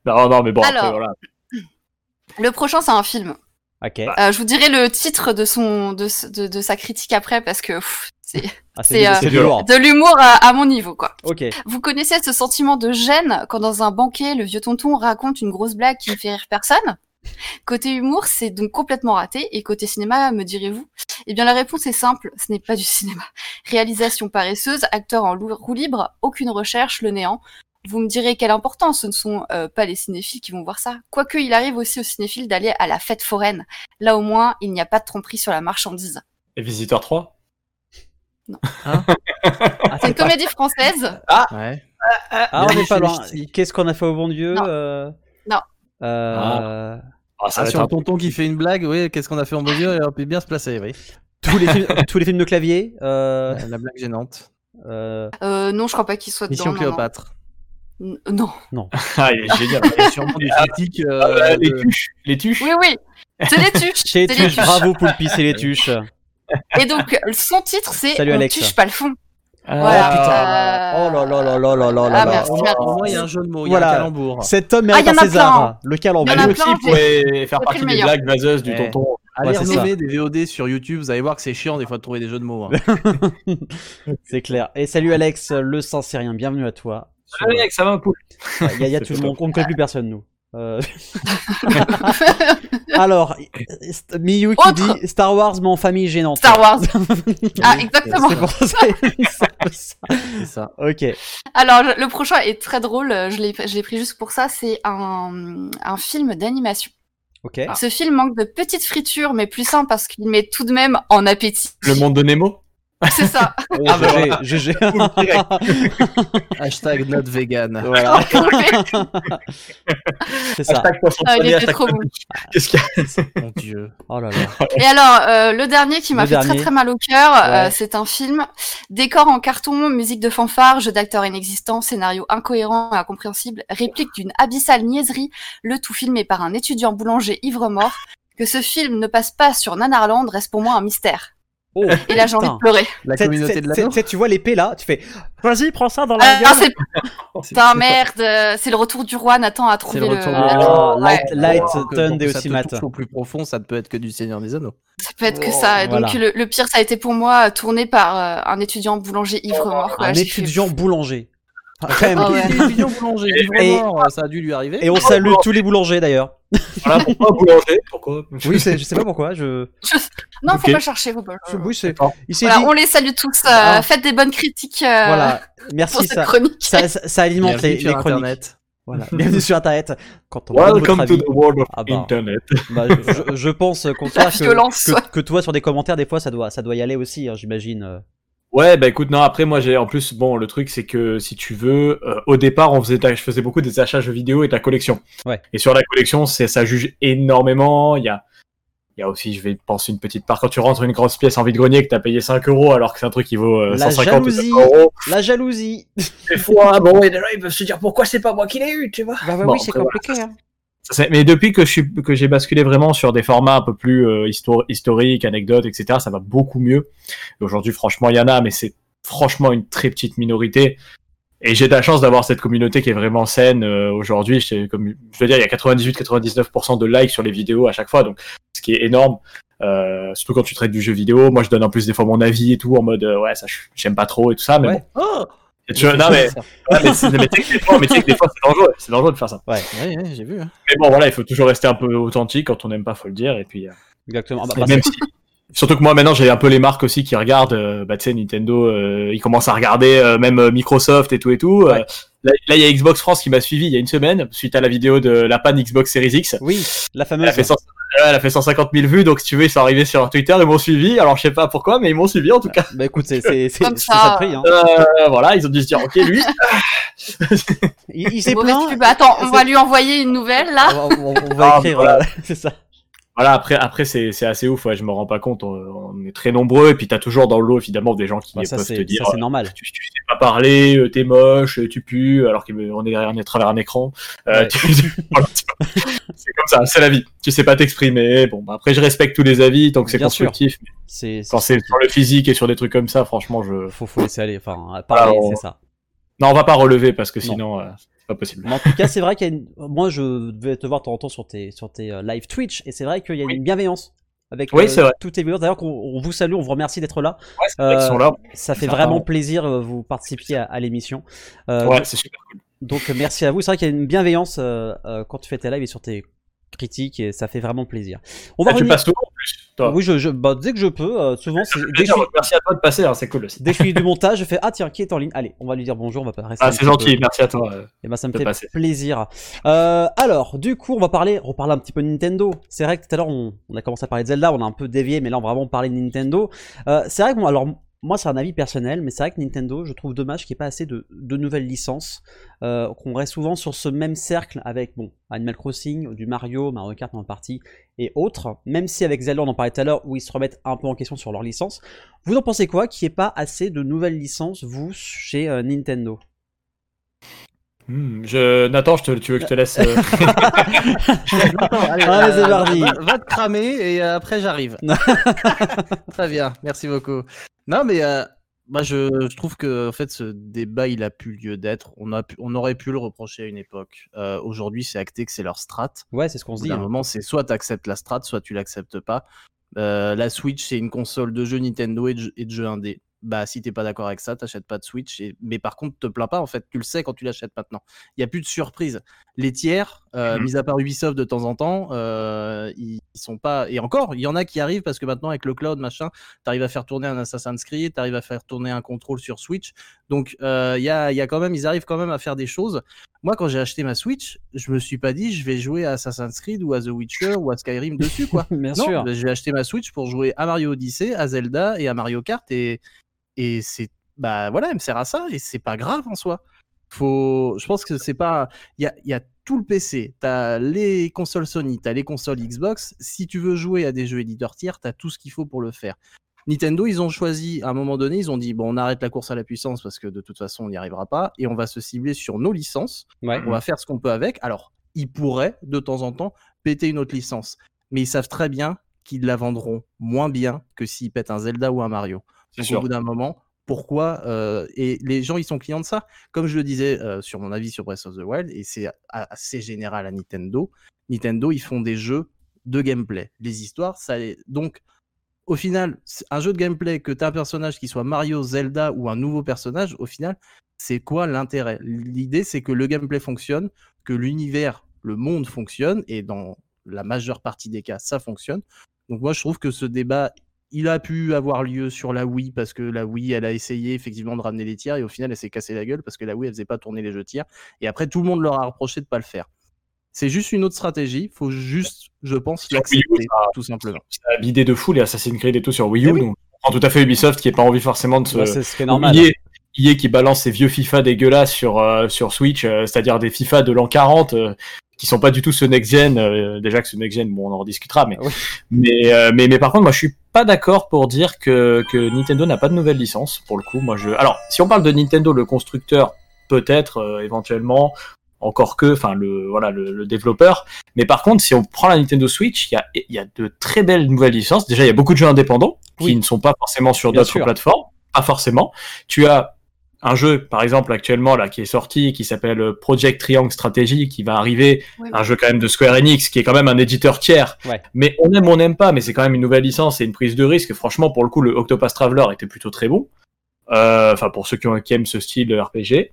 Non, non, mais bon, après, voilà. Le prochain c'est un film. Ok. Euh, je vous dirai le titre de son de, de, de sa critique après parce que pff, c'est Ah, euh, de l'humour à, à mon niveau quoi. Ok. Vous connaissez ce sentiment de gêne quand dans un banquet le vieux tonton raconte une grosse blague qui ne fait rire personne? Côté humour, c'est donc complètement raté et côté cinéma, me direz-vous? Eh bien la réponse est simple, ce n'est pas du cinéma. Réalisation paresseuse, acteur en roue libre, aucune recherche, le néant. Vous me direz quelle importance, ce ne sont euh, pas les cinéphiles qui vont voir ça. Quoique il arrive aussi aux cinéphiles d'aller à la fête foraine. Là au moins, il n'y a pas de tromperie sur la marchandise. Et Visiteur 3 C'est une comédie française. Ah Ouais. Ah, on n'est pas loin. Qu'est-ce qu'on a fait au bon Dieu Non. euh, Non. euh, Ah, ça Ah, va être un- tonton qui fait une blague, oui, qu'est-ce qu'on a fait en beau Dieu, il aurait pu bien se placer, oui. tous, les films, tous les films de clavier euh, La blague gênante. euh, Euh, non, je crois pas qu'il soit dedans. Mission non, non. Cléopâtre. N- Non. Ah, il est génial. Il y a sûrement des critiques. euh, Ah, bah, les tuches, les tuches. Oui, oui. C'est les tuches. Chez c'est les tuches, bravo Poulpi, c'est les tuches. Et donc, son titre, c'est Salut, On Alex. tuche pas le fond. Ah, Voilà. putain. Euh, Oh là là là là là là Ah, là là. merci, merci. Au moins, il y a un jeu de mots, il y Voilà. a un calembour. Cet homme Ah, mérite y en un César. plein. Le y calembour. Lui aussi pourrait faire partie des blagues vaseuses du Eh. tonton. Allez Ouais, renommer des VOD sur YouTube, vous allez voir que c'est chiant des fois de trouver des jeux de mots. hein. C'est clair. Et salut Alex, le Saint-Syrien, bienvenue à toi. Sur- Allez, mec, ça va un peu. Il y a, y a tout le monde, on ne connaît plus personne nous. Euh, Alors, Miyu qui Autre. dit Star Wars mais en famille gênante. Star Wars. Ah, exactement. C'est pour ça. c'est ça. Ok. Alors, le- prochain est très drôle. Je l'ai, je l'ai pris juste pour ça. C'est un, un film d'animation. Ok. Ce film manque de petites fritures, mais plus simple parce qu'il met tout de même en appétit. Le monde de Nemo? C'est ça. Ah, bah, GG, voilà. Hashtag not vegan. Voilà. C'est ça. Hashtag poisson Ah, il était trop bon. Qu'est-ce qu'il y a? Mon dieu. Oh là là. Et alors, euh, le dernier qui m'a fait dernier. très très mal au cœur, euh, c'est un film. Décor en carton, musique de fanfare, jeu d'acteurs inexistant, scénario incohérent et incompréhensible, réplique d'une abyssale niaiserie, le tout filmé par un étudiant boulanger ivre-mort. Que ce film ne passe pas sur Nanarland reste pour moi un mystère. Oh, Et là, j'ai envie de pleurer. La communauté de c'est- Tu vois l'épée là, tu fais Vas-y, prends ça dans la Ah, gueule. putain merde, euh, c'est le retour du roi. Nathan a trouvé le le. retour du Ah, roi. Light. Light que ça aussi au plus profond, ça ne peut être que du Seigneur des Anneaux. Ça peut être que ça. Et donc le, le pire, ça a été pour moi tourné par euh, un étudiant boulanger ivre-mort. quoi. Un étudiant boulanger. Ah, quand même. Ah ouais. Boulanger, Et- ivre-mort, ça a dû lui arriver. Et on salue tous les boulangers d'ailleurs. Voilà, pourquoi boulanger Pourquoi Oui, je sais pas pourquoi. Je. Non, faut Ok. pas chercher, faut pas. je- Oui, Voilà, dit. on les salue tous. euh, Ah. Faites des bonnes critiques euh, Voilà. pour Merci. cette Ça, chronique. ça, ça, ça alimente les, sur les chroniques. Internet. Voilà. Bienvenue sur Internet. Quand on Welcome to the world of Ah bah. Internet. Bah, je, pense contraire que, violence, que, que toi sur des commentaires des fois ça doit ça doit y aller aussi hein, j'imagine. Ouais, bah écoute, non, après moi j'ai en plus, bon, le truc c'est que si tu veux, euh, au départ on faisait, je faisais beaucoup des achats jeux vidéo et de la collection. Ouais. Et sur la collection, c'est ça juge énormément. Il y a, il y a aussi, je vais penser une petite part quand tu rentres une grosse pièce en vide-grenier que t'as payé 5 euros alors que c'est un truc qui vaut euh, La 150 ou jalousie. 200 euros. La jalousie. Des fois, bon, et là ils peuvent se dire pourquoi c'est pas moi qui l'ai eu, tu vois. Bah, bah Bon, oui c'est voilà. compliqué. hein. Ça, Mais depuis que je suis que j'ai basculé vraiment sur des formats un peu plus euh, histo- historiques, anecdotes, etc., ça va beaucoup mieux. Aujourd'hui, franchement, il y en a, mais c'est franchement une très petite minorité. Et j'ai de la chance d'avoir cette communauté qui est vraiment saine euh, aujourd'hui. Je Comme je veux dire, il y a 98-99% de likes sur les vidéos à chaque fois, donc ce qui est énorme. Euh, surtout quand tu traites du jeu vidéo. Moi, je donne en plus des fois mon avis et tout en mode euh, ouais, ça j'aime pas trop et tout ça. Mais Ouais. bon. Oh Et tu vois, non mais, ouais, mais, c'est- mais tu sais que des fois, mais tu sais que des fois, c'est dangereux, c'est dangereux de faire ça. Ouais, Ouais, ouais, j'ai vu. hein. Mais bon, voilà, il faut toujours rester un peu authentique quand on n'aime pas, faut le dire. Et puis, euh, exactement. Ah bah, et même si, surtout que moi maintenant, j'ai un peu les marques aussi qui regardent. euh, bah tu sais, Nintendo, euh, ils commencent à regarder euh, même euh, Microsoft et tout et tout. Là, il y a Xbox France qui m'a suivi il y a une semaine suite à la vidéo de la panne Xbox Series X. Oui, la Elle fameuse. a, fait 100 ouais, elle a fait 150 000 vues, donc si tu veux, ils sont arrivés sur Twitter, ils m'ont suivi. Alors je sais pas pourquoi, mais ils m'ont suivi en tout cas. Bah écoute, c'est c'est- c'est- Comme c'est ça. ça le prix. Hein. Euh, voilà, ils ont dû se dire, ok, lui, Il, il s'est plaint. pub. Attends, on va lui envoyer une nouvelle là. On, on- on va Ah, écrire. voilà. c'est ça. Voilà, après, après c'est c'est assez ouf, ouais, je me rends pas compte, on, on est très nombreux, et puis t'as toujours dans le lot, évidemment, des gens qui Bah, ça peuvent te dire, ça, c'est normal. tu, tu sais pas parler, euh, t'es moche, euh, tu pues, alors qu'on est derrière on est à travers un écran. Euh, Ouais. tu- voilà, c'est comme ça, c'est la vie. Tu sais pas t'exprimer. Bon, bah, après, je respecte tous les avis tant que c'est Bien constructif. mais C'est Quand c'est sur le physique et sur des trucs comme ça, franchement, je. faut faut laisser aller. Enfin, parler, Alors, c'est ça. Non, on va pas relever parce que Non. sinon, euh, c'est pas possible. Mais en tout cas, c'est vrai qu'il y a une... Moi, je devais te voir de temps en temps sur tes, sur tes euh, live Twitch, et c'est vrai qu'il y a une bienveillance avec Oui, euh, c'est vrai. tous tes viewers. D'ailleurs, qu'on- on vous salue, on vous remercie d'être là. Ouais, c'est vrai qu'ils Euh, sont là. Ça fait Sympa. vraiment plaisir, euh, vous participiez à, à l'émission. Euh, Ouais, donc- c'est super cool. Donc, euh, merci à vous. C'est vrai qu'il y a une bienveillance euh, euh, quand tu fais tes lives et sur tes critiques, et ça fait vraiment plaisir. On va Ah, tu passes souvent plus, toi. Oui, je, je- bah, dès que je peux, euh, souvent, c'est- dès que je Déjà, suis- Merci à toi de passer, hein, c'est cool aussi. Dès que je finis du montage, je fais Ah, tiens, qui est en ligne? Allez, on va lui dire bonjour, on va pas rester. Ah, c'est gentil, peu- merci à toi. euh, Et ben, ça me fait passer. plaisir. Euh, alors, du coup, on va parler, reparler un petit peu de Nintendo. C'est vrai que tout à l'heure, on, on a commencé à parler de Zelda, on a un peu dévié, mais là, on va vraiment parler de Nintendo. Euh, c'est vrai que, bon, alors, moi, c'est un avis personnel, mais c'est vrai que Nintendo, je trouve dommage qu'il n'y ait pas assez de, nouvelles licences, euh, qu'on reste souvent sur ce même cercle avec, bon, Animal Crossing, du Mario, Mario Kart en partie, et autres, même si avec Zelda, on en parlait tout à l'heure, où ils se remettent un peu en question sur leur licence. Vous en pensez quoi qu'il n'y ait pas assez de nouvelles licences, vous, chez euh, Nintendo? Hmm, je... Nathan, je te... tu veux que je te laisse. euh, allez, Allez, c'est parti. Va, va te cramer et euh, après j'arrive. Très bien, merci beaucoup. Non, mais euh, moi je, je trouve que en fait ce débat il a plus lieu d'être. On, a pu- on aurait pu le reprocher à une époque. Euh, Aujourd'hui, c'est acté que c'est leur strat. Ouais, c'est ce qu'on se dit. d'un hein. moment, c'est soit tu acceptes la strat, soit tu l'acceptes pas. Euh, la Switch, c'est une console de jeux Nintendo et de, jeux- et de jeux indé. Bah, si t'es pas d'accord avec ça, t'achètes pas de Switch. et- Mais par contre, te plains pas, en fait, tu le sais quand tu l'achètes maintenant. Il y a plus de surprise. Les tiers, euh, Mhm. mis à part Ubisoft de temps en temps, euh, ils, sont pas. Et encore, il y en a qui arrivent parce que maintenant, avec le cloud, machin, t'arrives à faire tourner un Assassin's Creed, t'arrives à faire tourner un contrôle sur Switch. Donc, euh, il y, a, y a quand même, ils arrivent quand même à faire des choses. Moi, quand j'ai acheté ma Switch, je me suis pas dit, je vais jouer à Assassin's Creed ou à The Witcher ou à Skyrim dessus, quoi. Bien non, sûr. bah, j'ai acheté ma Switch pour jouer à Mario Odyssey, à Zelda et à Mario Kart et, et c'est bah voilà, elle me sert à ça et c'est pas grave en soi. Faut, je pense que c'est pas, il y a, y a tout le PC, t'as les consoles Sony, t'as les consoles Xbox. Si tu veux jouer à des jeux éditeurs tiers, t'as tout ce qu'il faut pour le faire. Nintendo, ils ont choisi, à un moment donné, ils ont dit bon, on arrête la course à la puissance parce que de toute façon, on n'y arrivera pas et on va se cibler sur nos licences. Ouais. On va faire ce qu'on peut avec. Alors, ils pourraient de temps en temps péter une autre licence, mais ils savent très bien qu'ils la vendront moins bien que s'ils pètent un Zelda ou un Mario. C'est Donc, sûr. au bout d'un moment, pourquoi euh, Et les gens, ils sont clients de ça? Comme je le disais euh, sur mon avis sur Breath of the Wild, et c'est assez général à Nintendo. Nintendo, ils font des jeux de gameplay. Les histoires, ça. les- Donc, au final, un jeu de gameplay que tu as un personnage qui soit Mario, Zelda ou un nouveau personnage, au final, c'est quoi l'intérêt? L'idée, c'est que le gameplay fonctionne, que l'univers, le monde fonctionne, et dans la majeure partie des cas, ça fonctionne. Donc moi, je trouve que ce débat, il a pu avoir lieu sur la Wii, parce que la Wii, elle a essayé effectivement de ramener les tiers, et au final, elle s'est cassée la gueule, parce que la Wii, elle faisait pas tourner les jeux tiers, et après, tout le monde leur a reproché de pas le faire. C'est juste une autre stratégie, faut juste, je pense, l'accepter, tout simplement. ça a bidé de fou les Assassin's Creed et tout sur Wii Eh U. oui. Donc, je comprends tout à fait Ubisoft qui n'a pas envie forcément de se. Bah, c'est ce qui est normal. EA qui balance ses vieux FIFA dégueulasses sur, euh, sur Switch, euh, c'est-à-dire des FIFA de l'an 40 euh, qui sont pas du tout ce next-gen. euh, déjà que ce next-gen, bon, on en rediscutera, mais, Oui. mais, euh, mais, mais par contre, moi je suis pas d'accord pour dire que, que Nintendo n'a pas de nouvelle licence. Pour le coup, moi je. Alors, si on parle de Nintendo, le constructeur, peut-être, euh, éventuellement. Encore que, enfin le voilà le, le développeur. Mais par contre, si on prend la Nintendo Switch, il y a, il y a de très belles nouvelles licences. Déjà, il y a beaucoup de jeux indépendants qui ne sont pas forcément sur d'autres plateformes, pas forcément. Tu as un jeu, par exemple, actuellement, là, qui est sorti, qui s'appelle euh, Project Triangle Strategy, qui va arriver, un jeu quand même de Square Enix, qui est quand même un éditeur tiers. Ouais. Mais on aime, on n'aime pas, mais c'est quand même une nouvelle licence et une prise de risque. Franchement, pour le coup, le Octopus Traveler était plutôt très bon. Euh, Enfin, pour ceux qui, ont, qui aiment ce style de RPG.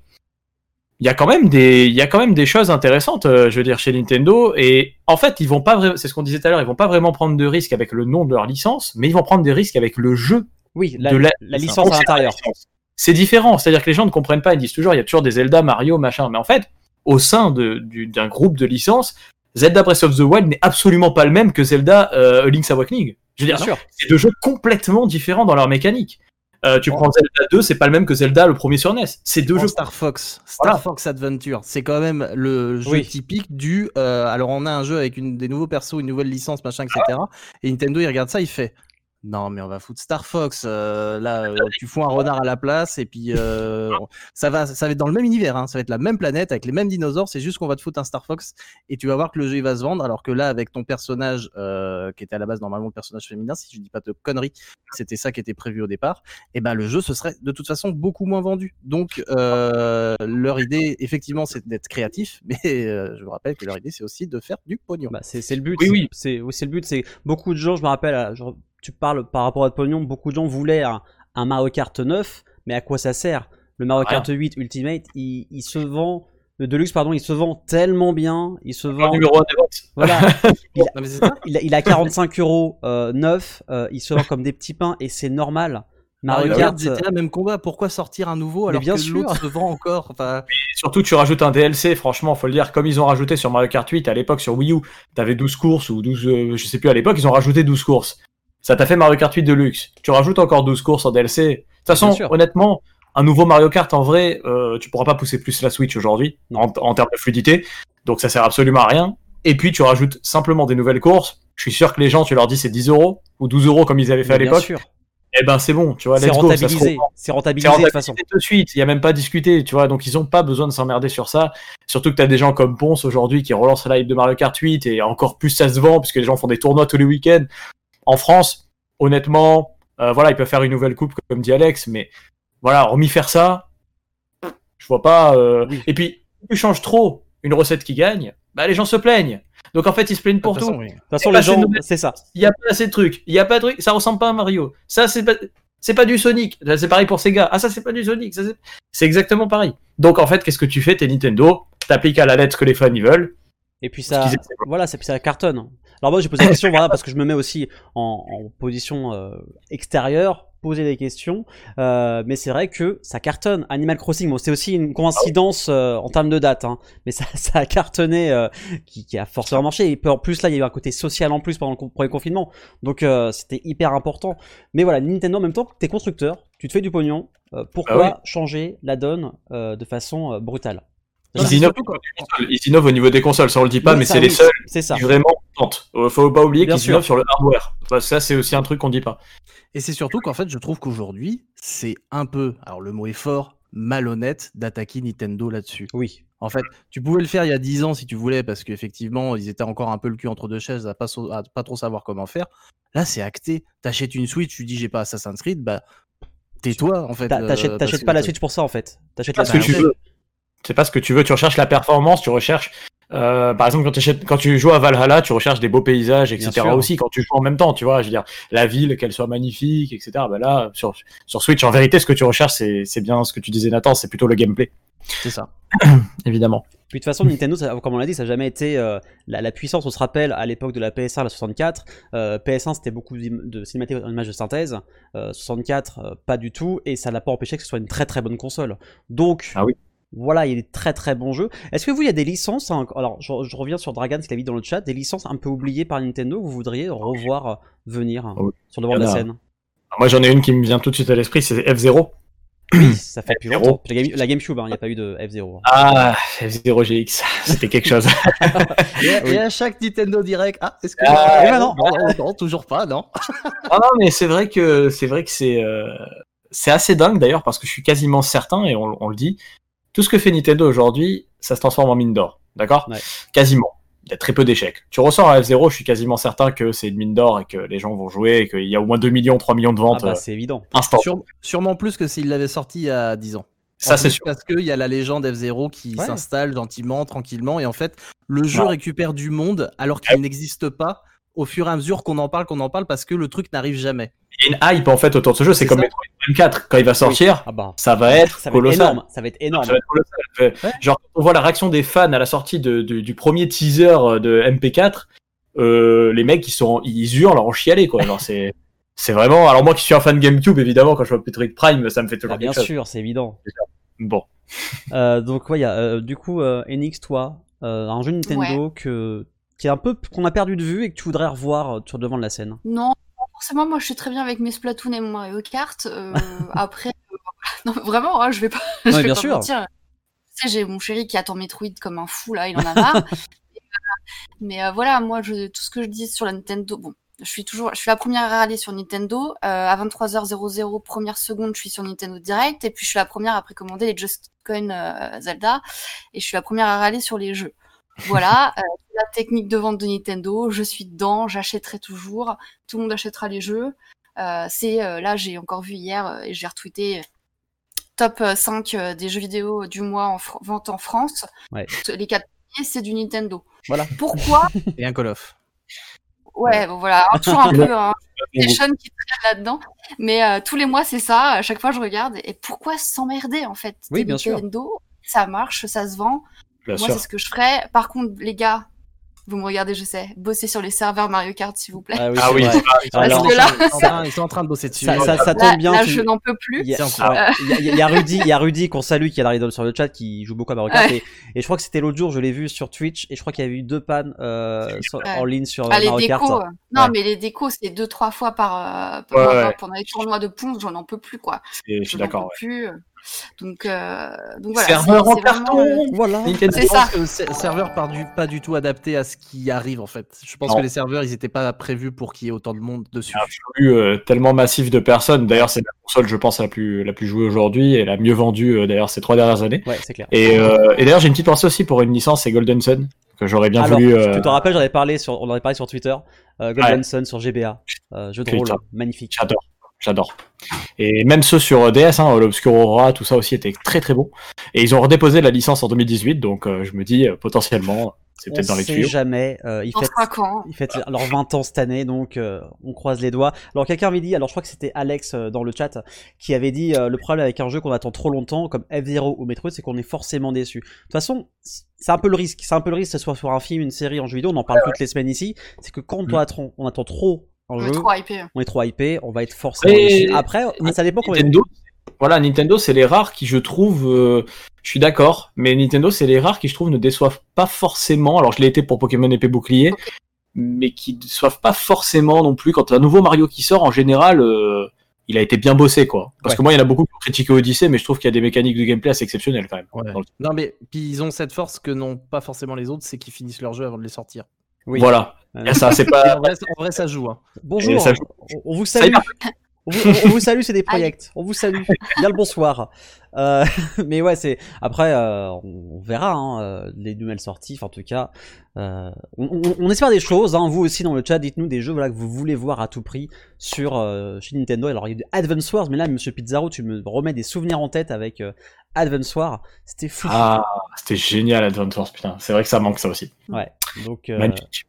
Il y a quand même des, il y a quand même des choses intéressantes, euh, je veux dire, chez Nintendo. Et en fait, ils vont pas vraiment, c'est ce qu'on disait tout à l'heure, ils vont pas vraiment prendre de risques avec le nom de leur licence, mais ils vont prendre des risques avec le jeu Oui, la, de la, la licence à l'intérieur. C'est différent, c'est-à-dire que les gens ne comprennent pas, ils disent toujours, il y a toujours des Zelda, Mario, machin. Mais en fait, au sein du- d'un groupe de licences, Zelda Breath of the Wild n'est absolument pas le même que Zelda euh, Link's Awakening. Je veux dire, Bien sûr. c'est deux jeux complètement différents dans leur mécanique. Euh, tu prends Zelda 2, c'est pas le même que Zelda le premier sur NES. C'est deux Prends jeux. Star Fox, Star Voilà. Fox Adventure, c'est quand même le jeu Oui. typique du. euh, alors on a un jeu avec une, des nouveaux persos, une nouvelle licence, machin, etc. Et Nintendo il regarde ça, il fait. Non mais on va foutre Star Fox. euh, là, euh, tu fous un renard à la place et puis euh, ça va, ça va être dans le même univers. hein, ça va être la même planète avec les mêmes dinosaures. C'est juste qu'on va te foutre un Star Fox et tu vas voir que le jeu il va se vendre. Alors que là, avec ton personnage euh, qui était à la base normalement le personnage féminin, si je dis pas de conneries, c'était ça qui était prévu au départ et ben le jeu ce serait de toute façon beaucoup moins vendu. Donc euh, leur idée effectivement c'est d'être créatif, mais euh, je vous rappelle que leur idée c'est aussi de faire du pognon. Bah, c'est c'est le but. Oui, c'est- oui. C'est le but. C'est beaucoup de gens. Je me rappelle. genre, tu parles par rapport à votre pognon. Beaucoup de gens voulaient un, un Mario Kart 9, mais à quoi ça sert? Le Mario. Kart 8 Ultimate, il, il se vend. Le Deluxe, pardon, il se vend tellement bien. Il se vend. numéro 1 des ventes. Voilà. il, a, Non, il a- il a 45 euros euh, neuf. euh, il se vend comme des petits pains et c'est normal. Mario Mario Kart. GTA, même combat. Pourquoi sortir un nouveau alors bien que l'autre se vend encore? Enfin, surtout, tu rajoutes un DLC, franchement, faut le dire, comme ils ont rajouté sur Mario Kart 8 à l'époque sur Wii U, t'avais 12 courses ou 12, euh, je sais plus à l'époque, ils ont rajouté 12 courses. Ça t'a fait Mario Kart 8 Deluxe. Tu rajoutes encore 12 courses en DLC. De toute façon, honnêtement, un nouveau Mario Kart en vrai, euh, tu pourras pas pousser plus la Switch aujourd'hui en, en termes de fluidité. Donc ça sert absolument à rien. Et puis tu rajoutes simplement des nouvelles courses. Je suis sûr que les gens, tu leur dis c'est 10 euros ou 12 euros comme ils avaient fait à Mais l'époque. sûr. Et ben c'est bon, tu vois, C'est rentabilisé. C'est rentabilisé de toute façon. de suite, il n'y a même pas à discuter, tu vois, donc ils ont pas besoin de s'emmerder sur ça. Surtout que tu as des gens comme Ponce aujourd'hui qui relancent la hype de Mario Kart 8 et encore plus ça se vend puisque les gens font des tournois tous les week-ends. En France, honnêtement, euh, voilà, ils peuvent faire une nouvelle coupe comme dit Alex, mais voilà, hormis faire ça, je vois pas. euh, Oui. Et puis, tu changes trop une recette qui gagne, bah les gens se plaignent. Donc en fait, ils se plaignent pour de toute tout. façon, oui. De toute façon, Et les c'est gens, c'est ça. Il y a pas assez de trucs. Il y a pas de trucs. Ça ressemble pas à Mario. Ça, c'est pas. C'est pas du Sonic. C'est pareil pour Sega. Ah, ça, c'est pas du Sonic. C'est- exactement pareil. Donc, en fait, qu'est-ce que tu fais? T'es Nintendo. T'appliques à la lettre ce que les fans ils veulent. Et puis ça, voilà, ça, puis ça cartonne. Alors moi j'ai posé la question, voilà, parce que je me mets aussi en, en position euh, extérieure, poser des questions. Euh, mais c'est vrai que ça cartonne. Animal Crossing, bon, c'est aussi une coïncidence euh, en termes de date, hein, mais ça, ça a cartonné, euh, qui, qui a forcément marché. Et puis, en plus là, il y a eu un côté social en plus pendant le premier confinement, donc euh, c'était hyper important. Mais voilà, Nintendo en même temps, t'es constructeur, tu te fais du pognon. euh, pourquoi Ah changer la donne euh, de façon euh, brutale? Ils innovent, ils innovent au niveau des consoles, ça on le dit pas, Oui, mais c'est les oui, seuls C'est ça. qui vraiment Euh, Faut pas oublier qu'ils innovent sur le hardware. Que ça, c'est aussi un truc qu'on dit pas. Et c'est surtout qu'en fait, je trouve qu'aujourd'hui, c'est un peu, alors le mot est fort, malhonnête d'attaquer Nintendo là-dessus. Oui. En fait, tu pouvais le faire il y a 10 ans si tu voulais, parce qu'effectivement, ils étaient encore un peu le cul entre deux chaises à pas, à pas trop savoir comment faire. Là, c'est acté. T'achètes une Switch, tu dis j'ai pas Assassin's Creed, bah tais-toi en fait. Euh, T'achètes que- pas la Switch pour ça en fait. T'achètes la Switch. tu veux. C'est pas ce que tu veux. Tu recherches la performance, tu recherches. Euh, par exemple, quand, tu joues à Valhalla, tu recherches des beaux paysages, etc. aussi quand tu joues en même temps, tu vois. Je veux dire, la ville, qu'elle soit magnifique, etc. Bah là, sur, sur Switch, en vérité, ce que tu recherches, c'est bien ce que tu disais, Nathan, c'est plutôt le gameplay, C'est ça. évidemment. Puis de toute façon, Nintendo, ça- comme on l'a dit, ça n'a jamais été euh, la, la puissance. On se rappelle à l'époque de la PS1, la 64. euh, PS1, c'était beaucoup de cinématiques en images de synthèse. euh, 64, euh, pas du tout. Et ça n'a pas empêché que ce soit une très très bonne console. Donc, Ah oui. Voilà, il y a des très très bons jeux. Est-ce que vous, il y a des licences hein, Alors, je, je reviens sur Dragan, ce qu'il a dit dans le chat. Des licences un peu oubliées par Nintendo que vous voudriez revoir euh, venir hein, Ah oui. sur le devant de la a. scène? Moi, j'en ai une qui me vient tout de suite à l'esprit, c'est F0. Oui, ça fait plus F0. longtemps. La, Game- la GameCube, hein, il n'y a pas eu de F0. Ah, F0 GX, c'était quelque chose. Et, à- et à chaque Nintendo Direct, ah, est-ce que. Ah, Eh ben non, non, non, non, toujours pas, non. Ah non, mais c'est vrai que c'est vrai que c'est euh, c'est assez dingue d'ailleurs parce que je suis quasiment certain et on, on le dit, tout ce que fait Nintendo aujourd'hui, ça se transforme en mine d'or, d'accord Ouais. Quasiment. Il y a très peu d'échecs. Tu ressors à F0, je suis quasiment certain que c'est une mine d'or et que les gens vont jouer et qu'il y a au moins 2 millions, 3 millions de Ah ventes bah, euh, c'est évident. instant. Sûre- sûrement plus que s'il l'avait sorti il y a 10 ans. Ça, c'est sûr. Parce qu'il y a la légende F0 qui Ouais. s'installe gentiment, tranquillement, et en fait, le jeu Non. récupère du monde alors qu'il n'existe pas au fur et à mesure qu'on en parle, qu'on en parle, parce que le truc n'arrive jamais. Il y a une hype en fait autour de ce jeu, c'est comme ça. Metroid Prime 4 quand il va sortir, Ah bah, ça va être ça va être colossal. énorme. Ça va être énorme. Ça va être colossal. Fait- Genre, quand on voit la réaction des fans à la sortie de- de- du premier teaser euh, de MP4, euh, les mecs ils sont, ils hurlent en chialer quoi. Genre c'est, c'est vraiment. Alors moi qui suis un fan GameCube évidemment, quand je vois Metroid Prime, ça me fait toujours Ah, bien sûr, c'est évident. Bon. Euh, donc ouais, il y a, euh, du coup, euh, Enix, toi, euh, un jeu Nintendo que qui est un peu qu'on a perdu de vue et que tu voudrais revoir euh, sur le devant de la scène. Non, forcément, moi je suis très bien avec mes Splatoon et mon Mario Kart. euh, après, euh, non, vraiment, hein, je vais pas, je Ouais, vais bien pas sûr. mentir. J'ai mon chéri qui attend Metroid comme un fou là, il en a marre. Mais euh, voilà, moi, je, tout ce que je dis sur la Nintendo, bon, je suis toujours, je suis la première à aller sur Nintendo. Euh, à 23h00, première seconde, je suis sur Nintendo Direct, et puis je suis la première à précommander les Just Coin euh, Zelda, et je suis la première à râler sur les jeux. Voilà, euh, la technique de vente de Nintendo, je suis dedans, j'achèterai toujours, tout le monde achètera les jeux. Euh, c'est euh, là, j'ai encore vu hier et j'ai retweeté top euh, 5 euh, des jeux vidéo du mois en vente en France. Ouais. Les quatre premiers, c'est du Nintendo. Voilà. Pourquoi Et un Call of. Ouais, bon, voilà, Alors, toujours un peu PlayStation qui traîne là-dedans. Mais euh, tous les mois, c'est ça. À chaque fois, je regarde. Et pourquoi s'emmerder, en fait? Oui, sûr. Nintendo, ça marche, ça se vend. Bien Moi, c'est ce que je ferais. Par contre, les gars, vous me regardez, je sais, bossez sur les serveurs Mario Kart, s'il vous plaît. Ah oui, Ah Alors, que là, ils sont, en train, ils sont en train de bosser dessus. Ça, ça, ça Là, tombe bien. là, tu- je n'en peux plus. Il y, a, C'est encore- ouais, il y a- il y a Rudy, il y a Rudy qu'on salue qui est arrivé sur le chat qui joue beaucoup à Mario Kart Ouais. et, et je crois que c'était l'autre jour je l'ai vu sur Twitch et je crois qu'il y avait eu deux pannes euh, sur- Ouais. en ligne sur Ah, les Mario Kart. décos. euh, Non, Ouais. mais les décos, c'est deux, trois fois par, euh, Ouais, pendant, ouais. pendant les tournois de Ponce, j'en en peux plus, quoi. Je suis n'en d'accord. peux ouais. plus. Donc, euh, donc voilà. Serveur en c'est vraiment, carton. euh, Voilà. Nintendo. C'est Je ça. pense que serveur du, pas du tout adapté à ce qui arrive en fait. Je pense Non. que les serveurs ils étaient pas prévus pour qu'il y ait autant de monde dessus. un flux euh, tellement massif de personnes. D'ailleurs, c'est la console, je pense, la plus, la plus jouée aujourd'hui et la mieux vendue, euh, d'ailleurs, ces trois dernières années. Ouais, c'est clair. Et, euh, et d'ailleurs, j'ai une petite pensée aussi pour une licence, c'est Golden Sun, que j'aurais bien Alors, voulu. euh, tu te rappelles, j'en avais parlé sur, on en avait parlé sur Twitter, euh, Golden Ouais. Sun sur GBA, euh, jeu de rôle magnifique. J'adore. J'adore. Et même ceux sur euh, DS, hein, Aura, tout ça aussi était très très bon. Et ils ont redéposé la licence en 2018, donc euh, je me dis euh, potentiellement, c'est peut-être dans les sait tuyaux. jamais. euh, ils fêtent, ils fêtent leurs 20 ans cette année, donc euh, on croise les doigts. Alors quelqu'un avait dit, alors je crois que c'était Alex euh, dans le chat, qui avait dit euh, le problème avec un jeu qu'on attend trop longtemps, comme F-Zero ou Metroid, c'est qu'on est forcément déçu. De toute façon, c'est un peu le risque. C'est un peu le risque que ce soit sur un film, une série, en jeu vidéo, on en parle toutes les semaines ici. C'est que quand on, attend, on attend trop un On jeu, est trop hypé. on est trop hypé, on va être forcément Et-. Après, ça dépend comment Nintendo, voilà, Nintendo, c'est les rares qui, je trouve, euh, je suis d'accord, mais Nintendo, c'est les rares qui, je trouve, ne déçoivent pas forcément. Alors, je l'ai été pour Pokémon épée bouclier, mais qui ne déçoivent pas forcément non plus. Quand un nouveau Mario qui sort, en général, euh, il a été bien bossé, quoi. Parce Ouais. que moi, il y en a beaucoup qui ont critiqué Odyssey, mais je trouve qu'il y a des mécaniques de gameplay assez exceptionnelles, quand même. Ouais. Dans le- Non mais puis ils ont cette force que n'ont pas forcément les autres, c'est qu'ils finissent leur jeu avant de les sortir. Oui. Voilà. Euh, Et ça, c'est pas. en, vrai, en vrai, ça joue. Hein. Bonjour, ça- on, on vous salue. On vous, on- on vous salue, c'est des projects. On vous salue. Bien le bonsoir. Euh, mais ouais, c'est après, euh, on, on verra hein, euh, les nouvelles sorties. Enfin, en tout cas, euh, on, espère des choses. Hein, vous aussi dans le chat, dites-nous des jeux voilà que vous voulez voir à tout prix sur euh, chez Nintendo. Alors il y a eu Advance Wars, mais là, Monsieur Pizarro, tu me remets des souvenirs en tête avec euh, Advance Wars. C'était fou. Ah, c'était génial, Advance Wars, putain. C'est vrai que ça manque, ça aussi. Ouais. Donc. euh, Magnifique.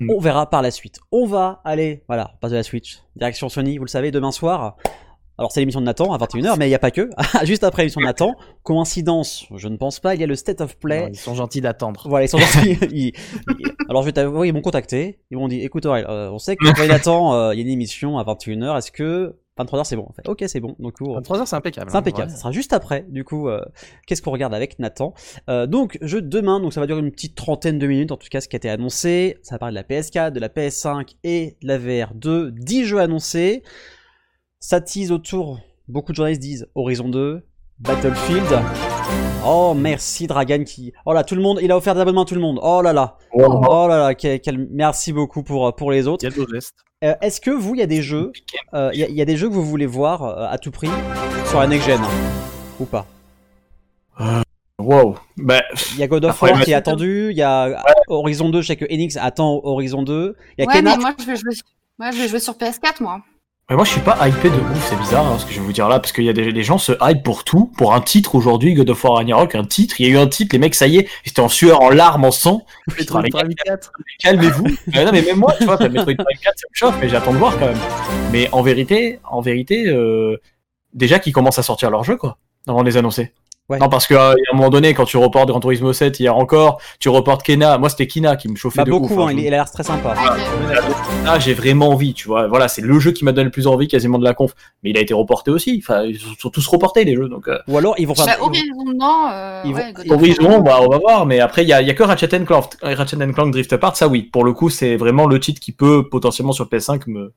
Mm. On verra par la suite. On va aller, voilà, on passe de la Switch. Direction Sony, vous le savez, demain soir. Alors c'est l'émission de Nathan à 21h, mais il n'y a pas que. Juste après l'émission de Nathan, coïncidence, je ne pense pas, il y a le State of Play. Non, ils sont gentils d'attendre. Voilà, ils sont gentils. Ils- ils- Alors je vais t'avouer, ils m'ont contacté. Ils m'ont dit, écoute Aurel, euh, on sait que quand Nathan, euh, il y a une émission à 21h, est-ce que 23h c'est bon en fait Ok, c'est bon. Donc, on- 23h c'est impeccable. c'est hein, impeccable. ouais. Ça sera juste après. Du coup, euh, qu'est-ce qu'on regarde avec Nathan? Euh, Donc, jeu de demain. Donc, ça va durer une petite trentaine de minutes. En tout cas, ce qui a été annoncé. Ça va parler de la PS4, de la PS5 et de la VR2. 10 jeux annoncés. Ça tease autour. Beaucoup de journalistes disent Horizon 2, Battlefield. Oh, merci Dragan qui. Oh là, tout le monde. Il a offert des abonnements à tout le monde. Oh là là. Wow. Oh là là. quel- quel- Merci beaucoup pour, pour les autres. Il y a de beaux gestes. Euh, Est-ce que vous, il y a des jeux, euh, il y, a- il y a des jeux que vous voulez voir euh, à tout prix sur la next gen ou pas? Wow. Bah, Il y a God of War qui est c'est- attendu, il y a Horizon 2, je sais que Enix attend Horizon 2, il y a Ouais, Kena. mais moi, je vais jouer, ouais, je vais jouer sur PS4, moi. Mais moi, je suis pas hypé de ouf, c'est bizarre hein, ce que je vais vous dire là, parce qu'il y a des les gens se hype pour tout, pour un titre aujourd'hui, God of War Ragnarok, un titre, il y a eu un titre, les mecs, ça y est, ils étaient en sueur, en larmes, en sang. Metroid Prime gars, 4. Calmez-vous. mais non, mais même moi, tu vois, Metroid Prime 4, ça me chauffe, mais j'attends de voir quand même. Mais en vérité, en vérité, euh, déjà qu'ils commencent à sortir leur jeu, quoi, avant de les annoncer. Ouais. Non, parce qu'à un moment donné, quand tu reportes Gran Turismo 7 hier encore, tu reportes Kena. Moi, c'était Kena qui me chauffait Bah, de beaucoup, ouf. hein, il, il a l'air très sympa. Ah, j'ai vraiment envie, tu vois. Voilà, c'est le jeu qui m'a donné le plus envie quasiment de la conf. Mais il a été reporté aussi. Enfin, ils sont tous reportés les jeux. Donc, euh, Ou alors, ils vont Bah, faire. Horizon, non. euh, Ils vont- ouais. Horizon, bah, on va voir. Mais après, il y a, il y a que Ratchet and Clank, Ratchet and Clank Drift Apart. Ça, oui. Pour le coup, c'est vraiment le titre qui peut potentiellement sur PS5 me,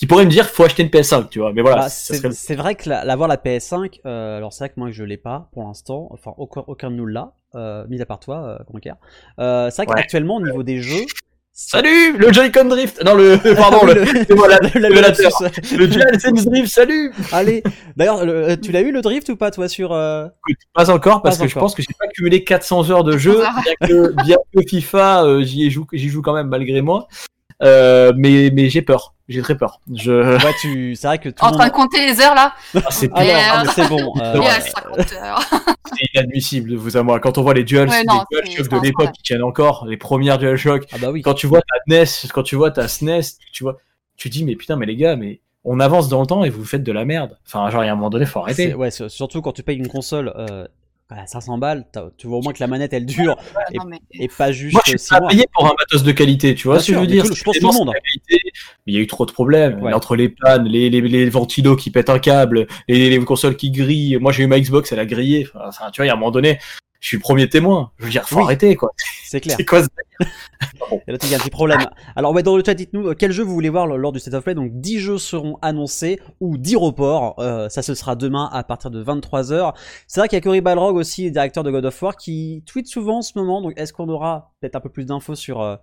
qui pourrait me dire faut acheter une PS5, tu vois. Mais voilà, Bah, c'est serait le- vrai que la- l'avoir la PS5, euh, alors c'est vrai que moi je l'ai pas pour l'instant, enfin aucun, aucun de nous l'a, euh, mis à part toi, euh, Conker. Euh, c'est vrai Ouais. qu'actuellement au niveau des jeux, Salut, le Joy-Con Drift. Non, le, pardon, le, c'est moi, la- le- le- le le DualSense Drift. Salut. Allez, d'ailleurs, le- euh, tu l'as eu le drift ou pas toi sur euh, Pas encore parce Pas que je pense que j'ai pas cumulé 400 heures de jeu. bien que, bien que FIFA, euh, j'y joue, j'y joue quand même malgré moi. Euh, mais mais j'ai peur, j'ai très peur. Je... Ouais, tu, c'est vrai que tout En train monde. de compter les heures là. Ah, c'est Ah, ah, mais c'est bon. euh, Il y a ouais. 50 heures. c'est inadmissible de vous à moi. Quand on voit les duals, Ouais, non, de l'époque qui tiennent encore, les premières DualShock. Ah bah oui. Quand tu vois ta NES, quand tu vois ta SNES, tu vois, tu dis mais putain mais les gars, mais on avance dans le temps et vous faites de la merde. Enfin genre il y a un moment donné faut arrêter. Ouais, surtout quand tu payes une console euh, à 500 balles, tu vois au moins que la manette elle dure et, Non, mais- et pas juste Moi, je suis 6 pas mois. payé pour un matos de qualité, tu vois Bien ce que je veux dire? tout le- C'est je pense vraiment tout le monde. la qualité, mais il y a eu trop de problèmes Ouais. entre les pannes, les, les, les ventilos qui pètent un câble, les, les consoles qui grillent. Moi, j'ai eu ma Xbox, elle a grillé. Enfin, tu vois, il y a un moment donné, je suis le premier témoin. Je veux dire, faut Oui. arrêter, quoi. C'est clair. C'est quoi ce Et là, il y a un petit problème. Alors, ouais, dans le chat, dites-nous euh, quel jeu vous voulez voir lors du State of Play? Donc, 10 jeux seront annoncés ou 10 reports. Euh, ça, ce sera demain à partir de 23h. C'est vrai qu'il y a Cory Balrog aussi, directeur de God of War, qui tweet souvent en ce moment. Donc, est-ce qu'on aura peut-être un peu plus d'infos sur, euh,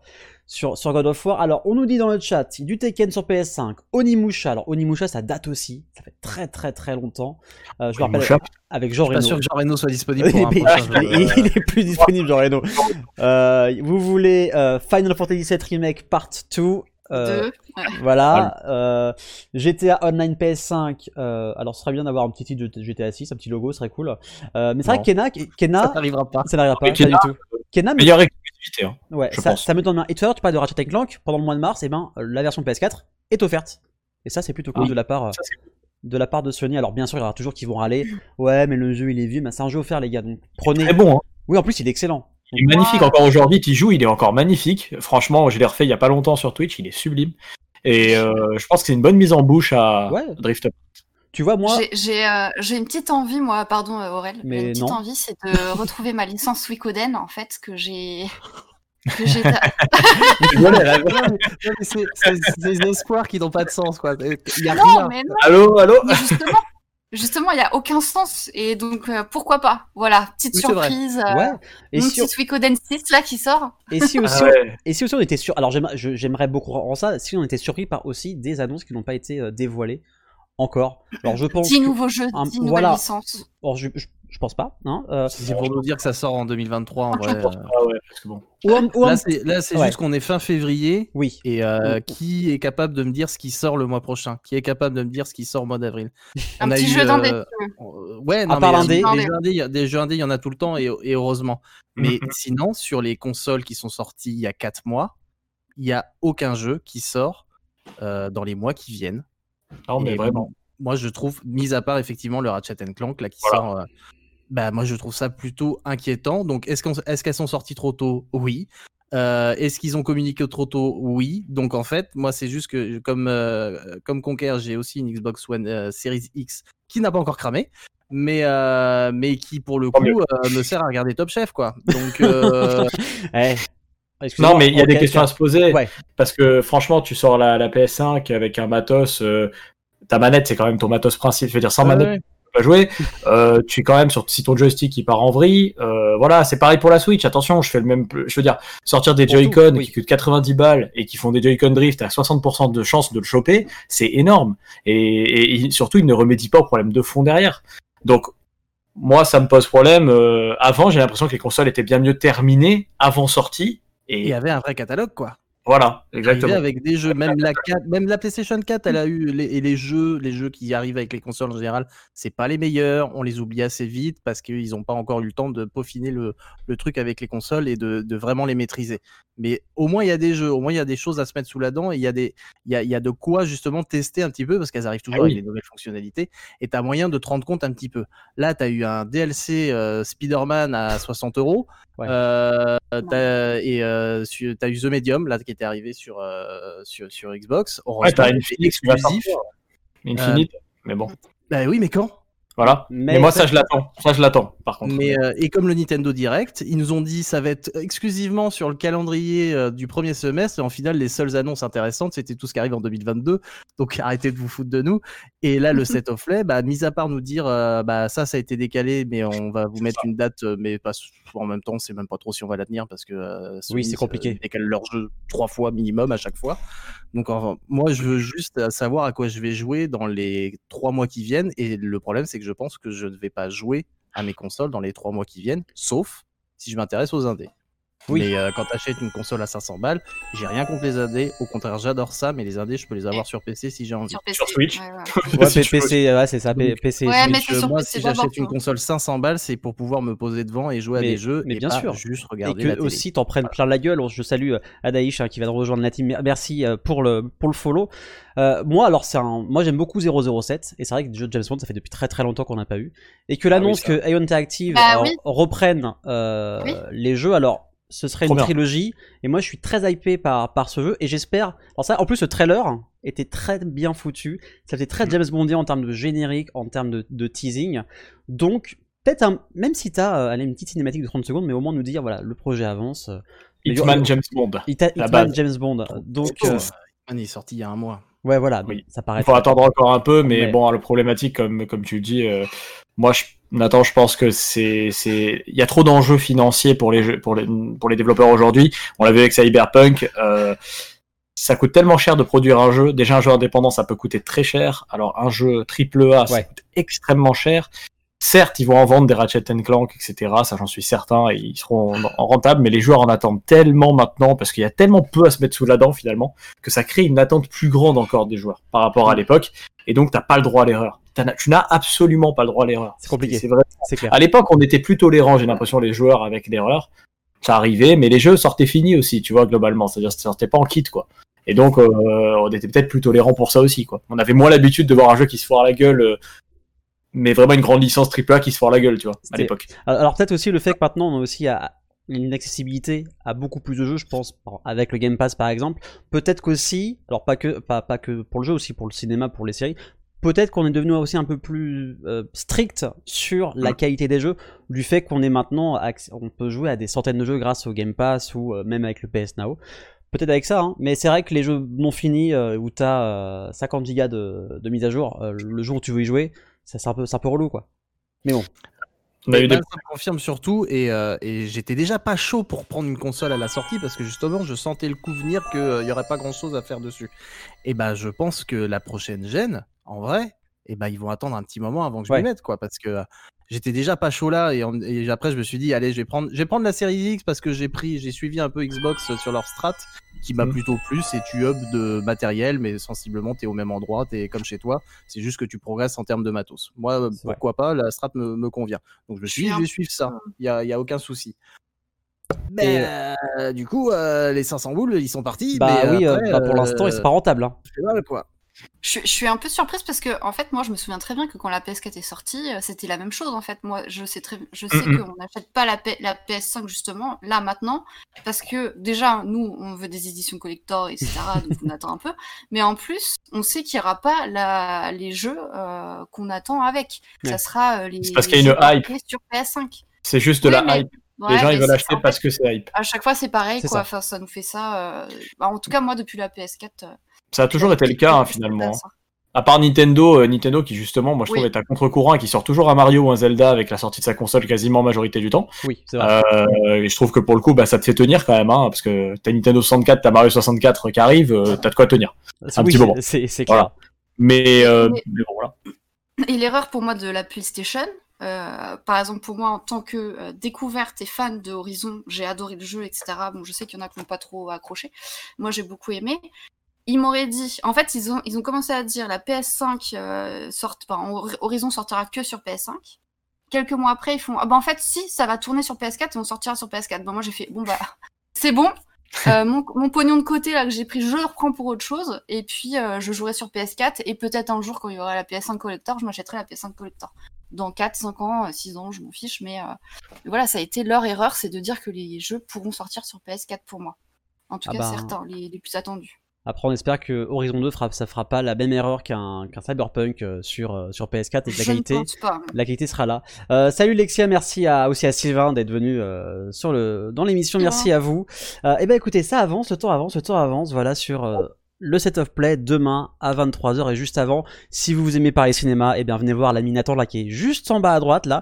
sur, sur God of War Alors, on nous dit dans le chat du Tekken sur PS5, Onimusha. Alors, Onimusha, ça date aussi. Ça fait très, très, très longtemps. Euh, je me rappelle Onimusha avec Jean Je suis pas Reno. sûr que Jean Reno soit disponible pour un prochain il, jeu. est- il est plus disponible, Jean Reno. Euh, vous voulez euh, Final Fantasy VII Remake Part 2 euh. Voilà. Euh, GTA Online PS5. Euh, alors, ce serait bien d'avoir un petit titre de GTA 6, un petit logo, ce serait cool. Euh, mais c'est vrai que Kena, Kena, Ça n'arrivera pas. ça n'arrivera pas, Mais pas Kena, du tout. Kena, mais- Meilleure exclusivité, hein. ouais, je ça, pense. ça me donne bien. Et tout à l'heure, tu parles de Ratchet Clank. Pendant le mois de mars, et ben, euh, la version PS4 est offerte. Et ça, c'est plutôt cool Oui. de la part. euh, Ça, de la part de Sony, alors bien sûr, il y aura toujours qui vont râler. Ouais, mais le jeu il est vieux, mais c'est un jeu offert, les gars. Donc prenez. très bon, hein. Oui, en plus, il est excellent. Il est magnifique encore aujourd'hui, tu joues, il est encore magnifique. Franchement, je l'ai refait il y a pas longtemps sur Twitch, il est sublime. Et euh, je pense que c'est une bonne mise en bouche à Ouais. Drift Up. Tu vois, moi. J'ai- J'ai euh, une petite envie, moi, pardon euh, Aurel, Mais une petite non. envie, c'est de retrouver ma licence Suikoden, en fait, que j'ai... que c'est- des espoirs qui n'ont pas de sens, quoi. Il y a Non, rien. mais non, Allô, allô mais justement, justement, il n'y a aucun sens, et donc, euh, pourquoi pas? Voilà, petite Oui, surprise, euh, Ouais. Et si, petit Suikoden 6, là, qui sort. et si aussi, Ah ouais. et si aussi on était sur, alors j'aimerais beaucoup en ça, si on était surpris par aussi des annonces qui n'ont pas été euh, dévoilées encore. Alors je pense. 10 que- nouveaux jeux, un- 10 nouvelles voilà. licences. Or, je, je, je pense pas. Hein, euh, C'est pour nous dire que ça sort en 2023, en vrai. euh. Ah ouais, parce que bon. ou un- ou un- Là, c'est là, c'est Ouais. juste qu'on est fin février. Oui. Et euh, qui est capable de me dire ce qui sort le mois prochain? Qui est capable de me dire ce qui sort au mois d'avril? Un On a petit eu, jeu d'indé. euh, Ouais, non, À part mais, jeux indés, il y a- des jeux indés, il y en a tout le temps, et, et heureusement. Mais Mhm. sinon, sur les consoles qui sont sorties il y a 4 mois, il n'y a aucun jeu qui sort euh, dans les mois qui viennent. Non, mais Et vraiment. Moi, je trouve, mis à part effectivement le Ratchet Clank là qui Voilà. sort, euh, bah moi je trouve ça plutôt inquiétant. Donc est-ce qu'elles sont sorties trop tôt? Oui. Euh, est-ce qu'ils ont communiqué trop tôt? Oui. Donc en fait, moi c'est juste que comme euh, comme Conquer, j'ai aussi une Xbox One euh, Series X qui n'a pas encore cramé. Mais, mais qui pour le coup me sert à regarder Top Chef quoi. Donc eh, Non, mais il y a des questions à se poser. Ouais. Parce que franchement, tu sors la, la PS5 avec un matos. euh, ta manette, c'est quand même ton matos principal. Je veux dire, sans ouais, manette, ouais. tu peux pas jouer. Euh, tu es quand même sur si ton joystick il part en vrille. euh, voilà, c'est pareil pour la Switch. Attention, je fais le même. Je veux dire, sortir des Joy-Con oui. qui coûtent 90 balles et qui font des Joy-Con drift à 60% de chance de le choper, c'est énorme. Et, et- surtout, ils ne remédient pas au problème de fond derrière. Donc, moi, ça me pose problème. Euh, avant, j'ai l'impression que les consoles étaient bien mieux terminées avant sortie. Il y avait un vrai catalogue quoi. Voilà, exactement. Avec des jeux, même la 4, même la PlayStation 4, elle a eu les, et les jeux, les jeux qui arrivent avec les consoles en général, c'est pas les meilleurs. On les oublie assez vite parce qu'ils n'ont pas encore eu le temps de peaufiner le, le truc avec les consoles et de, de vraiment les maîtriser. Mais au moins il y a des jeux, au moins il y a des choses à se mettre sous la dent et il y a des, il y a, y a de quoi justement tester un petit peu parce qu'elles arrivent toujours Ah oui. avec des nouvelles fonctionnalités et tu as moyen de te rendre compte un petit peu. Là, tu as eu un DLC euh, Spider-Man à 60 euros. Ouais. Euh, t'as- et euh, tu as eu The Medium là qui était arrivé sur, euh, sur, sur Xbox. Ouais, t'as Infinite exclusif. sortir. Infinite, mais bon. Bah oui, mais quand? Voilà. Mais Mais, moi, ça- ça, je l'attends. Ça, je l'attends, par contre. mais, euh, Et comme le Nintendo Direct, ils nous ont dit ça va être exclusivement sur le calendrier euh, du premier semestre. Et en final, les seules annonces intéressantes, c'était tout ce qui arrive en 2022. Donc arrêtez de vous foutre de nous. Et là, le set of play, bah, mis à part nous dire euh, bah, ça, ça a été décalé, mais on va vous mettre une date, mais pas en même temps, c'est même pas trop si on va la tenir parce que euh, Sony, c'est compliqué. euh, décalent leur jeu trois fois minimum à chaque fois. Donc enfin, moi, je veux juste savoir à quoi je vais jouer dans les trois mois qui viennent. Et le problème, c'est que je pense que je ne vais pas jouer à mes consoles dans les trois mois qui viennent, sauf si je m'intéresse aux indés. Oui. Mais euh, quand t'achètes une console à 500 balles, j'ai rien contre les indés. Au contraire, j'adore ça, mais les indés, je peux les avoir sur PC si j'ai envie. Sur PC. Sur Switch. ouais, ouais. Ouais, Si tu veux. PC, ouais, c'est ça, Donc, PC. Ouais, Switch. mais c'est sur moi, PC si j'achète une quoi. console 500 balles, c'est pour pouvoir me poser devant et jouer Mais- à des jeux mais et bien pas sûr. juste Et regarder que la télé. aussi t'en prennes plein la gueule. Je salue euh, Adaïch hein, qui vient de rejoindre la team. Mer- Merci euh, pour le pour le follow. Euh, moi alors c'est un, moi j'aime beaucoup 007 et c'est vrai que des jeux de James Bond ça fait depuis très très longtemps qu'on n'a pas eu et que l'annonce Ah oui, que Ion Interactive Bah euh, oui. reprenne euh, Oui. les jeux alors ce serait Trop une bien. trilogie et moi je suis très hypé par par ce jeu et j'espère. Alors ça en plus le trailer était très bien foutu. Ça faisait Mm. très James Bondien en termes de générique, en termes de, de teasing. Donc peut-être un, même si t'as euh, allez, une petite cinématique de 30 secondes, mais au moins nous dire voilà le projet avance. euh, Hitman James Bond. La Hitman base. James Bond. Donc euh, Hitman est sorti il y a un mois. ouais voilà, Oui. ça paraît. Il faut attendre encore un peu, mais bon, le problématique, comme, comme tu le dis, euh, moi, je, Nathan, je pense que c'est, c'est, il y a trop d'enjeux financiers pour les jeux, pour les, pour les développeurs aujourd'hui. On l'a vu avec Cyberpunk, euh, ça coûte tellement cher de produire un jeu. Déjà, un jeu indépendant, ça peut coûter très cher. Alors, un jeu triple A, ça Ouais. coûte extrêmement cher. Certes, ils vont en vendre des Ratchet Clank, etc. Ça, j'en suis certain, et ils seront en- en rentables. Mais les joueurs en attendent tellement maintenant, parce qu'il y a tellement peu à se mettre sous la dent, finalement, que ça crée une attente plus grande encore des joueurs par rapport à l'époque. Et donc, t'as pas le droit à l'erreur. Tu n'as absolument pas le droit à l'erreur. C'est compliqué. C'est vrai. C'est clair. À l'époque, on était plus tolérant, j'ai l'impression, les joueurs avec l'erreur. Ça arrivait, mais les jeux sortaient finis aussi, tu vois, globalement. C'est-à-dire, ça sortait pas en kit, quoi. Et donc, euh, on était peut-être plus tolérant pour ça aussi, quoi. On avait moins l'habitude de voir un jeu qui se foire la gueule, euh, mais vraiment une grande licence AAA qui se foire la gueule, tu vois, à l'époque. Alors peut-être aussi le fait que maintenant on a aussi une accessibilité à beaucoup plus de jeux, je pense, avec le Game Pass par exemple. Peut-être qu'aussi, alors pas que, pas, pas que pour le jeu, aussi pour le cinéma, pour les séries, peut-être qu'on est devenu aussi un peu plus euh, strict sur la Mm. qualité des jeux, du fait qu'on est maintenant, on peut jouer à des centaines de jeux grâce au Game Pass ou euh, même avec le PS Now. Peut-être avec ça, hein, mais c'est vrai que les jeux non finis euh, où t'as euh, 50 gigas de, de mise à jour, le jour où tu veux y jouer, ça, c'est un peu, c'est un peu relou quoi. Mais bon. On a Et eu des... Ça me confirme surtout, et, euh, et j'étais déjà pas chaud pour prendre une console à la sortie parce que justement je sentais le coup venir qu'il n'y aurait pas grand chose à faire dessus. Et bah je pense que la prochaine gêne, en vrai, et bah ils vont attendre un petit moment avant que je Ouais. m'y mette quoi, parce que euh, j'étais déjà pas chaud là et, en- et après je me suis dit allez je vais prendre, je vais prendre la série X parce que j'ai pris, j'ai suivi un peu Xbox sur leur strat qui m'a Mhm. plutôt plu, c'est tu hub de matériel mais sensiblement t'es au même endroit, t'es comme chez toi, c'est juste que tu progresses en termes de matos. Moi vrai. pourquoi pas, la strat me, me convient. Donc je me suis dit, je vais suivre ça. Il n'y a, y a aucun souci. Mais Et- euh, du coup, euh, les 500 boules, ils sont partis. Bah mais oui, euh, bah, pour l'instant, euh, c'est pas rentable. Hein. c'est mal, quoi. Je, je suis un peu surprise parce que, en fait, moi, je me souviens très bien que quand la PS4 est sortie, euh, c'était la même chose. En fait, moi, je sais très, je sais Mhm. qu'on n'achète pas la, P- la PS5 justement là maintenant parce que déjà, nous, on veut des éditions collector, etc. donc on attend un peu. Mais en plus, on sait qu'il n'y aura pas la, les jeux euh, qu'on attend avec. Ouais. Ça sera euh, les. C'est parce qu'il y a une hype. sur PS5. C'est juste de Oui, la mais- hype. Ouais, les gens, ils veulent acheter parce que c'est hype. À chaque fois, c'est pareil, quoi. ça. Enfin, ça nous fait ça. euh, bah, en tout cas, moi, depuis la PS4. Ça a toujours été le cas, hein, finalement. À part Nintendo, euh, Nintendo qui justement, moi je trouve Oui. est à contre-courant et qui sort toujours un Mario ou un Zelda avec la sortie de sa console quasiment majorité du temps. Oui, c'est vrai. Euh, et je trouve que pour le coup, bah, ça te fait tenir quand même, hein, parce que t'as Nintendo 64, t'as Mario 64 qui arrive, euh, t'as de quoi tenir. C'est- un oui, petit moment. C'est c'est clair. Voilà. Mais, euh, Mais- mais bon, voilà. Et l'erreur pour moi de la PlayStation, Euh, par exemple, pour moi, en tant que euh, découverte et fan de Horizon, j'ai adoré le jeu, etc. Bon, je sais qu'il y en a qui n'ont pas trop accroché. Moi, j'ai beaucoup aimé. Ils m'auraient dit, en fait, ils ont, ils ont commencé à dire la PS5 euh, sort, enfin, Hor- Horizon sortira que sur PS5. Quelques mois après, ils font, ah bah en fait, si, ça va tourner sur PS4 et on sortira sur PS4. Bon, moi, j'ai fait, bon bah, c'est bon. Euh, mon, mon pognon de côté là que j'ai pris, je le reprends pour autre chose. Et puis, euh, je jouerai sur PS4 et peut-être un jour quand il y aura la PS5 Collector, je m'achèterai la PS5 Collector dans 4, 5 ans, euh, 6 ans, je m'en fiche, mais, euh, voilà, ça a été leur erreur, c'est de dire que les jeux pourront sortir sur PS4 pour moi. En tout Ah cas, bah. certains, les, les plus attendus. Après, on espère que Horizon 2 fera, ça fera pas la même erreur qu'un Cyberpunk euh, sur, euh, sur PS4 et que la qualité, la qualité sera là. Euh, salut Lexia, merci à, aussi à Sylvain d'être venu euh, sur le, dans l'émission. Merci à vous. Euh, et ben écoutez, ça avance, le temps avance, le temps avance. Voilà sur euh, le set of play demain à 23h et juste avant. Si vous vous aimez parler cinéma, et bien venez voir l'ami Nathan là qui est juste en bas à droite là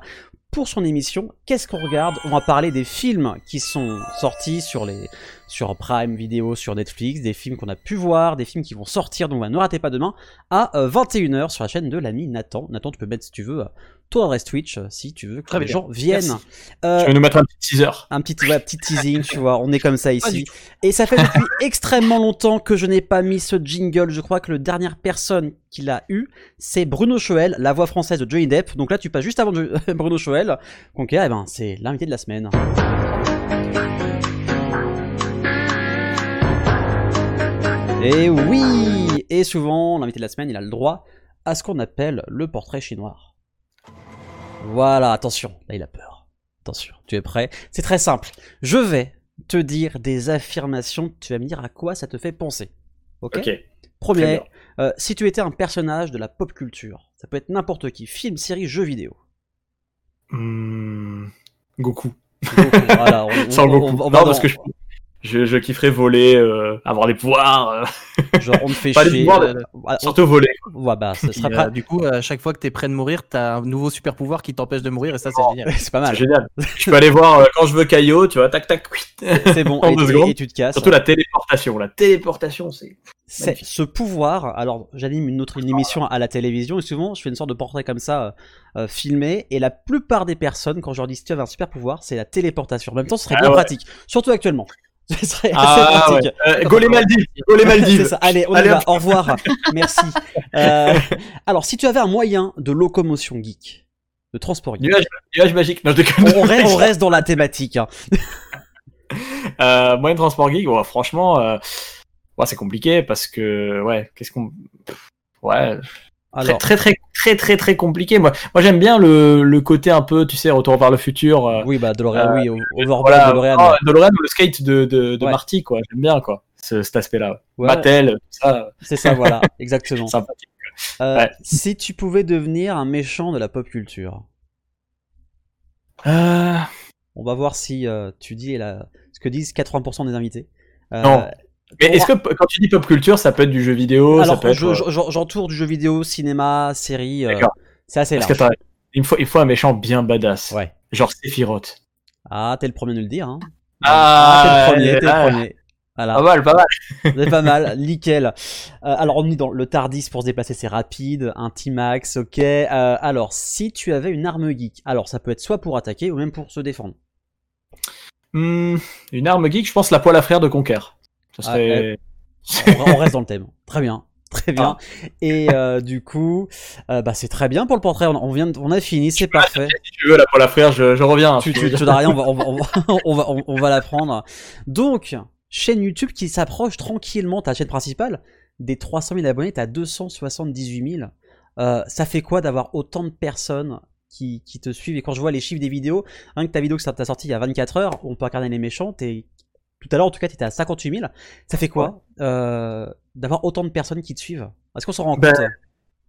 pour son émission. Qu'est-ce qu'on regarde? On va parler des films qui sont sortis sur les sur Prime Video, sur Netflix, des films qu'on a pu voir, des films qui vont sortir, donc voilà, ne ratez pas demain à euh, 21h sur la chaîne de l'ami Nathan. Nathan, tu peux mettre si tu veux euh, ton adresse Twitch euh, si tu veux que Très les bien. gens viennent. Euh, Tu veux nous mettre un petit teaser? un petit, ouais, petit teasing, tu vois, on est comme ça ici. Et ça fait depuis extrêmement longtemps que je n'ai pas mis ce jingle. Je crois que la dernière personne qui l'a eu, c'est Bruno Choel, la voix française de Johnny Depp. Donc là, tu passes juste avant Bruno Choel. Donc eh ben, c'est l'invité de la semaine. Et oui Et souvent, l'invité de la semaine, il a le droit à ce qu'on appelle le portrait chinois. Voilà, attention, là il a peur. Attention, tu es prêt? C'est très simple. Je vais te dire des affirmations, tu vas me dire à quoi ça te fait penser. Ok, Ok. Très Premier, euh, si tu étais un personnage de la pop culture, ça peut être n'importe qui, film, série, jeu vidéo. Hmm, Goku. Voilà, on- Sans on- Goku. on- on non, parce que je, je, je kifferais voler, euh, avoir des pouvoirs. euh. Genre, on te fait Pas chier. pouvoirs, euh, mais ah, on- surtout voler. Ouais, bah, Puis, sera euh, pas. du coup, à chaque fois que t'es près de mourir, t'as un nouveau super pouvoir qui t'empêche de mourir et ça, c'est génial. C'est pas mal. C'est génial. je peux aller voir euh, quand je veux Caillot, tu vois, tac tac. C'est bon, en et, deux et- secondes. et tu te casses. Surtout la téléportation. La téléportation, c'est. Ce pouvoir. Alors, j'anime une autre une émission à la télévision et souvent, je fais une sorte de portrait comme ça, euh, filmé. Et la plupart des personnes, quand je leur dis si tu avais un super pouvoir, c'est la téléportation. En même temps, ce serait Ah bien ouais. pratique, surtout actuellement. Ce serait assez Ah, pratique. ouais. Euh, go les Maldives. Go les Maldives. Ça. Allez, on Allez, y va. hop. Au revoir. Merci. Euh, alors, si tu avais un moyen de locomotion geek, de transport geek, Nuage, nuage magique. Non, je déconne. on, reste, on reste dans la thématique. hein. Euh, moyen de transport geek, ouais, franchement, ouais, c'est compliqué parce que, ouais, qu'est-ce qu'on. Ouais. Alors, Très, très, très, très, très, très compliqué. Moi, moi j'aime bien le, le côté un peu, tu sais, retour vers le futur. euh, oui, bah, DeLorean, euh, oui, Overboard, voilà, DeLorean. oh, DeLorean le skate de, de, de Ouais. Marty, quoi. J'aime bien, quoi, ce- cet aspect-là. Ouais. Mattel, tout ça, C'est ça, voilà, exactement. sympathique. Euh, Ouais. Si tu pouvais devenir un méchant de la pop culture, Euh, on va voir si tu dis la... ce que disent 80% des invités. Non. Mais est-ce que quand tu dis pop culture, ça peut être du jeu vidéo, ça Alors, peut être. je- euh, je- j'en- j'entoure du jeu vidéo, cinéma, série. euh, D'accord. c'est assez Parce large. que attends, il me faut, il faut un méchant bien badass. Ouais. Genre Sephiroth. Ah, t'es le premier à nous le dire. Hein. Ah, t'es le premier, t'es ah, le premier. Voilà. Pas mal, pas mal. C'est pas mal, nickel. Euh, alors on est dans le Tardis pour se déplacer, c'est rapide, un T-Max, ok. Euh, alors si tu avais une arme geek, alors ça peut être soit pour attaquer ou même pour se défendre. Hmm, une arme geek, je pense la poêle à frire de Conquer. Ça Ah, serait. On, on reste dans le thème. Très bien, très bien. Et euh, du coup, euh, bah c'est très bien pour le portrait. On, on vient, de- on a fini, c'est parfait. Si tu veux la poêle à frire, je, je reviens. Tu, tu, tu n'as rien, on va, on va, on va, on va, on- on va la prendre. Donc, chaîne YouTube qui s'approche tranquillement, ta chaîne principale, des 300 000 abonnés, t'as 278 000. Euh, ça fait quoi d'avoir autant de personnes qui, qui te suivent? Et quand je vois les chiffres des vidéos, rien que ta vidéo que t'as sortie il y a 24 heures, on peut regarder les méchants, t'es... Tout à l'heure, en tout cas, t'étais à 58 000. Ça fait quoi euh, d'avoir autant de personnes qui te suivent? Est-ce qu'on s'en rend Ben, compte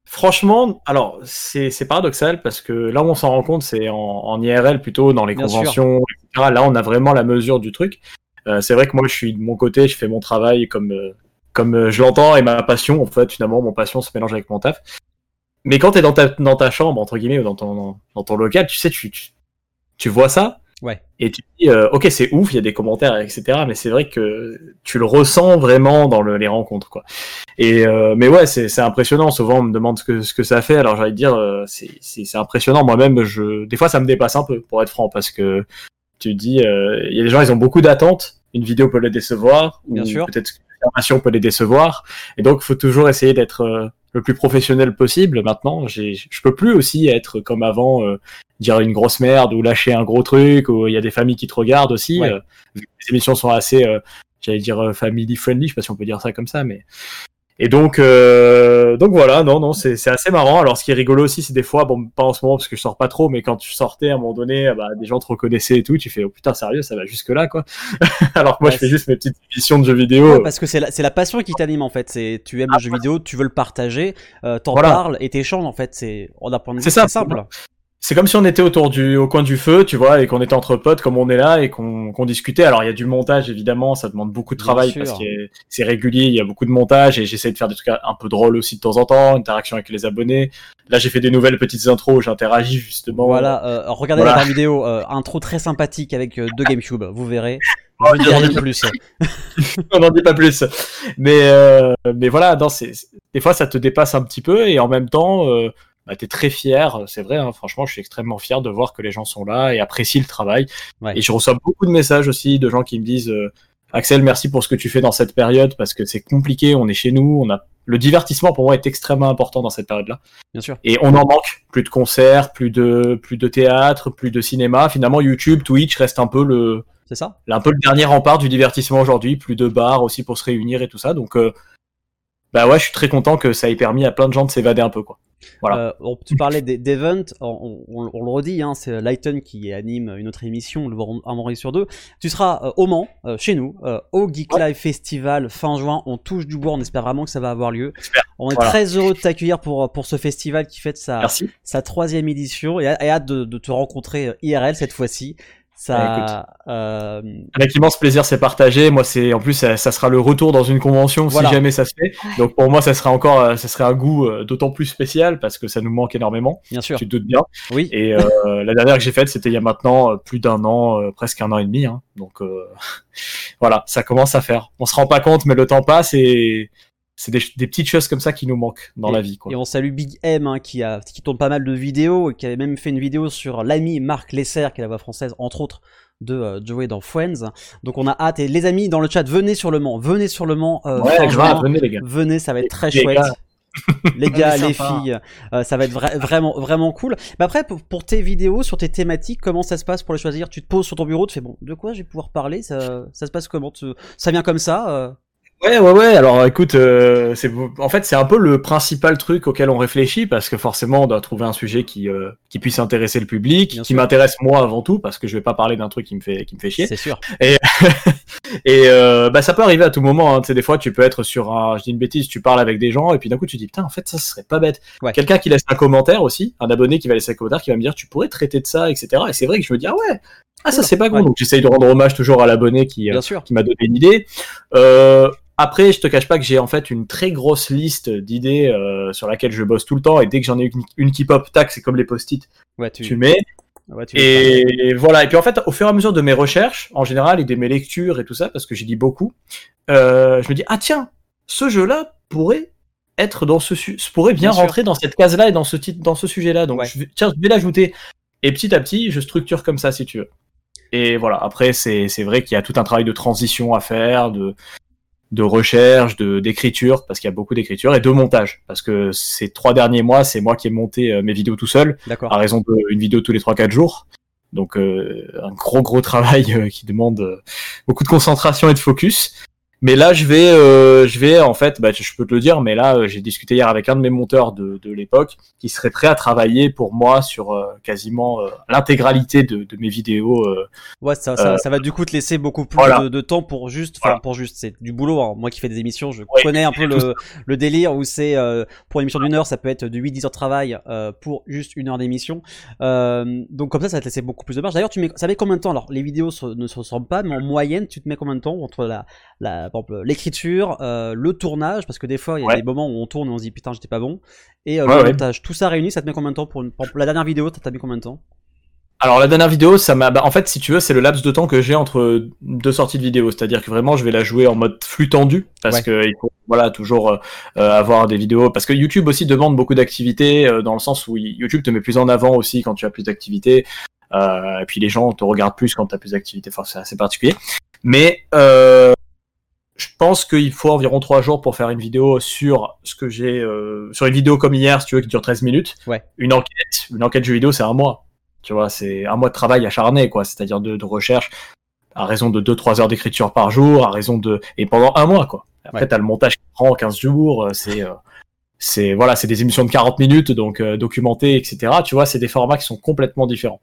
Franchement, alors c'est paradoxal parce que là où on s'en rend compte, c'est en, en IRL plutôt dans les Bien conventions, etc. Là, on a vraiment la mesure du truc. Euh, c'est vrai que moi, je suis de mon côté, je fais mon travail comme euh, comme je l'entends et ma passion. En fait, finalement, mon passion se mélange avec mon taf. Mais quand t'es dans ta dans ta chambre entre guillemets ou dans ton dans ton local, tu sais, tu tu, tu vois ça Ouais. Et tu dis, euh, ok, c'est ouf, il y a des commentaires, etc. Mais c'est vrai que tu le ressens vraiment dans le- les rencontres, quoi. Et euh, mais ouais, c'est c'est impressionnant. Souvent, on me demande ce que ce que ça fait. Alors, de dire, euh, c'est c'est c'est impressionnant. Moi-même, je des fois, ça me dépasse un peu, pour être franc, parce que tu dis, euh, il y a des gens, ils ont beaucoup d'attentes. Une vidéo peut les décevoir, ou Bien sûr. peut-être que l'information peut les décevoir. Et donc, il faut toujours essayer d'être euh, le plus professionnel possible. Maintenant, j'ai, je peux plus aussi être comme avant, euh, dire une grosse merde ou lâcher un gros truc. Ou il y a des familles qui te regardent aussi. Ouais. euh, les émissions sont assez, euh, j'allais dire euh, family friendly. Je sais pas si on peut dire ça comme ça, mais et donc, euh, donc voilà, non, non, c'est assez marrant. Alors, ce qui est rigolo aussi, c'est des fois, bon, pas en ce moment parce que je sors pas trop, mais quand tu sortais à un moment donné, bah, des gens te reconnaissaient et tout, tu fais, oh putain, sérieux, ça va jusque là, quoi. Alors que moi, Ouais, je fais c'est- juste mes petites émissions de jeux vidéo. Ouais, parce que c'est la, c'est la passion qui t'anime en fait. C'est tu aimes le jeu vidéo, tu veux le partager, euh, t'en Voilà. parles et t'échanges en fait. C'est on d'un point de vue C'est ça, c'est simple. C'est comme si on était autour du, au coin du feu, tu vois, et qu'on était entre potes comme on est là et qu'on qu'on discutait. Alors il y a du montage évidemment, ça demande beaucoup de travail parce que c'est régulier, il y a beaucoup de montage et j'essaie de faire des trucs un peu drôles aussi de temps en temps, interaction avec les abonnés. Là j'ai fait des nouvelles petites intros, j'interagis justement. Voilà, euh, regardez Voilà. la dernière vidéo, euh, intro très sympathique avec euh, deux GameCube, vous verrez. Oh, Je ne dis rien de plus. on n'en dit pas plus. Mais, euh, mais voilà, c'est- des fois ça te dépasse un petit peu et en même temps, bah, t'es très fier. C'est vrai, hein, franchement, je suis extrêmement fier de voir que les gens sont là et apprécient le travail. Ouais. Et je reçois beaucoup de messages aussi de gens qui me disent euh, Axel, merci pour ce que tu fais dans cette période parce que c'est compliqué, on est chez nous, on a le divertissement pour moi est extrêmement important dans cette période-là. Bien sûr. Et on en manque. Plus de concerts, plus de, plus de théâtre, plus de cinéma. Finalement, YouTube, Twitch reste un peu le, C'est ça un peu le dernier rempart du divertissement aujourd'hui, plus de bars aussi pour se réunir et tout ça. Donc, euh, bah ouais, je suis très content que ça ait permis à plein de gens de s'évader un peu, quoi. Voilà. Euh, on- tu parlais d'event, on, on- on le redit, hein, c'est Lighton qui anime une autre émission, le un vendredi sur deux. Tu seras euh, au Mans, euh, chez nous, euh, au Geek Live Festival fin juin. On touche du bois, on espère vraiment que ça va avoir lieu. On est Voilà. très heureux de t'accueillir pour, pour ce festival qui fête sa, Merci. sa troisième édition et, et hâte de, de te rencontrer euh, IRL cette fois-ci. Ça, euh, Avec immense plaisir, c'est partagé. Moi, c'est en plus, ça, ça sera le retour dans une convention Voilà. si jamais ça se fait. Donc pour moi, ça sera encore, euh, ça serait un goût euh, d'autant plus spécial parce que ça nous manque énormément. Bien sûr. Tu te doutes bien. Oui. Et euh, la dernière que j'ai faite, c'était il y a maintenant euh, plus d'un an, euh, presque un an et demi. Hein. Donc euh, voilà, ça commence à faire. On se rend pas compte, mais le temps passe et c'est des, des petites choses comme ça qui nous manquent dans et, la vie. Quoi. Et on salue Big M hein, qui, a, qui tourne pas mal de vidéos et qui avait même fait une vidéo sur l'ami Marc Lesser, qui est la voix française, entre autres, de euh, Joey dans Friends. Donc on a hâte. Et les amis dans le chat, venez sur le Mans, venez sur le Mans. euh, Ouais, grave, venez, les gars. Venez, ça va être très Les chouette. gars. les gars, les filles, euh, ça va être vra- vraiment vraiment cool. Mais après, pour, pour tes vidéos, sur tes thématiques, comment ça se passe pour les choisir? Tu te poses sur ton bureau, tu fais bon, de quoi je vais pouvoir parler? Ça, ça se passe comment? Tu- Ça vient comme ça euh? Ouais, ouais, ouais. Alors, écoute, euh, c'est en fait c'est un peu le principal truc auquel on réfléchit parce que forcément on doit trouver un sujet qui euh, qui puisse intéresser le public, Bien qui m'intéresse moi avant tout parce que je vais pas parler d'un truc qui me fait qui me fait chier. C'est sûr. Et et euh, bah ça peut arriver à tout moment. Hein. Tu sais, des fois tu peux être sur un, je dis une bêtise, tu parles avec des gens et puis d'un coup tu dis putain en fait ça serait pas bête. Ouais. Quelqu'un qui laisse un commentaire aussi, un abonné qui va laisser un commentaire qui va me dire tu pourrais traiter de ça, etc. Et c'est vrai que je me dis ah ouais. Ah ça c'est pas con Ouais. donc j'essaye de rendre hommage toujours à l'abonné qui euh, qui m'a donné une idée. Euh, après, je te cache pas que j'ai en fait une très grosse liste d'idées euh, sur laquelle je bosse tout le temps et dès que j'en ai une, une qui pop, tac, c'est comme les post-it, Ouais, tu, tu mets. ouais, tu Et voilà. Et puis en fait, au fur et à mesure de mes recherches, en général, et de mes lectures et tout ça, parce que j'ai dit beaucoup, euh, je me dis ah tiens, ce jeu-là pourrait être dans ce su- pourrait bien, Bien sûr. rentrer dans cette case-là et dans ce titre, dans ce sujet-là. Donc Ouais. je vais, tiens, je vais l'ajouter. Et petit à petit, je structure comme ça si tu veux. Et voilà. Après, c'est c'est vrai qu'il y a tout un travail de transition à faire, de de recherche, de d'écriture, parce qu'il y a beaucoup d'écriture et de montage, parce que ces trois derniers mois, c'est moi qui ai monté euh, mes vidéos tout seul D'accord. à raison d'une vidéo tous les 3-4 jours. Donc euh, un gros gros travail euh, qui demande beaucoup de concentration et de focus. Mais là, je vais, euh, je vais en fait, bah, je peux te le dire, mais là, euh, j'ai discuté hier avec un de mes monteurs de, de l'époque qui serait prêt à travailler pour moi sur euh, quasiment euh, l'intégralité de, de mes vidéos. euh, Ouais, ça, ça, Euh, ça va du coup te laisser beaucoup plus voilà. de, de temps pour juste, enfin Voilà. pour juste, c'est du boulot. hein. Moi qui fais des émissions, je Oui, connais un peu le, le délire où c'est euh, pour une émission d'une heure, ça peut être de 8-10 heures de travail euh, pour juste une heure d'émission. Euh, donc comme ça, ça va te laisser beaucoup plus de marge. D'ailleurs, tu mets, ça met combien de temps Alors, les vidéos ne se ressemblent pas, mais en moyenne, tu te mets combien de temps entre la, la, par exemple, l'écriture, euh, le tournage, parce que des fois, il y a Ouais. des moments où on tourne et on se dit putain, j'étais pas bon, et euh, Ouais, le montage. Tout ça réuni, ça te met combien de temps pour une, la dernière vidéo, t'as t'as mis combien de temps? Alors la dernière vidéo, ça m'a. bah, en fait, si tu veux, c'est le laps de temps que j'ai entre deux sorties de vidéo. C'est-à-dire que vraiment, je vais la jouer en mode flux tendu parce Ouais. que il faut voilà toujours euh, avoir des vidéos. Parce que YouTube aussi demande beaucoup d'activités euh, dans le sens où YouTube te met plus en avant aussi quand tu as plus d'activités. Euh, et puis les gens te regardent plus quand tu as plus d'activités. Enfin, c'est assez particulier. Mais je pense qu'il faut environ trois jours pour faire une vidéo sur ce que j'ai euh, sur une vidéo comme hier, si tu veux, qui dure 13 minutes. Ouais. Une enquête, une enquête jeu vidéo, c'est un mois. Tu vois, c'est un mois de travail acharné, quoi. C'est-à-dire de, de recherche à raison de 2-3 heures d'écriture par jour, à raison de et pendant un mois, quoi. Après, Ouais. t'as le montage qui prend 15 jours. euh, C'est euh, c'est voilà, c'est des émissions de 40 minutes, donc euh, documentées, etc. Tu vois, c'est des formats qui sont complètement différents.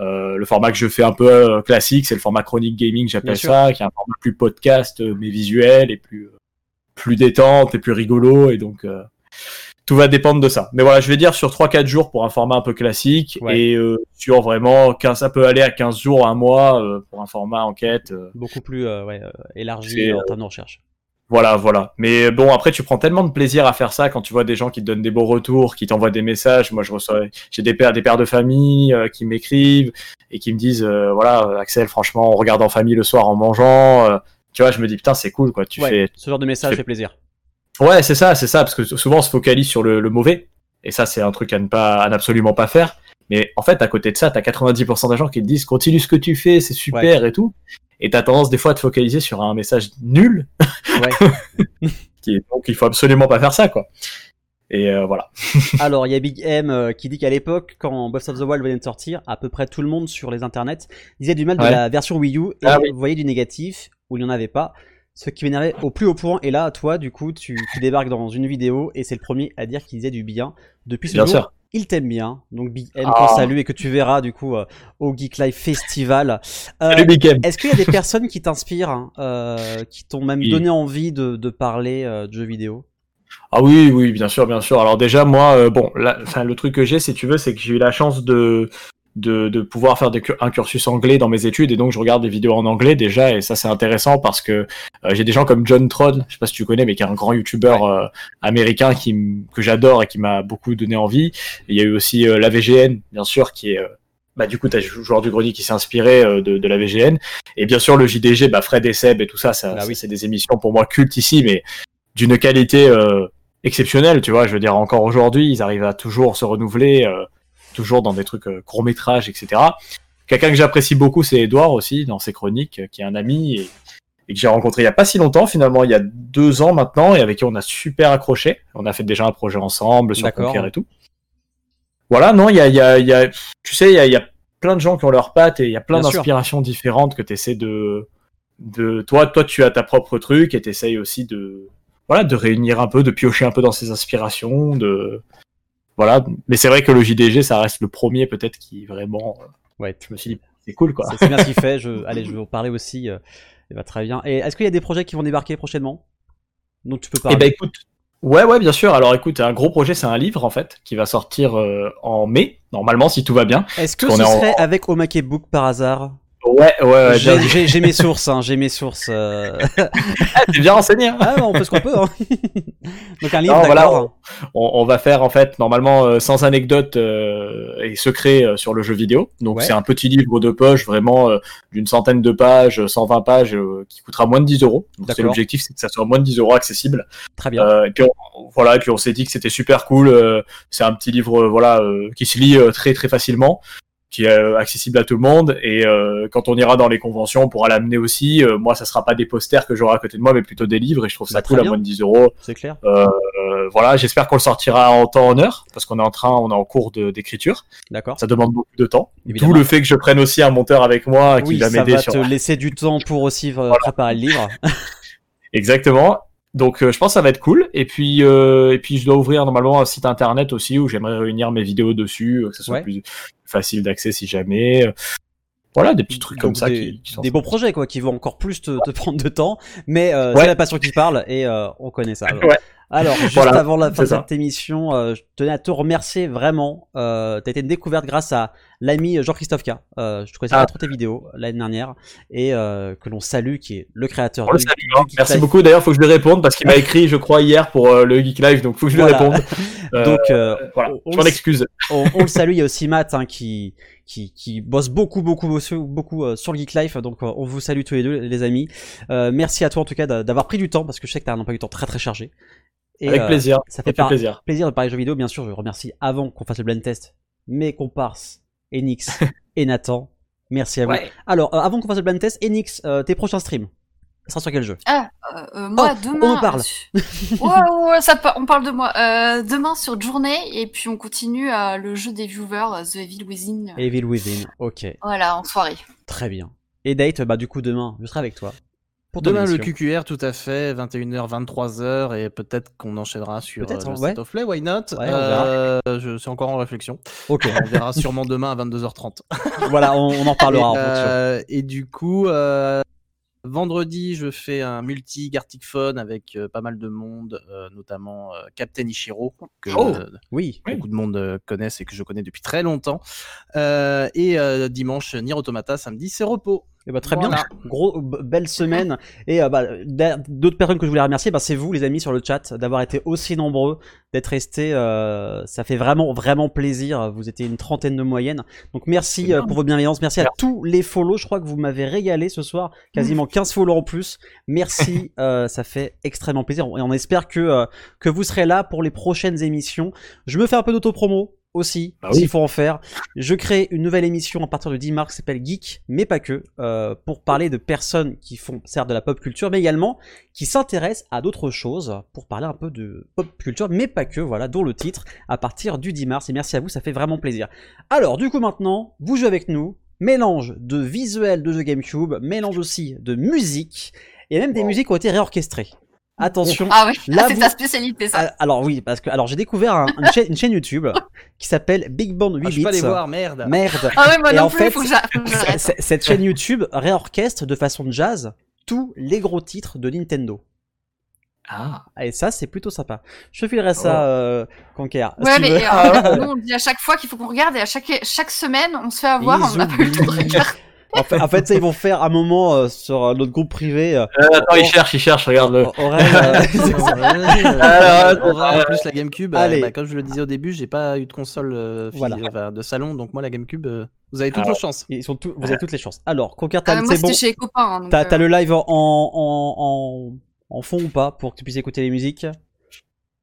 Euh, le format que je fais un peu euh, classique, c'est le format chronique gaming, j'appelle ça, qui est un format plus podcast, euh, mais visuel et plus plus détente et plus rigolo, et donc euh, tout va dépendre de ça. Mais voilà, je vais dire sur 3-4 jours pour un format un peu classique, Ouais. et euh, sur vraiment 15, ça peut aller à 15 jours, un mois euh, pour un format enquête. Beaucoup plus euh, ouais, euh, élargi en termes de recherche. Voilà, voilà. Mais bon, après, tu prends tellement de plaisir à faire ça quand tu vois des gens qui te donnent des beaux retours, qui t'envoient des messages. Moi, je reçois, j'ai des pères, des pères de famille euh, qui m'écrivent et qui me disent, euh, voilà, Axel, franchement, on regarde en famille le soir en mangeant. euh, tu vois, je me dis, putain, c'est cool, quoi. Tu Ouais, fais. ce genre de message fait plaisir. Ouais, c'est ça, c'est ça, parce que souvent on se focalise sur le, le mauvais, et ça, c'est un truc à ne pas, à n'absolument pas faire. Mais en fait, à côté de ça, t'as 90% des gens qui te disent, continue ce que tu fais, c'est super et tout. Et t'as tendance des fois à te focaliser sur un message nul. Donc il faut absolument pas faire ça, quoi. Et euh, voilà. Alors, il y a Big M euh, qui dit qu'à l'époque, quand Breath of the Wild venait de sortir, à peu près tout le monde sur les internets disait du mal de Ouais. la version Wii U et Ah oui. voyait du négatif où il n'y en avait pas. Ce qui m'énervait au plus haut point. Et là, toi, du coup, tu, tu débarques dans une vidéo et c'est le premier à dire qu'il disait du bien. Depuis ce Bien jour, sûr. Il t'aime bien. Donc Big M Ah. qu'on salue et que tu verras du coup euh, au Geek Live Festival. Euh, Salut, Big M. Est-ce qu'il y a des personnes qui t'inspirent, hein, euh, qui t'ont même Oui. donné envie de, de parler euh, de jeux vidéo? Ah oui, oui, bien sûr, bien sûr. Alors déjà, moi, bon, le truc que j'ai, si tu veux, c'est que j'ai eu la chance de, de, de pouvoir faire des, un cursus anglais dans mes études, et donc je regarde des vidéos en anglais déjà, et ça c'est intéressant parce que euh, j'ai des gens comme John Troll, je sais pas si tu connais, mais qui est un grand youtubeur euh, américain qui, que j'adore et qui m'a beaucoup donné envie. Il y a eu aussi euh, la VGN, bien sûr, qui est euh, bah, du coup, tu as joueur du grenier qui s'est inspiré euh, de, de la VGN. Et bien sûr, le JDG, bah, Fred et Seb et tout ça, ça, Ah oui. c'est des émissions pour moi cultes ici, mais d'une qualité euh, exceptionnelle, tu vois. Je veux dire, encore aujourd'hui, ils arrivent à toujours se renouveler, euh, toujours dans des trucs euh, courts-métrages, etc. Quelqu'un que j'apprécie beaucoup, c'est Edouard aussi, dans ses chroniques, euh, qui est un ami et, et que j'ai rencontré il y a pas si longtemps, finalement, il y a deux ans maintenant, et avec qui on a super accroché. On a fait déjà un projet ensemble sur. Conquer et tout. Voilà, non, il y a, y a, y a- tu sais, il y a, il y a plein de gens qui ont leurs pattes et il y a plein d'inspirations différentes que tu essaies de, de, toi, toi, tu as ta propre truc et tu essayes aussi de, voilà, de réunir un peu, de piocher un peu dans ces inspirations, de, voilà. Mais c'est vrai que le JDG, ça reste le premier peut-être qui vraiment, euh, Ouais. je me suis dit, c'est cool, quoi. C'est bien ce qu'il fait. Je, allez, je vais en parler aussi. euh, il va très bien. Et est-ce qu'il y a des projets qui vont débarquer prochainement dont tu peux parler Eh ben écoute, ouais ouais bien sûr. Alors écoute, un gros projet, c'est un livre en fait qui va sortir euh, en mai normalement si tout va bien. Est-ce que ce en- serait avec Omake Book par hasard? Ouais ouais. ouais J'ai- mes sources, hein, j'ai mes sources. euh. Ah, t'es bien renseigné. hein. ah, on peut ce qu'on peut. hein. Donc un livre, Non, voilà, on, on va faire en fait normalement euh, sans anecdote euh, et secret euh, sur le jeu vidéo. Donc Ouais. c'est un petit livre de poche vraiment d'une centaine de pages, 120 pages, qui coûtera moins de 10 euros. Donc c'est l'objectif, c'est que ça soit moins de 10 euros accessible. Très bien. Et puis on, voilà, et puis on s'est dit que c'était super cool. c'est un petit livre, voilà, qui se lit très très facilement, qui est euh, accessible à tout le monde. Et euh, quand on ira dans les conventions, on pourra l'amener aussi. Euh, moi, ça sera pas des posters que j'aurai à côté de moi, mais plutôt des livres. Et je trouve ça Bah, cool à moins de 10 euros. C'est clair. Euh, euh, voilà, j'espère qu'on le sortira en temps en heure, parce qu'on est en train, on est en cours d'écriture. D'accord. Ça demande beaucoup de temps. D'où le fait que je prenne aussi un monteur avec moi qui Oui, va ça m'aider va sur. te laisser du temps pour aussi euh, préparer le livre. Exactement. Donc euh, je pense que ça va être cool. Et puis euh, et puis je dois ouvrir normalement un site internet aussi où j'aimerais réunir mes vidéos dessus, euh, que ce soit Ouais. plus facile d'accès si jamais. Voilà, des petits trucs comme ça des, qui, qui sont des bons projets quoi, qui vont encore plus te, te prendre de temps, mais euh, Ouais. c'est la passion qui parle et euh, on connaît ça. Alors, Ouais. Alors, juste Voilà, avant la fin de cette émission, euh, je tenais à te remercier vraiment. Euh, T'as été une découverte grâce à l'ami Jean-Christophe K. Euh, je connaissais Ah. pas trop tes vidéos l'année dernière et euh, que l'on salue, qui est le créateur. On le de- salue, hein. Geek Merci Life. beaucoup. D'ailleurs, faut que je lui réponde parce qu'il m'a écrit, je crois, hier pour euh, le Geek Live, donc faut que je lui Voilà. réponde. Donc, euh, voilà, on- je m'en excuse. on, on le salue. Il y a aussi Matt hein, qui, qui, qui bosse beaucoup, beaucoup, beaucoup, beaucoup euh, sur le Geek Life. Donc, euh, on vous salue tous les deux, les amis. Euh, merci à toi en tout cas d'a- d'avoir pris du temps parce que je sais que t'as un emploi du temps très très chargé. Et, Avec plaisir. Ça Ça fait fait par- plaisir. plaisir de parler de jeux vidéo. Bien sûr, je remercie avant qu'on fasse le blind test mes comparses Enix et Nathan. Merci à vous. Ouais. Alors, euh, avant qu'on fasse le blind test, Enix, euh, tes prochains streams, ça sera sur quel jeu? Ah, euh, euh, moi, Oh, demain. on en parle. ouais, ouais, ouais, ça, pa- on parle de moi. Euh, demain sur Journée, et puis on continue euh, le jeu des viewers, The Evil Within. Evil Within. Ok, Voilà, en soirée. très bien. Et Date, bah du coup demain, je serai avec toi. Pour Demain, le. QQR, tout à fait, 21h, 23h, et peut-être qu'on enchaînera sur le ouais. Of Play, why not? Euh, je suis encore en réflexion. Ok. On verra sûrement demain à 22h30. voilà, on, on en reparlera en et, fonction. euh, et du coup, euh, vendredi, je fais un multi Gartic Phone avec euh, pas mal de monde, euh, notamment euh, Captain Ichiro, que Oh, euh, oui. beaucoup de monde euh, connaissent et que je connais depuis très longtemps. Euh, et euh, dimanche, Nier Automata, samedi, c'est repos. Eh ben, très Voilà. bien, gros belle semaine et euh, bah, d'a- d'autres personnes que je voulais remercier, bah, c'est vous les amis sur le chat d'avoir été aussi nombreux, d'être restés, euh, ça fait vraiment vraiment plaisir. Vous étiez une trentaine de moyenne, donc merci euh, pour votre bienveillance, merci à tous les follow. Je crois que vous m'avez régalé ce soir, quasiment 15 follow en plus. Merci, euh, ça fait extrêmement plaisir et on espère que euh, que vous serez là pour les prochaines émissions. Je me fais un peu d'auto-promo aussi, Bah oui. s'il faut en faire. Je crée une nouvelle émission à partir du 10 mars qui s'appelle Geek, mais pas que, euh, pour parler de personnes qui font certes de la pop culture, mais également qui s'intéressent à d'autres choses, pour parler un peu de pop culture, mais pas que, voilà, dont le titre, à partir du 10 mars. Et merci à vous, ça fait vraiment plaisir. Alors, du coup, maintenant, vous jouez avec nous. Mélange de visuels de jeux GameCube, mélange aussi de musique, et même des musiques qui ont été réorchestrées. Attention, Ah oui, Là, ah, c'est vous- ta spécialité ça. ah, Alors oui, parce que alors j'ai découvert un- une, chaîne, une chaîne YouTube qui s'appelle Big Band 8 Ah, je peux pas Bits. les voir, merde. Merde. Ah ouais, moi Et non en plus, fait, faut que faut que cette chaîne YouTube réorchestre de façon jazz tous les gros titres de Nintendo. Ah. Et ça, c'est plutôt sympa. Je te filerai ça, Oh. euh, Conquer. Ouais, mais euh, nous on dit à chaque fois qu'il faut qu'on regarde et à chaque, chaque semaine on se fait avoir, Ils on n'a pas eu le temps de regarder. En fait, en fait, ça, ils vont faire un moment euh, sur euh, notre groupe privé. euh, Euh, attends, il cherche, il cherche, regarde-le. Euh, en plus la GameCube, euh, Allez. bah, comme je le disais au début, j'ai pas eu de console euh, fi- Voilà. enfin, de salon, donc moi la GameCube, euh, vous avez toutes Alors, vos chances. ils sont tous- vous avez toutes les chances. Alors, Conquer, t'as- Ah, c'est bon. c'était chez les copains. hein, T'as euh, t'as le live en, en, en, en fond ou pas pour que tu puisses écouter les musiques?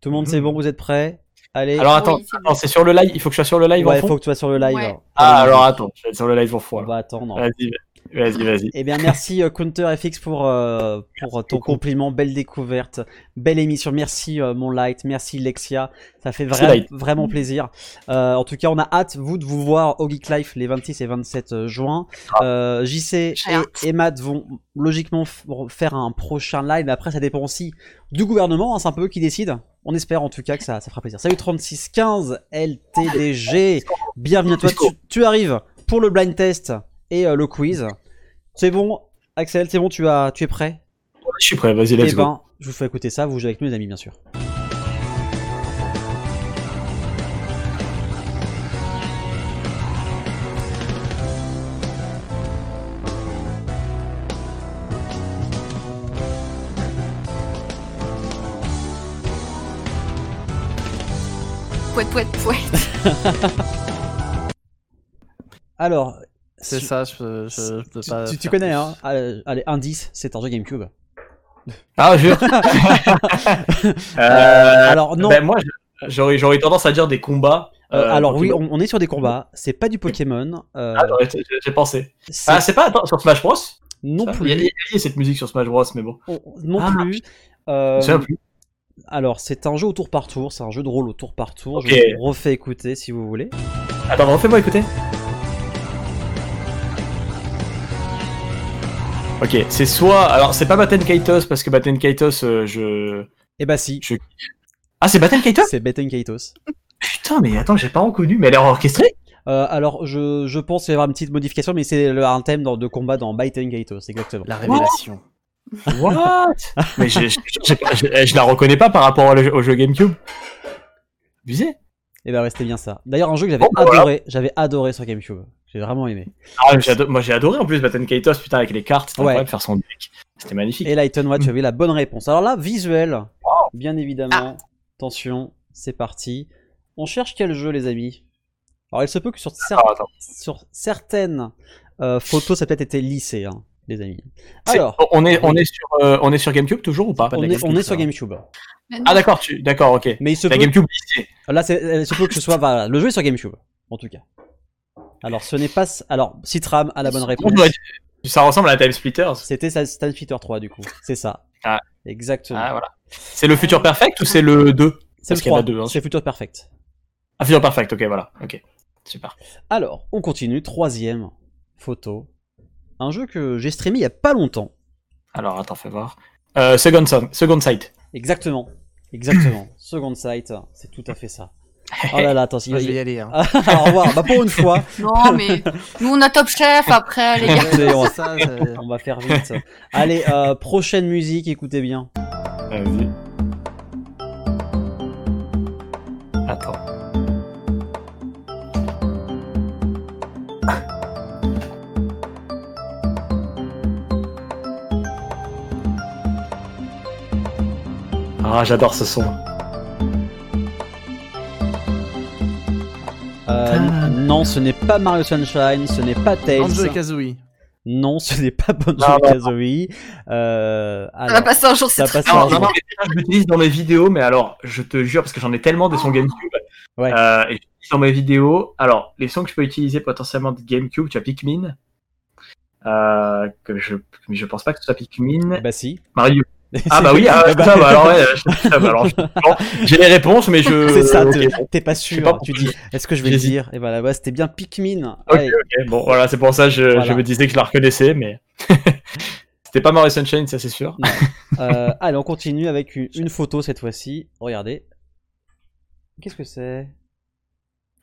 Tout le monde, c'est bon, vous êtes prêts? Allez. Alors attends, Oui, c'est attends, c'est sur le live, il faut que je sois sur le live ouais, fond faut que tu sois sur le live. Ouais. Ah, alors attends, je vais être sur le live en fond. On va attendre. Vas-y, vas-y, vas-y. Eh bien, merci euh, Counter FX pour, euh, pour ton compliment. Belle découverte, belle émission. Merci euh, mon light, merci Lexia. Ça fait vra- vraiment plaisir. Euh, en tout cas, on a hâte, vous, de vous voir au Geek Life les 26 et 27 juin. Euh, JC et, et Matt vont logiquement f- faire un prochain live. Mais après, ça dépend aussi du gouvernement. hein, c'est un peu eux qui décident. On espère en tout cas que ça, ça fera plaisir. Salut 3615 LTDG. Bienvenue à toi. Tu, tu arrives pour le blind test et euh, le quiz. C'est bon, Axel, c'est bon, tu, as, tu es prêt? Je suis prêt, vas-y, Eh let's go. ben, je vous fais écouter ça, vous jouez avec nous les amis, bien sûr. Pouette, pouette, pouette. Alors, C'est ça, je, je, je peux tu, pas. tu- tu connais, plus. hein Allez, indice, c'est un jeu GameCube. Ah, jure. Euh, alors, non. Ben, moi, j'aurais j'aurais tendance à dire des combats. Euh, euh, alors oui, on, on est sur des combats, c'est pas du Pokémon. euh, Ah, j'ai j'ai pensé. c'est Ah, c'est pas attends, sur Smash Bros? Non Ça, plus. Il y, a- il y a cette musique sur Smash Bros, mais bon. on- non Ah, plus. Euh, plus. alors, c'est un jeu au tour par tour, c'est un jeu de rôle au tour par tour. Ok. Je vous refais écouter si vous voulez. Attends, refais-moi écouter. Ok, c'est soit. Alors, c'est pas Batten Kaitos, parce que Batten Kaitos, euh, je. Eh bah si, je... Ah, c'est Batten Kaitos? C'est Batten Kaitos. Putain, mais attends, j'ai pas reconnu, mais elle est orchestrée Euh, alors, je, je pense qu'il va y avoir une petite modification, mais c'est le- un thème dans- de combat dans Batten Kaitos, exactement. La révélation. What? Mais je, je, je- je- je la reconnais pas par rapport au, au jeu GameCube. Abusé. Et bah ouais, c'était bien ça. D'ailleurs, un jeu que j'avais bah, voilà. adoré, j'avais adoré sur GameCube. J'ai vraiment aimé. Ah, j'ai ado- moi j'ai adoré en plus Baton Kaitos, putain, avec les cartes, c'était Ouais. incroyable de faire son deck. C'était magnifique. Et Lighton Watch, tu avais la bonne réponse. Alors là, visuel, bien évidemment. Attention, c'est parti. On cherche quel jeu, les amis? Alors, il se peut que sur, cer- Ah, attends. sur certaines euh, photos, ça a peut-être été lissé, hein, les amis. Alors, on est, on est sur, euh, on est sur GameCube toujours ou pas? On est, on est sur GameCube. Ah d'accord, tu, d'accord, ok. Mais il se La peut... GameCube lycée. Là, c'est- il se peut que ce soit. voilà, le jeu est sur GameCube, en tout cas. Alors, ce n'est pas. Alors, Citram a la bonne réponse. Ça ressemble à la Time Splitters. C'était Time Splitter 3, du coup. C'est ça. Ah. Exactement. Ah voilà. C'est le Future Perfect ou c'est le 2 C'est le Parce qu'il y en a 3. deux, hein. C'est Future Perfect. Ah Future Perfect, ok, voilà, ok. Super. Alors, on continue. Troisième photo. Un jeu que j'ai streamé il y a pas longtemps. Alors attends, fais voir. Euh, Second, Son- Second Sight. Exactement. Exactement. Second Sight, c'est tout à fait ça. Oh là là, attends, il Ah, je vais y aller. hein. Au revoir. Bah, pour une fois. Non, mais nous, on a Top Chef après, les gars. On, va... Ça, c'est- on va faire vite. Allez, euh, prochaine musique, écoutez bien. Euh, oui. Attends. Ah, j'adore ce son. Non, ce n'est pas Mario Sunshine, ce n'est pas Tails. Banjo et Kazooie. Non, ce n'est pas Banjo non, Kazooie. Euh, Ça va alors, passer un jour, ça c'est passe très Non, non, ça, je l'utilise dans mes vidéos, mais alors, je te jure, parce que j'en ai tellement de sons GameCube. Ouais. Euh, et j'utilise dans mes vidéos. Alors, les sons que je peux utiliser potentiellement de GameCube, tu as Pikmin. Euh, que je, mais je pense pas que ce soit Pikmin. Bah si. Mario. Ah bah oui, ah, bah- ça, bah, alors ouais, bah, alors, j'ai les réponses, mais je. C'est ça, t'es- bon. pas sûr. pas tu dis, est-ce que je vais le dire? Et voilà, ouais, c'était bien Pikmin. Ok, ok, bon, voilà, c'est pour ça que je, Voilà. je me disais que je la reconnaissais, mais. C'était pas Mario Sunshine, ça c'est sûr. Euh, allez, on continue avec une, une photo cette fois-ci. Regardez. Qu'est-ce que c'est?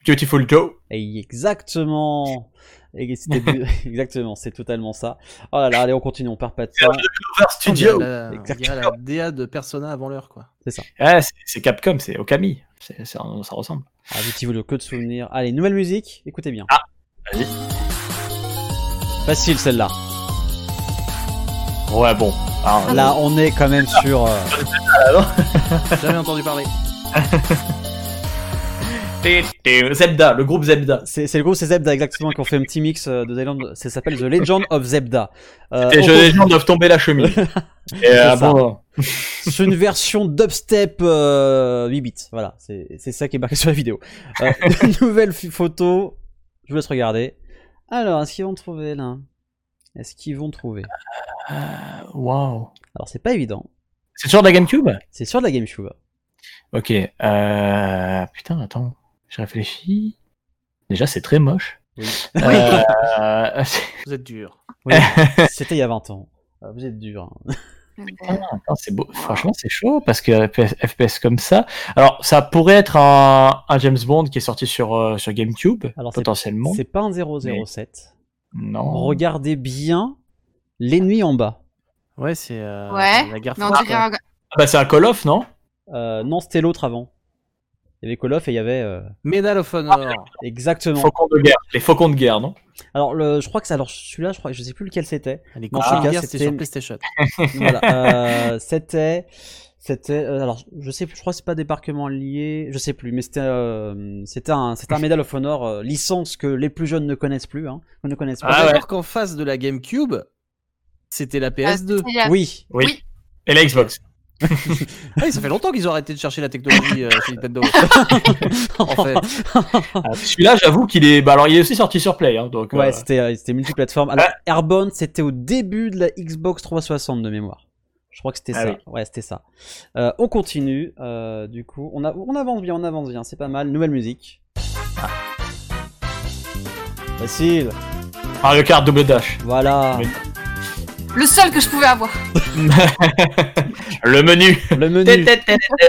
Beautiful Joe. Et exactement. Et c'était bu- exactement, c'est totalement ça. Oh là là, allez, on continue, on perd pas de temps. Clover Studio. La, Exactement. la DA de Persona avant l'heure, quoi. C'est ça. Ouais, c'est- Capcom, c'est Okami. C'est- c'est- ça ressemble. Ah, petit le que de souvenirs. Allez, nouvelle musique, écoutez bien. Ah, vas-y. Facile celle-là. Ouais, bon. Alors, Là, on est quand même sur. euh, Jamais entendu parler. Zebda, le groupe Zebda. C'est le groupe, c'est Zebda exactement, qui ont fait un petit mix euh, de Island. Ça s'appelle The Legend of Zebda. Euh, les gens doivent tomber la chemise. Et euh, bon, C'est une version dubstep euh, 8 bits. Voilà, c'est ça qui est marqué sur la vidéo. Euh, nouvelle photo. Je vous laisse regarder. Alors, est-ce qu'ils vont trouver là? Est-ce qu'ils vont trouver? Waouh. Alors, c'est pas évident. C'est sur de la GameCube? C'est sur de la GameCube. Ok. Euh... Putain, attends. Je réfléchis. Déjà, c'est très moche. Oui. Euh... Vous êtes dur. Oui, C'était il y a 20 ans. Ah, Vous êtes dur. hein. C'est beau. Franchement, c'est chaud parce que FPS, comme ça. Alors, ça pourrait être un, un James Bond qui est sorti sur, euh, sur GameCube, Alors, potentiellement. C'est pas un 007. Non. Regardez bien l'ennemi en bas. Ouais, c'est euh, Ouais, la guerre mais on froide, dirait un... Ah bah, c'est un Call of, non? Euh, non, c'était l'autre avant. Il y avait Call of et il y avait. euh, Medal of Honor. Exactement. Faucons de guerre. Les faucons de guerre, non Alors, le, je crois que c'est. Alors, celui-là, je crois, je sais plus lequel c'était. Les en cochons tout de guerre, c'était sur PlayStation. voilà, euh, c'était, c'était, euh, alors je sais plus, je crois que c'est pas débarquement lié, je sais plus, mais c'était, euh, c'était un, c'était un Medal of Honor euh, licence que les plus jeunes ne connaissent plus, hein, ne connaissent pas. Ah, d'accord qu'en face de la GameCube, c'était la PS2. c'était la- Oui. Oui. Oui. Et la Xbox. Ah ça fait longtemps qu'ils ont arrêté de chercher la technologie euh, chez Nintendo. en fait. Ah, Celui-là, j'avoue qu'il est. Bah, alors, il est aussi sorti sur Play, hein, donc. Ouais, euh, c'était, euh, c'était multiplateforme. Alors, Airborne, c'était au début de la Xbox 360 de mémoire. Je crois que c'était Ah ça. oui. Ouais, c'était ça. Euh, on continue. euh, du coup, on, a, on avance bien, on avance bien. C'est pas mal. Nouvelle musique. Ah. Facile. Mario Kart Double Dash. Voilà. Oui. Le seul que je pouvais avoir. le menu. Le menu.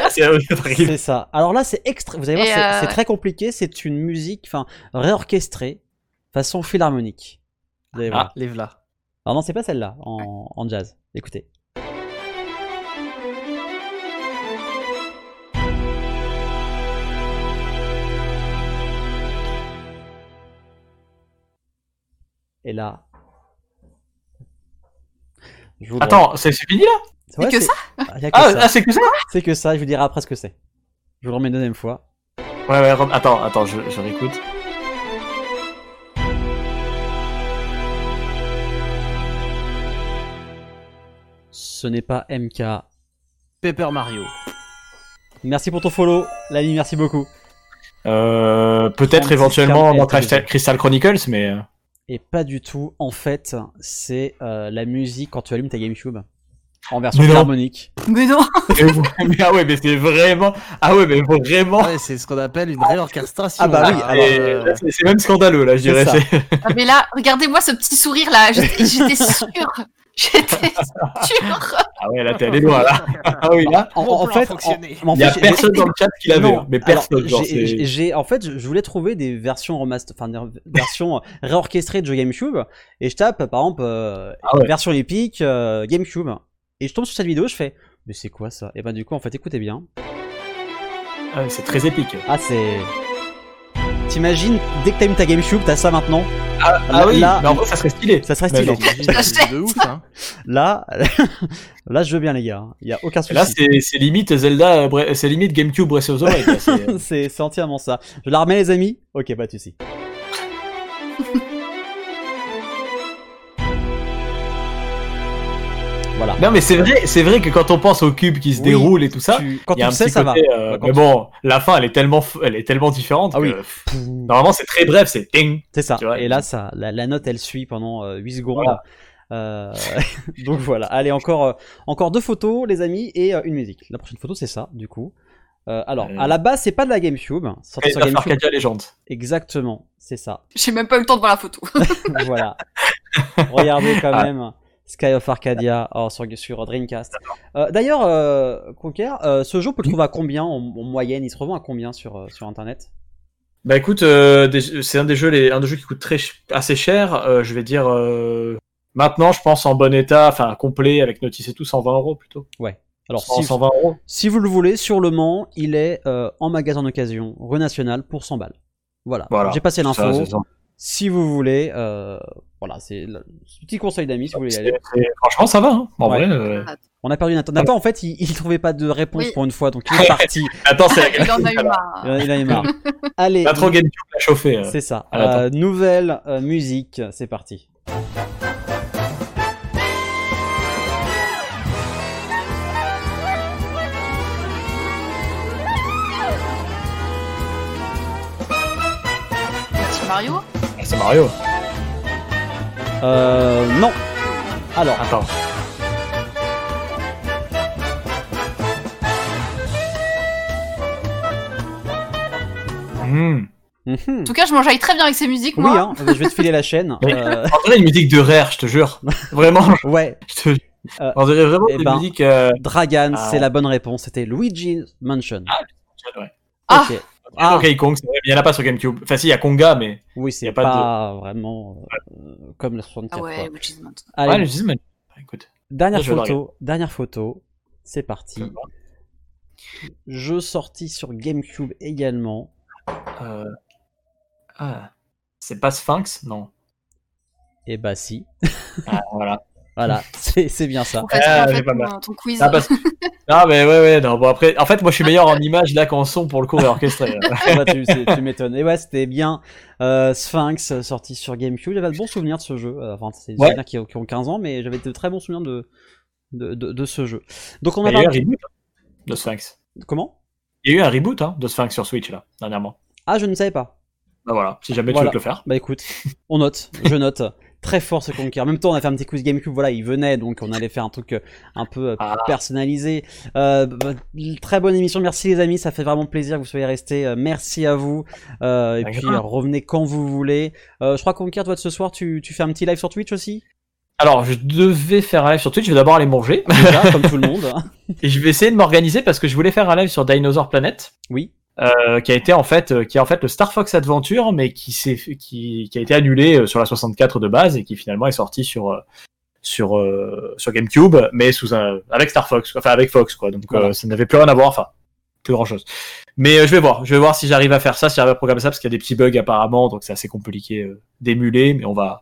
c'est ça. Alors là, c'est extra. Vous allez voir, c'est très compliqué. C'est une musique, réorchestrée, façon philharmonique. Vous allez ah. voir. Ah, les voilà. Non, non, c'est pas celle-là en jazz. Écoutez. Et là, je vous Attends, c'est fini là? Ouais, que c'est- ça? Ah, que Ah, ça. ah, c'est que ça? C'est que ça, je vous dirai après ce que c'est. Je vous le remets une deuxième fois. Ouais, ouais, rem- attends, attends, je, je réécoute. Ce n'est pas MK. Paper Mario. Merci pour ton follow, l'ami, merci beaucoup. Euh, Peut-être 36 éventuellement dans. Crystal, Crystal Chronicles, mais. Et pas du tout. En fait, c'est euh, la musique quand tu allumes ta GameCube. En version Mais harmonique. Mais non mais ah ouais, mais c'est vraiment. Ah ouais, mais vraiment. Ouais, c'est ce qu'on appelle une réorchestration. Ah bah oui, Et Euh, c'est même scandaleux, là, je dirais. Ah, Mais là, regardez-moi ce petit sourire là. J'étais j'étais sûre. J'étais sûre. Ah ouais, là, t'es allé loin, là. Ah oui, là. En, fait, en- en Il y a fait, personne dans le chat qui l'avait, hein, mais alors, personne. genre, j'ai- en fait, je je voulais trouver des versions remaster, enfin des versions réorchestrées de jeux GameCube, et je tape par exemple euh, Ah ouais. version épique euh, GameCube, et je tombe sur cette vidéo, je fais, mais c'est quoi ça? Et ben du coup, en fait, écoutez bien. Ah, c'est très épique. Ah c'est, t'imagines dès que t'aimes ta GameCube, t'as ça maintenant Ah, Là- ah oui, là- mais en vrai, ça serait stylé. Ça serait Mais stylé. de ouf, hein. Là, là, je veux bien les gars. Il y a aucun souci. Là, c'est limite Zelda, euh, c'est limite GameCube Breath of the Wild. là, c'est- entièrement ça. Je la remets les amis. Ok, pas de souci. Voilà. Non, mais c'est vrai, c'est vrai que quand on pense au cube qui se Oui, déroule et tout ça, tu- quand y a tu un petit ça côté, va. euh, mais tu- bon, la fin, elle est tellement, f- elle est tellement différente Ah que oui. pff, normalement c'est très bref, c'est ting. C'est ça. Tu vois, et là, ça, la, la note, elle suit pendant euh, 8 secondes. Voilà. Euh, donc voilà. Allez, encore, euh, encore deux photos, les amis, et euh, une musique. La prochaine photo, c'est ça, du coup. Euh, alors, Euh. à la base, c'est pas de la GameCube. Et sur la GameCube. Arcadia Legend. Exactement, c'est ça. J'ai même pas eu le temps de voir la photo. voilà. Regardez quand Ah. même Sky of Arcadia oh, sur, sur Dreamcast. Euh, D'ailleurs, euh, Conker, euh, ce jeu, on peut le trouver à combien en, en moyenne? Il se revend à combien sur, euh, sur Internet? Bah écoute, euh, c'est un des jeux, les, un des jeux qui coûte très assez cher. euh, je vais dire euh, maintenant, je pense en bon état, enfin complet avec notice et tout, 120 euros plutôt. Ouais. Alors, 100, si, 120 euros. si vous le voulez, sur le Mans, il est euh, en magasin d'occasion, rue nationale, pour 100 balles. Voilà. Voilà. J'ai passé l'info. Si vous voulez, euh, voilà, c'est le petit conseil d'amis si vous voulez y aller. Franchement, ça va. Hein. En Ouais. vrai. euh, On a perdu Nathan. Nathan, en fait, il, il trouvait pas de réponse Oui. pour une fois, donc il est parti. Attends, c'est Il en a eu la marre. Il en- a eu marre. Allez, Pas trop GameCube l'a chauffé. euh. c'est ça. Ah. Euh, nouvelle euh, musique, c'est parti. C'est Mario? Ah, C'est Mario. Euh, non. Alors, Attends. Hmm. mhm. En tout cas, je m'enjaille très bien avec ces musiques, oui, moi. hein, je vais te filer la chaîne. Mais- Euh, On dirait une musique de rare, je te jure. Vraiment, ouais, je te... Euh, On dirait vraiment eh une ben, musique. Euh... Dragan, Ah. c'est la bonne réponse. C'était Luigi's Mansion. ouais. Ah. Ok. Ah. Ah. Donkey Kong, c'est vrai, mais il n'y en a pas sur GameCube. Enfin, si, il y a Konga, mais. Oui, Y c'est a pas, pas vraiment euh, comme le 64. Ah ouais. Allez, Ouais, Disney, mais- Écoute. dernière photo. Dernière photo. C'est parti. Jeu sorti sur GameCube également. Euh... Ah. C'est pas Sphinx? Non. Et bah si. Ah, voilà. Voilà, c'est c'est bien ça. Ah, fait, pas ton, mal. ton quiz. Ah, parce... ah, mais ouais, ouais, non, bon, après, en fait, moi, je suis meilleur en image là qu'en son pour le coup orchestré. Ah bah, tu m'étonnes. Et ouais, c'était bien. Euh, Sphinx euh, sorti sur GameCube. J'avais de bons souvenirs de ce jeu. Euh, Enfin, c'est des Ouais. souvenirs qui, ont- qui ont 15 ans, mais j'avais de très bons souvenirs de, de, de, de ce jeu. Donc on a Il y a eu un parlé- reboot hein, de Sphinx. Comment? Il y a eu un reboot hein, de Sphinx sur Switch là, dernièrement. Ah, je ne savais pas. Bah voilà, si jamais Voilà. tu veux te le faire. Bah écoute, on note, je note. Très fort ce Conquer. En même temps, on a fait un petit quiz GameCube, voilà, il venait, donc on allait faire un truc euh, un peu euh, Ah. personnalisé. Euh, bah, très bonne émission, merci les amis, ça fait vraiment plaisir que vous soyez restés. Euh, merci à vous. Euh, et puis revenez quand vous voulez. Euh, je crois Conquer, toi de ce soir, tu, tu fais un petit live sur Twitch aussi? Alors, je devais faire un live sur Twitch, je vais d'abord aller manger. Déjà, comme tout le monde. Et je vais essayer de m'organiser parce que je voulais faire un live sur Dinosaur Planet. Oui. Euh, qui a été en fait euh, qui est en fait le Star Fox Adventure mais qui s'est qui, qui a été annulé euh, sur la 64 de base et qui finalement est sorti sur sur sur GameCube mais sous un avec Star Fox enfin avec Fox quoi donc Voilà. euh, ça n'avait plus rien à voir enfin plus grand chose mais euh, je vais voir je vais voir si j'arrive à faire ça si j'arrive à programmer ça parce qu'il y a des petits bugs apparemment donc c'est assez compliqué euh, d'émuler mais on va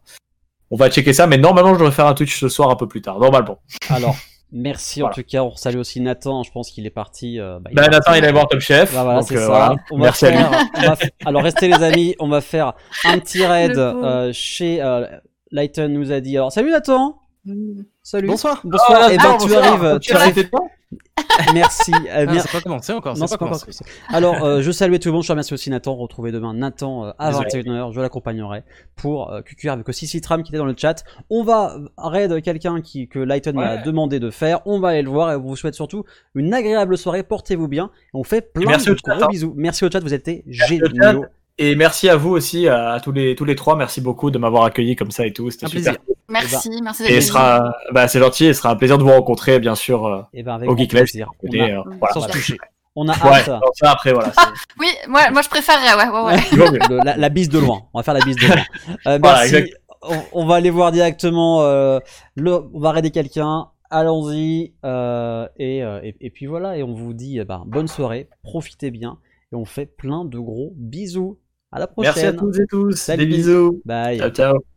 on va checker ça. Mais normalement, je devrais faire un Twitch ce soir un peu plus tard. Normalement. Alors, merci Voilà. en tout cas. On salue aussi Nathan. Je pense qu'il est parti. euh, bah, il est Bah, parti. Nathan, il est voir Top Chef. Bah, voilà, donc, c'est euh, ça. voilà. On va Merci à lui. faire- on va f- Alors, restez les amis. On va faire un petit raid euh, chez euh, Lighton nous a dit. Alors, salut Nathan. Salut. Bonsoir. Bonsoir. Ah, et ben, bonsoir, tu arrives. Tu Tu arrives. Merci. euh, mer- c'est pas commencé encore. Non, pas commencé. commencé. Alors, euh, je salue tout le monde. Je remercie aussi Nathan. Retrouvez demain Nathan euh, à Désolé. 21h. Je l'accompagnerai pour euh, QQR avec aussi Citram qui était dans le chat. On va raid quelqu'un qui, que Lighton m'a demandé de faire. On va aller le voir et on vous souhaite surtout une agréable soirée. Portez-vous bien. Et on fait plein merci de au chat, gros hein. bisous. Merci au chat. Vous êtes géniaux. Et merci à vous aussi, à tous les, tous les trois. Merci beaucoup de m'avoir accueilli comme ça et tout. C'était Un super. plaisir. Merci, merci Et d'être ce sera, bah, c'est gentil. Et ce sera un plaisir de vous rencontrer, bien sûr, euh, Et ben avec au Geekless. plaisir. On Et, a, euh, voilà. sans se toucher. On a Ouais, hâte. ça après, voilà. Oui, moi, moi je préférerais, ouais, ouais, ouais. Le- la, la bise de loin. On va faire la bise de loin. Euh, Voilà, merci. exact. on, on va aller voir directement. euh, le, on va raider quelqu'un. Allons-y. euh, et, euh, et, et puis voilà. Et on vous dit eh ben, bonne soirée. Profitez bien. Et on fait plein de gros bisous. À la prochaine. Merci à tous et tous. Salut. Des bisous. Bye. Ciao, ciao.